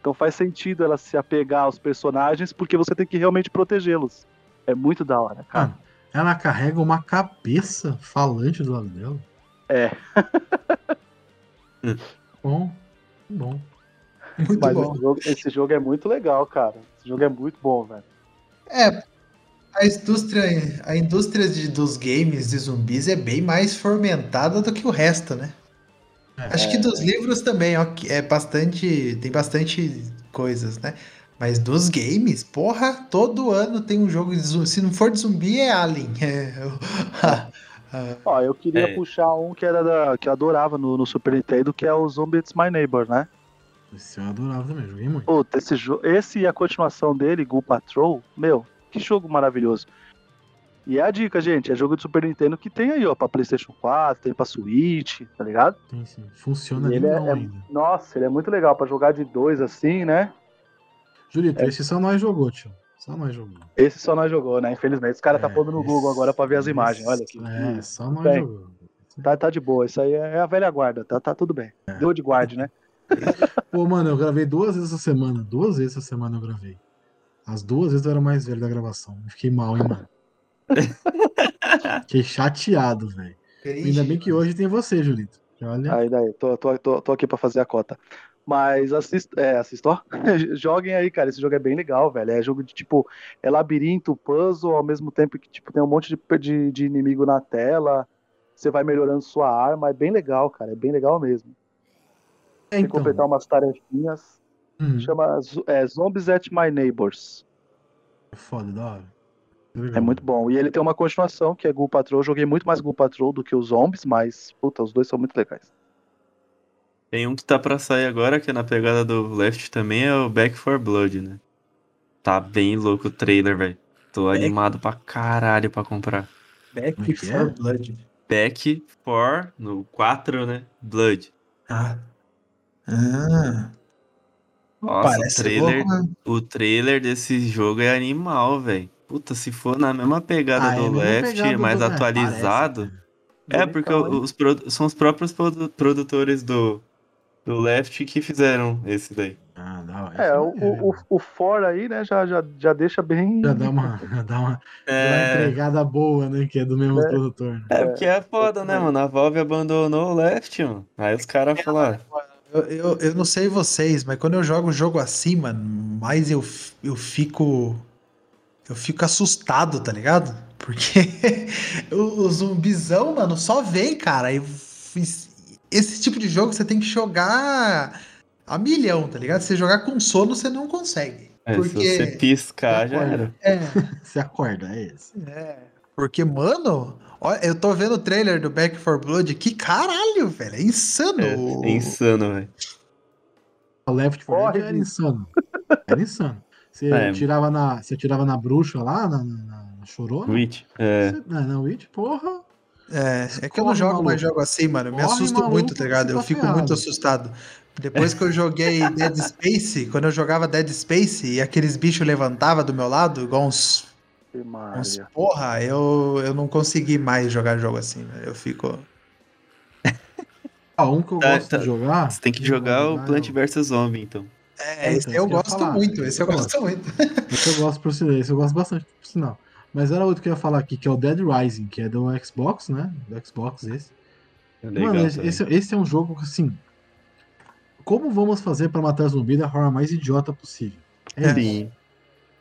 Então faz sentido ela se apegar aos personagens porque você tem que realmente protegê-los. É muito da hora, cara. Mano, ela carrega uma cabeça falante do lado dela. É. Bom, bom. Muito Mas bom. esse jogo, esse jogo é muito legal, cara. Esse jogo é muito bom, velho. É, a indústria, a indústria de- dos games de zumbis é bem mais fomentada do que o resto, né? Acho que dos livros também, ó, que é bastante, tem bastante coisas, né? Mas dos games, porra, todo ano tem um jogo de zumbi. Se não for de zumbi, é Alien. É, Ó, eu queria É. puxar um que era da, que eu adorava no, no Super Nintendo, que é o Zombie It's My Neighbor, né? Esse eu adorava também, joguei muito. Puta, esse, esse e a continuação dele, Ghoul Patrol, meu, que jogo maravilhoso. E é a dica, gente, é jogo de Super Nintendo que tem aí, ó, pra Playstation 4, tem pra Switch, tá ligado? Tem sim. Funciona E ele é- é- ainda. Nossa, ele é muito legal pra jogar de dois assim, né? Julito, é- esse só nós jogou, tio. Só nós jogou. Esse só nós jogou, né? Infelizmente, os caras tá É, pondo no Google esse- agora pra ver as esse- imagens, olha aqui. É, só nós Bem. jogou. Tá, tá de boa, isso aí é a velha guarda, tá, tá tudo bem. É. Deu de guarde, né? Pô, mano, eu gravei duas vezes essa semana. Duas vezes essa semana eu gravei. As duas vezes eu era o mais velho da gravação. Eu Fiquei mal, hein, mano. Fiquei chateado, velho. Ainda bem que hoje tem você, Julito. Olha, Aí daí, tô, tô, tô, tô aqui pra fazer a cota. Mas assista, é, assista, ó. Joguem aí, cara. Esse jogo é bem legal, velho. É jogo de tipo, é labirinto, puzzle, ao mesmo tempo que tipo, tem um monte de, de, de inimigo na tela. Você vai melhorando sua arma. É bem legal, cara. É bem legal mesmo. é, Tem que então. completar umas tarefinhas. Hum, Chama é, Zombies at My Neighbors. é foda, da hora. É muito bom. E ele tem uma continuação que é Ghoul Patrol. Eu joguei muito mais Ghoul Patrol do que os Zombies, mas, puta, os dois são muito legais. Tem um que tá pra sair agora, que é na pegada do Left também, é o Back 4 Blood, né? Tá bem louco o trailer, velho. Tô Back- animado pra caralho pra comprar. Back é for é? Blood. Back 4, no 4, né? Blood. Ah. Ah, Nossa, parece o trailer, louco, né? o trailer desse jogo é animal, velho. Puta, se for na mesma pegada Ah, é do mesma Left, pegada mais do- é, atualizado. parece, É, porque os são os próprios produ- produtores do, do Left que fizeram esse daí. Ah, da hora. É, Isso o, o, o, o For aí, né, já, já, já deixa bem. Já dá uma, já dá uma, dá uma É, entregada boa, né? Que é do mesmo É. produtor. né? é porque é foda, né, mano? A Valve abandonou o Left, mano. Aí os caras falaram, Eu, eu, eu não sei vocês, mas quando eu jogo o jogo assim, mano, mais eu, eu fico. Eu fico assustado, tá ligado? Porque o, o zumbizão, mano, só vem, cara. E fiz- esse tipo de jogo você tem que jogar a milhão, tá ligado? Se você jogar com sono, você não consegue. é, se Porque. você piscar, já era. É, Você acorda, é esse. é. Porque, mano, olha, eu tô vendo o trailer do Back 4 Blood aqui, caralho, velho. É insano. É, é insano, velho. O Left 4 Corre, Dead era bicho. insano. Era insano. Você É. tirava na, você tirava na bruxa lá, na, na, na chorona. Witch. É. Você, na, na Witch, porra. É, é que eu não jogo maluco. mais jogo assim, mano. Eu me Corre, assusto maluco, muito, tá ligado? Eu tá fico ferrado. muito assustado. Depois que eu joguei Dead Space, quando eu jogava Dead Space e aqueles bichos levantavam do meu lado, igual uns, uns porra, eu, eu não consegui mais jogar jogo assim, velho. Eu fico. Ah, um que eu Tá, gosto tá. de jogar. Você tem que jogar o Plant vs Zombie, então. É, É, esse então, eu eu gosto falar. muito, esse eu Eu gosto muito. Esse eu gosto por sinal. Esse eu gosto bastante, por sinal. Mas era outro que eu ia falar aqui, que é o Dead Rising, que é do Xbox, né? Do Xbox esse. É legal Mano, esse, esse, é um jogo assim. Como vamos fazer pra matar zumbi da forma mais idiota possível? É isso. Sim.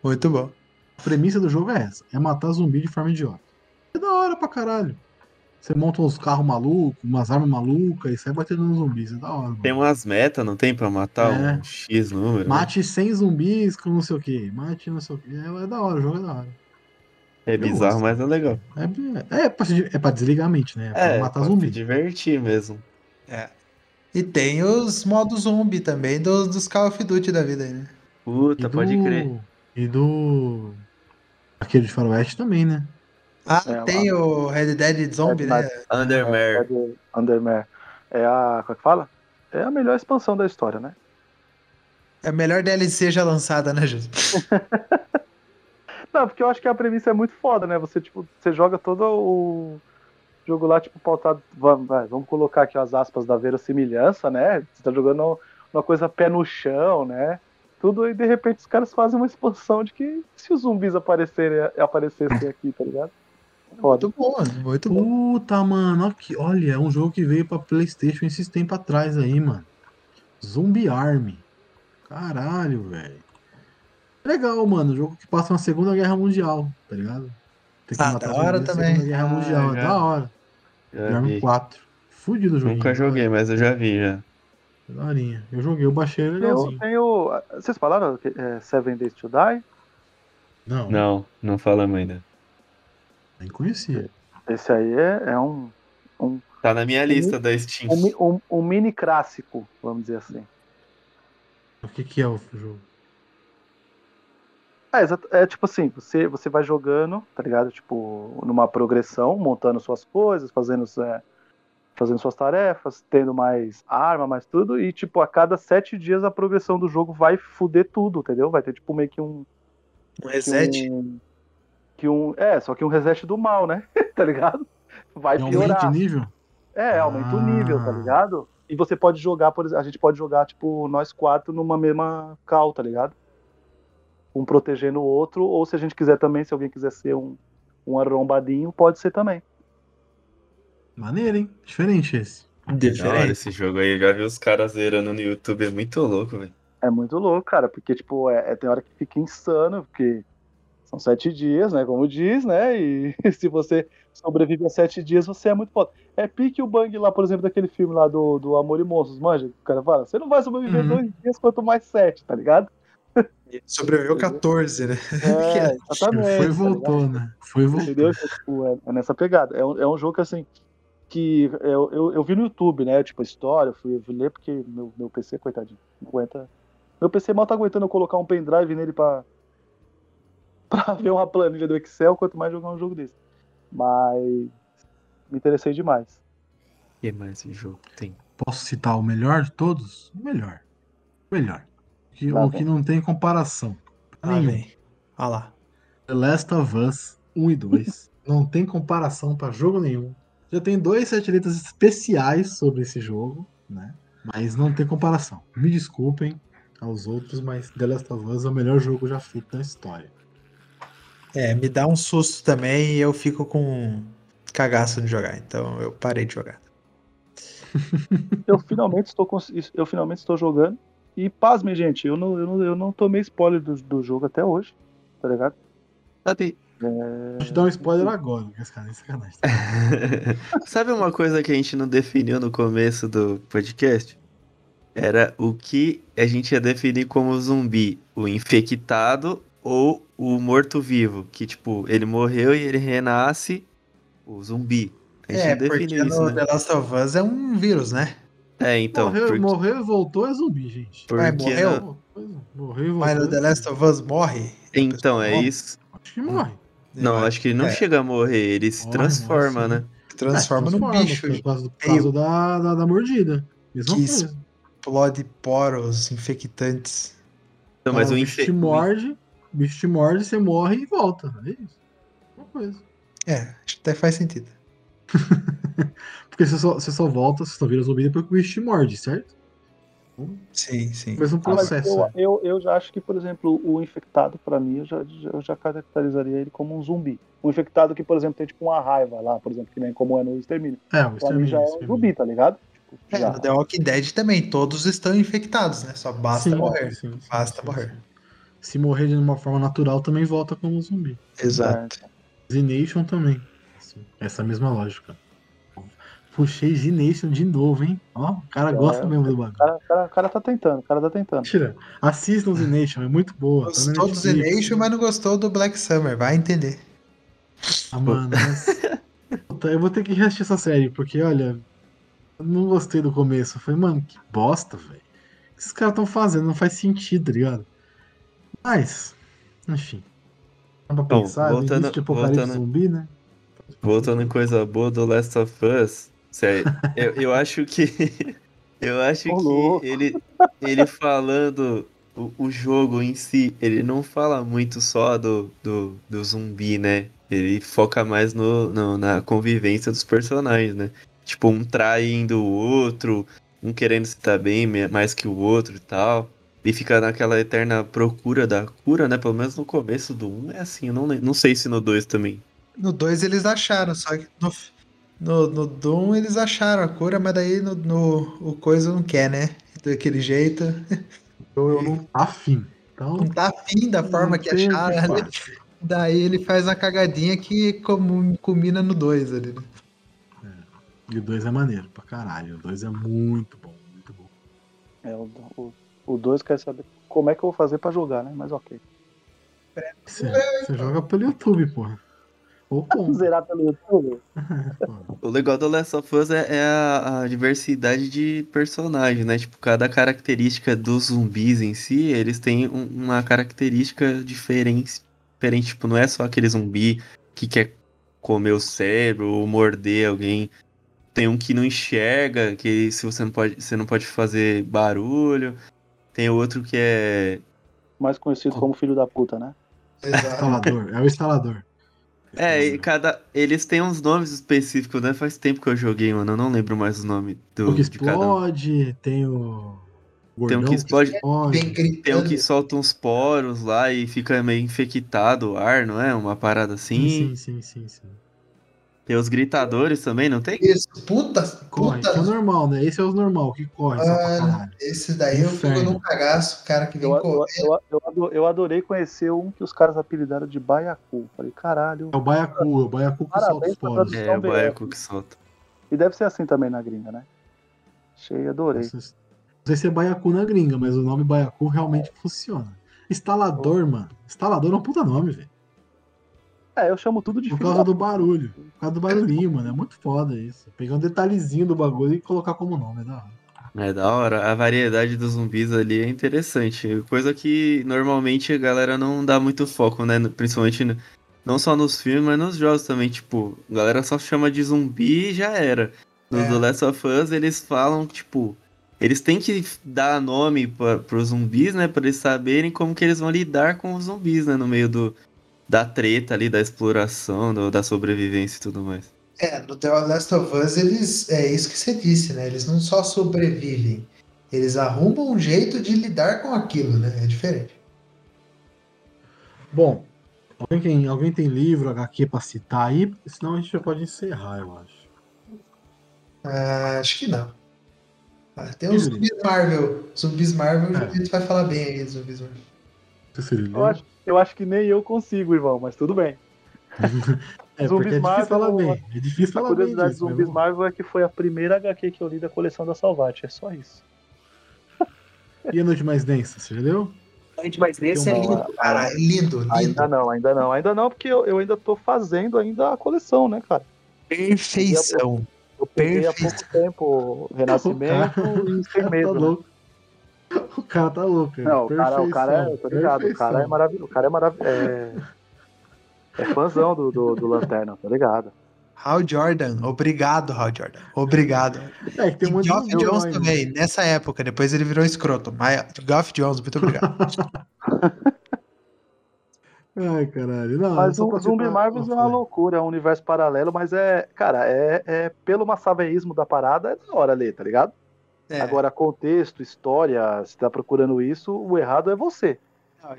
Muito bom. A premissa do jogo é essa: é matar zumbi de forma idiota. É da hora pra caralho. Você monta uns carros malucos, umas armas malucas e sai batendo nos zumbis. É da hora, mano. Tem umas metas, não tem pra matar É. um X número? Mate 100 zumbis com não sei o que. Mate não sei o que. É, é da hora, o jogo é da hora. É bizarro, mas é legal. É, é, pra, se- é pra desligar a mente, né? É pra É, matar pra se zumbi. divertir mesmo. E tem os modos zumbi também dos, dos Call of Duty da vida aí, né? Puta, pode crer. E do. Aquele de Faroeste também, né? Ah, É, tem o Red Dead Zombie, É, né? Undermare. É Undermare. É a. Como é que fala? É a melhor expansão da história, né? É a melhor DLC já lançada, né, Jesus? Não, porque eu acho que a premissa é muito foda, né? Você, tipo, você joga todo o jogo lá, tipo, pautado. Vamos, vamos colocar aqui as aspas da verossimilhança, né? Você tá jogando uma coisa pé no chão, né? Tudo e de repente os caras fazem uma expansão de que se os zumbis aparecerem, aparecessem aqui, tá ligado? Foda. Muito bom. Muito bom. Puta, mano. Aqui, olha, é um jogo que veio pra PlayStation esses tempos atrás aí, mano. Zumbi Army. Caralho, velho. Legal, mano. Jogo que passa na Segunda Guerra Mundial, tá ligado? Tem Ah, da hora também. Segunda Guerra Ah, Mundial. já. É da hora. Já De Army vi. 4. Fudido o jogo. Nunca joguei, mas eu já vi já. Daorinha. Eu joguei, eu baixei legalzinho. tem o- Vocês falaram que é Seven Days to Die? Não, Não, não falamos ainda. nem conhecia. Esse aí é, é um, um, Tá na minha lista da Steam. um, um- um mini clássico, vamos dizer assim. O que que é o jogo? É, exato- é tipo assim, você, você vai jogando, tá ligado? Tipo, numa progressão, montando suas coisas, fazendo, é, fazendo suas tarefas, tendo mais arma, mais tudo, e tipo, a cada sete dias a progressão do jogo vai fuder tudo, entendeu? Vai ter tipo meio que um. Um que reset. um- Que um. É, só que um reset do mal, né? tá ligado? Vai E aumenta piorar. o nível? É, aumenta o nível, tá Ah. ligado? E você pode jogar, por exemplo, a gente pode jogar, tipo, nós quatro numa mesma cal, tá ligado? Um protegendo o outro, ou se a gente quiser também, se alguém quiser ser um, um arrombadinho, pode ser também. Maneiro, hein? Diferente esse. Diferente. esse jogo aí. Eu já vi os caras zerando no YouTube. É muito louco, velho. É muito louco, cara, porque, tipo, é, é- tem hora que fica insano, porque são sete dias, né? Como diz, né? E se você sobrevive a sete dias, você é muito foda. É pique o bang lá, por exemplo, daquele filme lá do, do Amor e Monstros, manja? O cara fala, você não vai sobreviver Uhum. dois dias quanto mais sete, tá ligado? Sobreviveu 14, né? É, exatamente. Foi e tá voltou, ligado? né? Foi e voltou. Entendeu? Tipo, é, é nessa pegada. É um, é um jogo que, assim, que eu, eu, eu vi no YouTube, né? Tipo, a história, eu fui, fui ler porque meu, meu PC, coitadinho, não aguenta. Meu PC mal tá aguentando eu colocar um pendrive nele pra, pra ver uma planilha do Excel, quanto mais jogar um jogo desse. Mas me interessei demais. O que mais esse jogo tem? Posso citar o melhor de todos? O melhor. O melhor. Que, Tá o que não tem comparação. Vem. Olha lá. The Last of Us 1 e 2. não tem comparação pra jogo nenhum. Já tem dois setilitas especiais sobre esse jogo, né? Mas não tem comparação. Me desculpem aos outros, mas The Last of Us é o melhor jogo já feito na história. É, me dá um susto também e eu fico com cagaço de jogar. Então eu parei de jogar. Eu finalmente estou, cons- eu finalmente estou jogando. E pasme, gente, eu não, eu não, eu não tomei spoiler do, do jogo até hoje, tá ligado? Sabe, Vou te dar um spoiler agora, esse cara é sacanagem. Sabe uma coisa que a gente não definiu no começo do podcast? Era o que a gente ia definir como zumbi, o infectado ou o morto-vivo, que tipo, ele morreu e ele renasce, o zumbi. A gente É, não porque definiu isso, no né? The Last of Us é um vírus, né? É, então, morreu, porque, morreu e voltou é zumbi, gente. Porque morreu? não- Morreu e voltou. Mas no é The Last of Us morre. Então, é Morre. isso. Acho que morre. Não, acho que ele não É. chega a morrer, ele se Morre, transforma, morre, né? Transforma É, num transforma, bicho. Por causa, do- por causa da, da, da mordida. Mesma Que coisa. Explode poros infectantes. Então, mas Então, o o bicho infe... te morde, o bicho te morde, você morre e volta. É isso. Uma coisa. É, acho que até faz sentido. Porque você só, você só volta, você só vira zumbi depois que o bicho te morde, certo? Sim, sim. O mesmo Ah, processo. eu, é. eu, eu já acho que, por exemplo, o infectado, pra mim, eu já, eu já caracterizaria ele como um zumbi. Um infectado que, por exemplo, tem tipo uma raiva lá, por exemplo, que nem como é no extermínio. É, o mim já é um extermínio, zumbi, tá ligado? Tipo, É, já- no The Walking Dead também, todos estão infectados, né? Só basta Sim, morrer. sim, sim, Basta sim, morrer. sim. Se morrer de uma forma natural, também volta como zumbi. Exato. Z-Nation também. Essa mesma lógica. Puxei Z-Nation de novo, hein? Ó, o cara É, gosta mesmo do bagulho. cara, o cara- o cara tá tentando, o cara tá tentando. Mentira. Assistam Z-Nation, é muito boa. tá Gostou do. Zenation, mas não gostou do Black Summer, vai entender. Ah, mano, mas... Eu vou ter que reassistir essa série, porque, olha, eu não gostei do começo. Eu falei, mano, que bosta, velho. O que esses caras estão fazendo? Não faz sentido, tá ligado? Mas, enfim. Dá pra Bom, pensar, voltando- início de apocalipse voltando- zumbi, né? Voltando em coisa boa do Last of Us, sério, eu, eu acho que. Eu acho Ô, louco. que ele, ele falando o, o jogo em si, ele não fala muito só do, do, do zumbi, né? Ele foca mais no, no- na convivência dos personagens, né? Tipo, um traindo o outro, um querendo se dar bem mais que o outro e tal. E fica naquela eterna procura da cura, né? Pelo menos no começo do 1 é assim, eu não, não sei se no 2 também. No 2 eles acharam, só que no, no, no Doom eles acharam a cura, mas daí no, no- o coisa não quer, né? Daquele jeito. Eu, eu não afim. Então, Não tá afim da forma que acharam. né? Daí ele faz a cagadinha que como, combina no 2 ali, né? E o 2 é maneiro pra caralho. O 2 é muito bom, muito bom. É, o, o, o dois quer saber como é que eu vou fazer pra jogar, né? Mas ok. Você, você joga pelo YouTube, porra. Com. Zerar pelo YouTube? O legal do Last of Us é, é a, a diversidade de personagens, né? Tipo, cada característica dos zumbis em si, eles têm um- uma característica diferente, diferente. Tipo, não é só aquele zumbi que quer comer o cérebro ou morder alguém. Tem um que não enxerga, que se você não pode, você não pode fazer barulho. Tem outro que é Mais conhecido como filho da puta, né? Exato. Instalador, é o instalador. É, e cada. Eles têm uns nomes específicos, né? Faz tempo que eu joguei, mano. Eu não lembro mais o nome do, O que de cada um. explode, tem o. Tem um Gordão que explode. Explode. Tem gritando. um que solta uns poros lá e fica meio infectado o ar, não é? Uma parada assim. Sim, sim, sim, sim. Tem os gritadores também, não tem? Isso, puta, Corre, puta. é o normal, né? Esse é os normal, que corre caralho. esse daí eu fico num cagaço, o cara que vem Eu, eu, correr. eu, eu, ado- eu adorei conhecer um que os caras apelidaram de Baiacu. Falei, caralho. É o Baiacu, é o Baiacu que solta os tradução. É, o baiacu que solta. E deve ser assim também na gringa, né? Achei, adorei. Não sei se é Baiacu na gringa, mas o nome Baiacu realmente funciona. Instalador, mano. Instalador é um puta nome, velho. É, eu chamo tudo de Por causa da do barulho. Por causa do barulhinho, mano. É muito foda isso. Pegar um detalhezinho do bagulho e colocar como nome, é da hora. É da hora. A variedade dos zumbis ali é interessante. Coisa que normalmente a galera não dá muito foco, né? Principalmente no- não só nos filmes, mas nos jogos também. Tipo, a galera só chama de zumbi e já era. No É. The Last of Us, eles falam que, tipo, eles têm que dar nome para pros zumbis, né? Pra eles saberem como que eles vão lidar com os zumbis, né? No meio do, da treta ali, da exploração, do- da sobrevivência e tudo mais. É, no The Last of Us, eles. É isso que você disse, né? Eles não só sobrevivem, eles arrumam um jeito de lidar com aquilo, né? É diferente. Bom, alguém tem, alguém tem livro, HQ pra citar aí? Porque senão a gente já pode encerrar, eu acho. Ah, acho que não. Ah, tem os zumbis Marvel. Zumbis Marvel, É. a gente vai falar bem aí, zumbis Marvel. Eu acho, eu acho que nem eu consigo, irmão, mas tudo bem. É, Zumbis porque é difícil Marvel, falar bem. É difícil A falar bem curiosidade de disso. Zumbis Marvel é que foi a primeira HQ que eu li da coleção da Salvat. É só isso. E a Noite Mais Densa, você já leu? Gente, mas esse é lindo, cara. É lindo, lindo. Ainda não, ainda não, ainda não, porque eu, eu ainda tô fazendo ainda a coleção, né, cara? Perfeição. Eu peguei há Perfeito. pouco tempo Renascimento e Sem tá Medo. né? louco. O cara tá louco. Não, o cara, o cara é, Perfeição, tô ligado, o cara é perfeição. maravilhoso. O cara é maravilhoso. É, é fãzão do, do, do Lanterna, tá ligado? Hal Jordan, obrigado, Hal Jordan. Obrigado. É, que tem um e monte Geoff de Jones herói, né? também, nessa época, depois ele virou escroto. Mas Geoff Jones, muito obrigado. Ai, caralho. Não, Mas o Zumbi Marvel é uma loucura, é um universo paralelo, mas é, cara, é, é pelo massaveísmo da parada, é da hora ler, tá ligado? É. Agora, contexto, história, se tá procurando isso, o errado é você.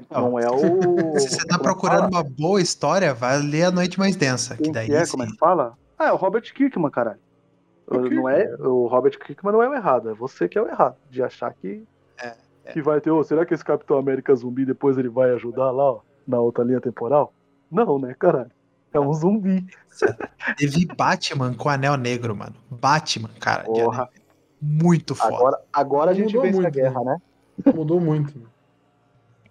Então, Não é o. se você tá como é procurando fala? uma boa história, vai ler A Noite Mais Densa. Que Quem daí é? sim. Como é que fala? Ah, é o Robert Kirkman, caralho. Não é, o Robert Kirkman não é o errado, é você que é o errado. De achar que. É, Que vai ter, ô, será que esse Capitão América zumbi depois ele vai ajudar lá, ó, na outra linha temporal? Não, né, caralho? É um zumbi. Teve Batman com Anel Negro, mano. Batman, cara. de Porra. Muito foda. Agora, agora a gente Mudou vence a muito, guerra, né? Mudou muito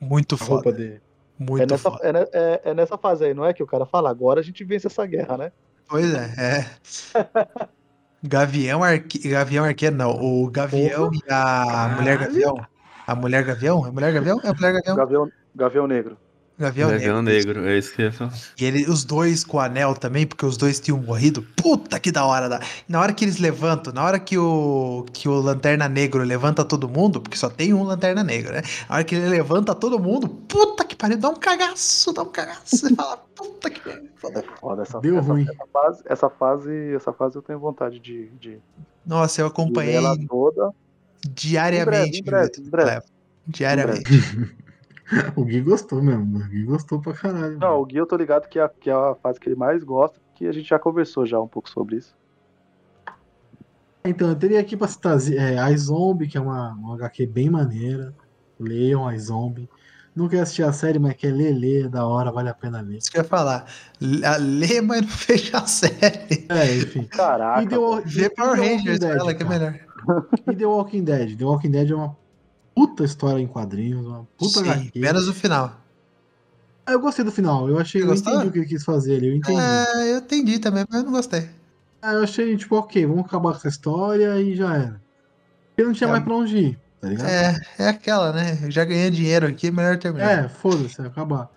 Muito a roupa foda. dele. Muito É nessa, foda. é, é- é nessa fase aí, não é que o cara fala, agora a gente vence essa guerra, né? Pois é, é. Gavião, Arque... Gavião Arqueiro, não. O Gavião e a Mulher Gavião. A Mulher Gavião? É Mulher Gavião? É a Mulher Gavião? Gavião, Gavião Negro. Gavião, Dragão Negro. Negro, é isso que eu ia falar. E ele, os dois com o anel também, porque os dois tinham morrido. Puta que da hora. Da... Na hora que eles levantam, na hora que o, que o Lanterna Negro levanta todo mundo, porque só tem um Lanterna Negro, né? Na hora que ele levanta todo mundo, puta que pariu, dá um cagaço, dá um cagaço. Você fala, puta que pariu. É foda essa, Deu essa, ruim. essa fase, essa fase. Essa fase eu tenho vontade de, de, Nossa, eu acompanhei ela toda. diariamente. Em breve, em breve, em breve. Diariamente. O Gui gostou mesmo. O Gui gostou pra caralho. Não, o Gui eu tô ligado que é, a- que é a fase que ele mais gosta, porque a gente já conversou já um pouco sobre isso. Então, eu teria aqui pra citar é, iZombie, que é uma, uma HQ bem maneira. Leiam iZombie. Não quer assistir a série, mas quer ler, ler, é da hora, vale a pena ler. Isso que eu ia falar. Lê, mas não fecha a série. É, enfim. Caraca. E The, Walking Rangers, Dead, ela que é melhor. E The Walking Dead. The Walking Dead é uma puta história em quadrinhos, uma puta Sim, HQ. menos o final. Ah, Eu gostei do final, eu achei, eu entendi o que ele quis fazer ali, eu entendi. Ah, eu entendi também, mas eu não gostei. Ah, eu achei, tipo, ok, vamos acabar com essa história e já era. Porque não tinha É. mais pra onde ir, tá ligado? É, é aquela, né? Eu já ganhei dinheiro aqui, melhor terminar. É, foda-se, acabar.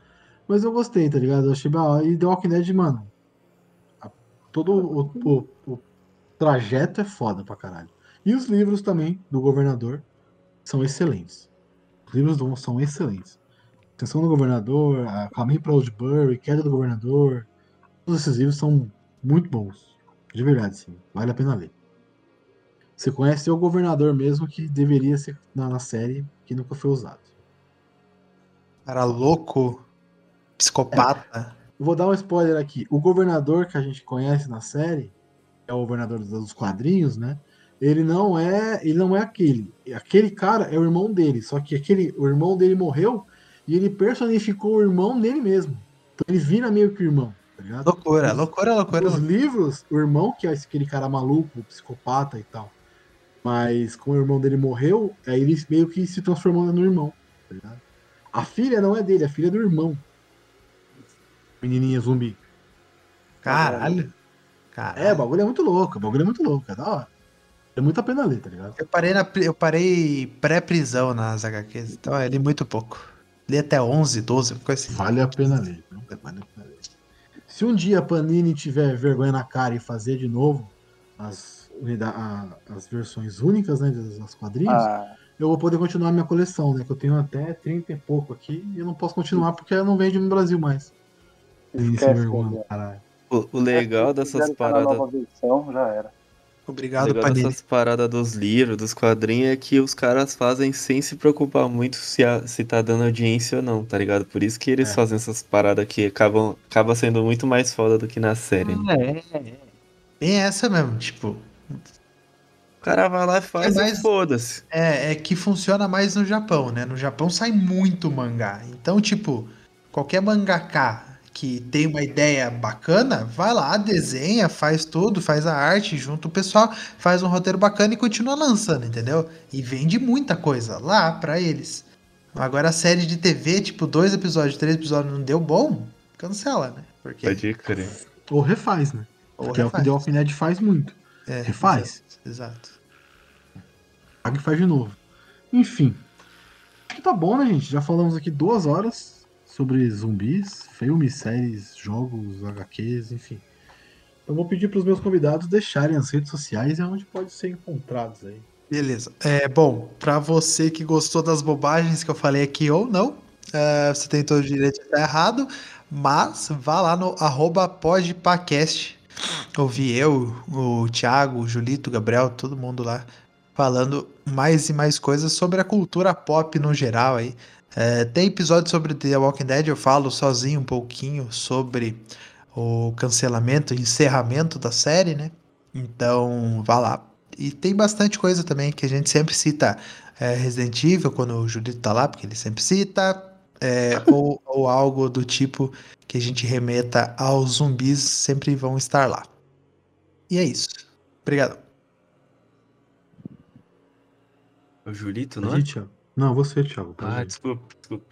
Mas eu gostei, tá ligado? Eu achei bala. E The Walking Dead, mano. a- todo o, o- o trajeto é foda pra caralho. E os livros também, do governador, são excelentes. Os livros do, são excelentes. Atenção do governador, a Caminho pra Oldbury, Queda do Governador. Todos esses livros são muito bons. De verdade, sim. Vale a pena ler. Você conhece o governador mesmo que deveria ser na, série, que nunca foi usado. Cara louco, psicopata. Eu Vou dar um spoiler aqui. O governador que a gente conhece na série, é o governador dos quadrinhos, né? Ele não é, ele não é aquele. Aquele cara é o irmão dele, só que aquele, o irmão dele morreu e ele personificou o irmão nele mesmo. Então ele vira meio que o irmão, tá? Loucura, loucura, loucura. Nos livros, o irmão, que é aquele cara maluco, psicopata e tal. Mas como o irmão dele morreu, aí ele meio que se transformou no irmão, tá? A filha não é dele, a filha é do irmão. Menininha zumbi. Caralho. Caralho. É, o bagulho é muito louco, o bagulho é muito louco, é da hora. É muito a pena ler, tá ligado? Eu parei, na, eu parei pré-prisão nas HQs, então eu li muito pouco. Li até 11, 12, coisa assim. Vale a pena ler. Vale a pena ler. Se um dia a Panini tiver vergonha na cara e fazer de novo as, a- as versões únicas, né, das quadrinhos, Ah, eu vou poder continuar minha coleção, né? Que eu tenho até 30 e pouco aqui e eu não posso continuar porque não vende no Brasil mais. Esquece, vergonha, né? caralho. O, o legal Se dessas paradas. nova versão, já era. Obrigado, legal Panini. dessas paradas dos livros, dos quadrinhos, é que os caras fazem sem se preocupar muito se, a- se tá dando audiência ou não, tá ligado? Por isso que eles É. fazem essas paradas que acabam acaba sendo muito mais foda do que na série. né? É, é. Bem essa mesmo, tipo, O cara vai lá e faz É e mais- foda-se. é, é que funciona mais no Japão, né? No Japão sai muito mangá. Então, tipo, qualquer mangaká que tem uma ideia bacana, vai lá, desenha, faz tudo, faz a arte, junto o pessoal, faz um roteiro bacana e continua lançando, entendeu? E vende muita coisa lá pra eles. Agora a série de TV, tipo, dois episódios, três episódios não deu bom, cancela, né? Porque Pode crer. Ou refaz, né? Ou Porque é o que refaz. The Walking Dead faz muito. É, refaz. Exato. Paga e faz de novo. Enfim. Que tá bom, né, gente? Já falamos aqui duas horas sobre zumbis, filmes, séries, jogos, HQs, enfim. Eu vou pedir pros meus convidados deixarem as redes sociais e onde pode ser encontrados aí. Beleza. É, bom, pra você que gostou das bobagens que eu falei aqui ou não, é, você tem todo o direito de estar errado, mas vá lá no arroba podpacast. Ouvi eu, o Thiago, o Julito, o Gabriel, todo mundo lá falando mais e mais coisas sobre a cultura pop no geral aí. É, tem episódio sobre The Walking Dead, eu falo sozinho um pouquinho sobre o cancelamento, encerramento da série, né? Então, vá lá. E tem bastante coisa também que a gente sempre cita é, Resident Evil, quando o Judito tá lá, porque ele sempre cita, é, ou, ou algo do tipo que a gente remeta aos zumbis, sempre vão estar lá. E é isso. Obrigado. O Julito, não é? Thiago. Não, você, Thiago. Ah, desculpa, desculpa.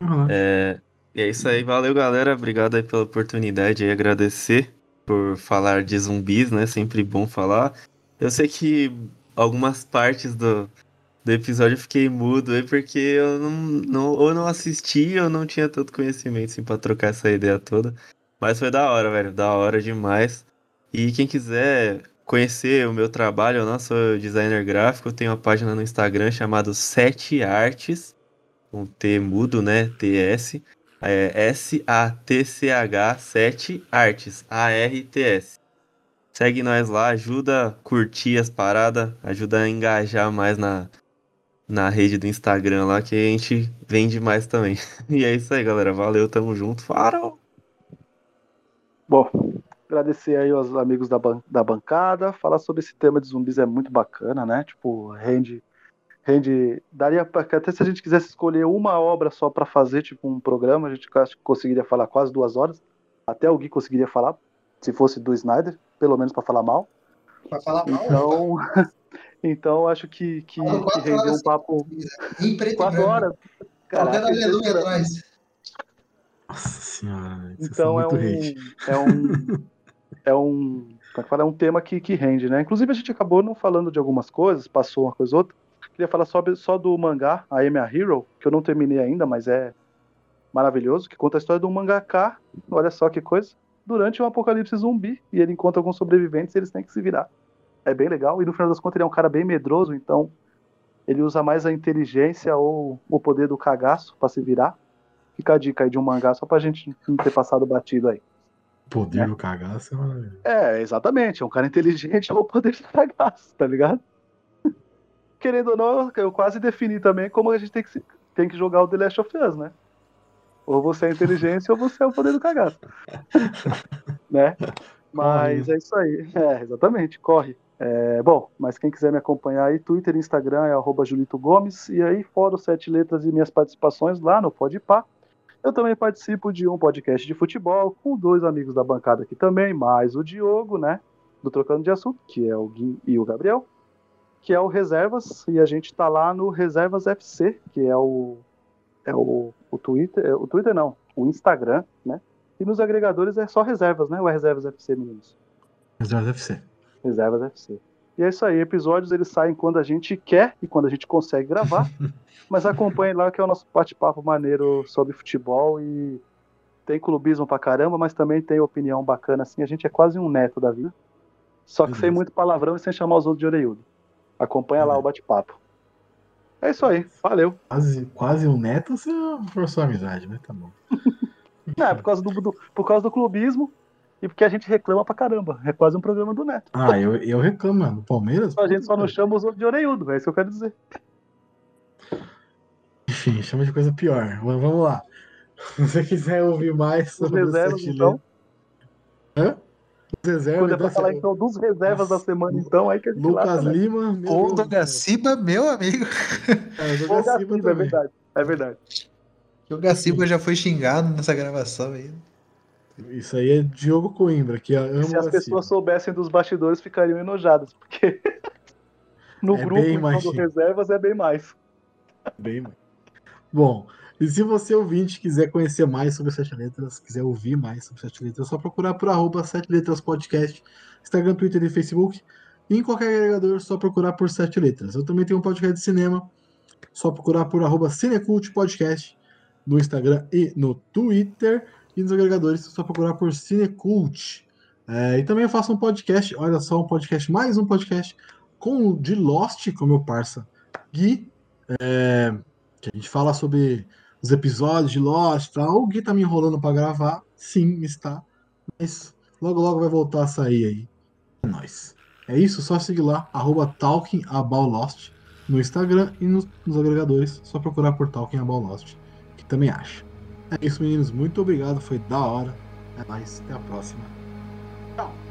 Uhum. É, e é isso aí, valeu galera, obrigado aí pela oportunidade e agradecer por falar de zumbis, né? Sempre bom falar. Eu sei que algumas partes do, do episódio eu fiquei mudo aí porque eu não, não, ou não assisti ou não tinha tanto conhecimento assim, pra trocar essa ideia toda. Mas foi da hora, velho, da hora demais. E quem quiser conhecer o meu trabalho, eu não sou designer gráfico, eu tenho uma página no Instagram chamada Sete Artes, com T mudo, né? TS. É S-A-T-C-H 7 Artes, A-R-T-S. Segue nós lá, ajuda a curtir as paradas, ajuda a engajar mais na, na rede do Instagram lá, que a gente vende mais também. E é isso aí, galera. Valeu, tamo junto. Farol! Bom, agradecer aí aos amigos da, ban da bancada. Falar sobre esse tema de zumbis é muito bacana, né? Tipo, rende. Rende. Daria pra, até se a gente quisesse escolher uma obra só para fazer, tipo, um programa, a gente acho que conseguiria falar quase duas horas. Até o Gui conseguiria falar, se fosse do Snyder, pelo menos para falar mal. Pra falar mal, Então, então acho que, que, que rendeu um papo. em preto Quatro horas. Caraca, aleluia atrás. Nossa senhora. Então é muito um, é um. É um. É? É um tema que, que rende, né? Inclusive a gente acabou não falando de algumas coisas, passou uma coisa ou outra. Queria falar só, só do mangá, a Amy a Hero, que eu não terminei ainda, mas é maravilhoso, que conta a história de um mangaká, olha só que coisa, durante um apocalipse zumbi, e ele encontra alguns sobreviventes e eles têm que se virar. É bem legal, e no final das contas ele é um cara bem medroso, então ele usa mais a inteligência ou o poder do cagaço pra se virar. Fica a dica aí de um mangá, só pra gente não ter passado batido aí. Poder do cagaço é maravilhoso. É, exatamente. É um cara inteligente ou poder de cagaço, tá ligado? Querendo ou não, eu quase defini também como a gente tem que, se- tem que jogar o The Last of Us, né? Ou você é inteligência ou você é o poder do cagaço. né? Mas é isso aí. É, exatamente, corre. É, bom, mas quem quiser me acompanhar aí, Twitter e Instagram é arroba Julito Gomes, e aí, fora os sete letras e minhas participações lá no Podpah, eu também participo de um podcast de futebol com dois amigos da bancada aqui também, mais o Diogo, né? Do Trocando de Assunto, que é o Gui e o Gabriel, que é o Reservas, e a gente tá lá no Reservas FC, que é o é o, o Twitter, é, o Twitter não, o Instagram, né? E nos agregadores é só Reservas, né? Ou é Reservas FC, meninos? Reserva FC. Reservas FC. E é isso aí, episódios eles saem quando a gente quer e quando a gente consegue gravar. mas acompanhe lá que é o nosso bate-papo maneiro sobre futebol e tem clubismo pra caramba, mas também tem opinião bacana assim. A gente é quase um neto da vida. Só que sem Beleza. muito palavrão e sem chamar os outros de orelhudo. Acompanha lá É. o bate-papo. É isso aí, valeu. Quase, quase um neto, você forçou a amizade, mas tá bom. Não, é por causa do, do- por causa do clubismo e porque a gente reclama pra caramba. É quase um programa do Neto. Ah, eu, eu reclamo, mano. Palmeiras? A gente só não chama os outros de orelhudo, é isso que eu quero dizer. Enfim, chama de coisa pior. Mas vamos lá. Se você quiser ouvir mais Os sobre o reservas, então. Hã? Os reservas, Quando é pra falar então dos reservas da semana, então, aí que a gente Lucas lata, né? Lima. meu Ou do. Gaciba, meu amigo. É, o Gaciba é verdade. É verdade. O Gaciba já foi xingado nessa gravação aí. Isso aí é Diogo Coimbra, que ama Se as pessoas soubessem dos bastidores, ficariam enojadas, porque no É grupo mais do reservas é bem mais. Bem, mano. Bom, e se você ouvinte quiser conhecer mais sobre Sete Letras, quiser ouvir mais sobre Sete Letras, é só procurar por arroba Sete Letras Podcast, Instagram, Twitter e Facebook. E em qualquer agregador, é só procurar por Sete Letras. Eu também tenho um podcast de cinema, só procurar por arroba Cinecult Podcast no Instagram e no Twitter. E nos agregadores, é só procurar por Cinecult. É, e também eu faço um podcast, olha só, um podcast, mais um podcast com de Lost, com meu parça Gui. É, que a gente fala sobre os episódios de Lost tal. O Gui tá me enrolando pra gravar. Sim, está. Mas logo, logo vai voltar a sair aí. É nóis. É isso, só seguir lá, arroba talkingaboutlost no Instagram e nos, nos agregadores, só procurar por Talking About Lost, que também acha. É isso, meninos. Muito obrigado, foi da hora. É nóis, até a próxima. Tchau.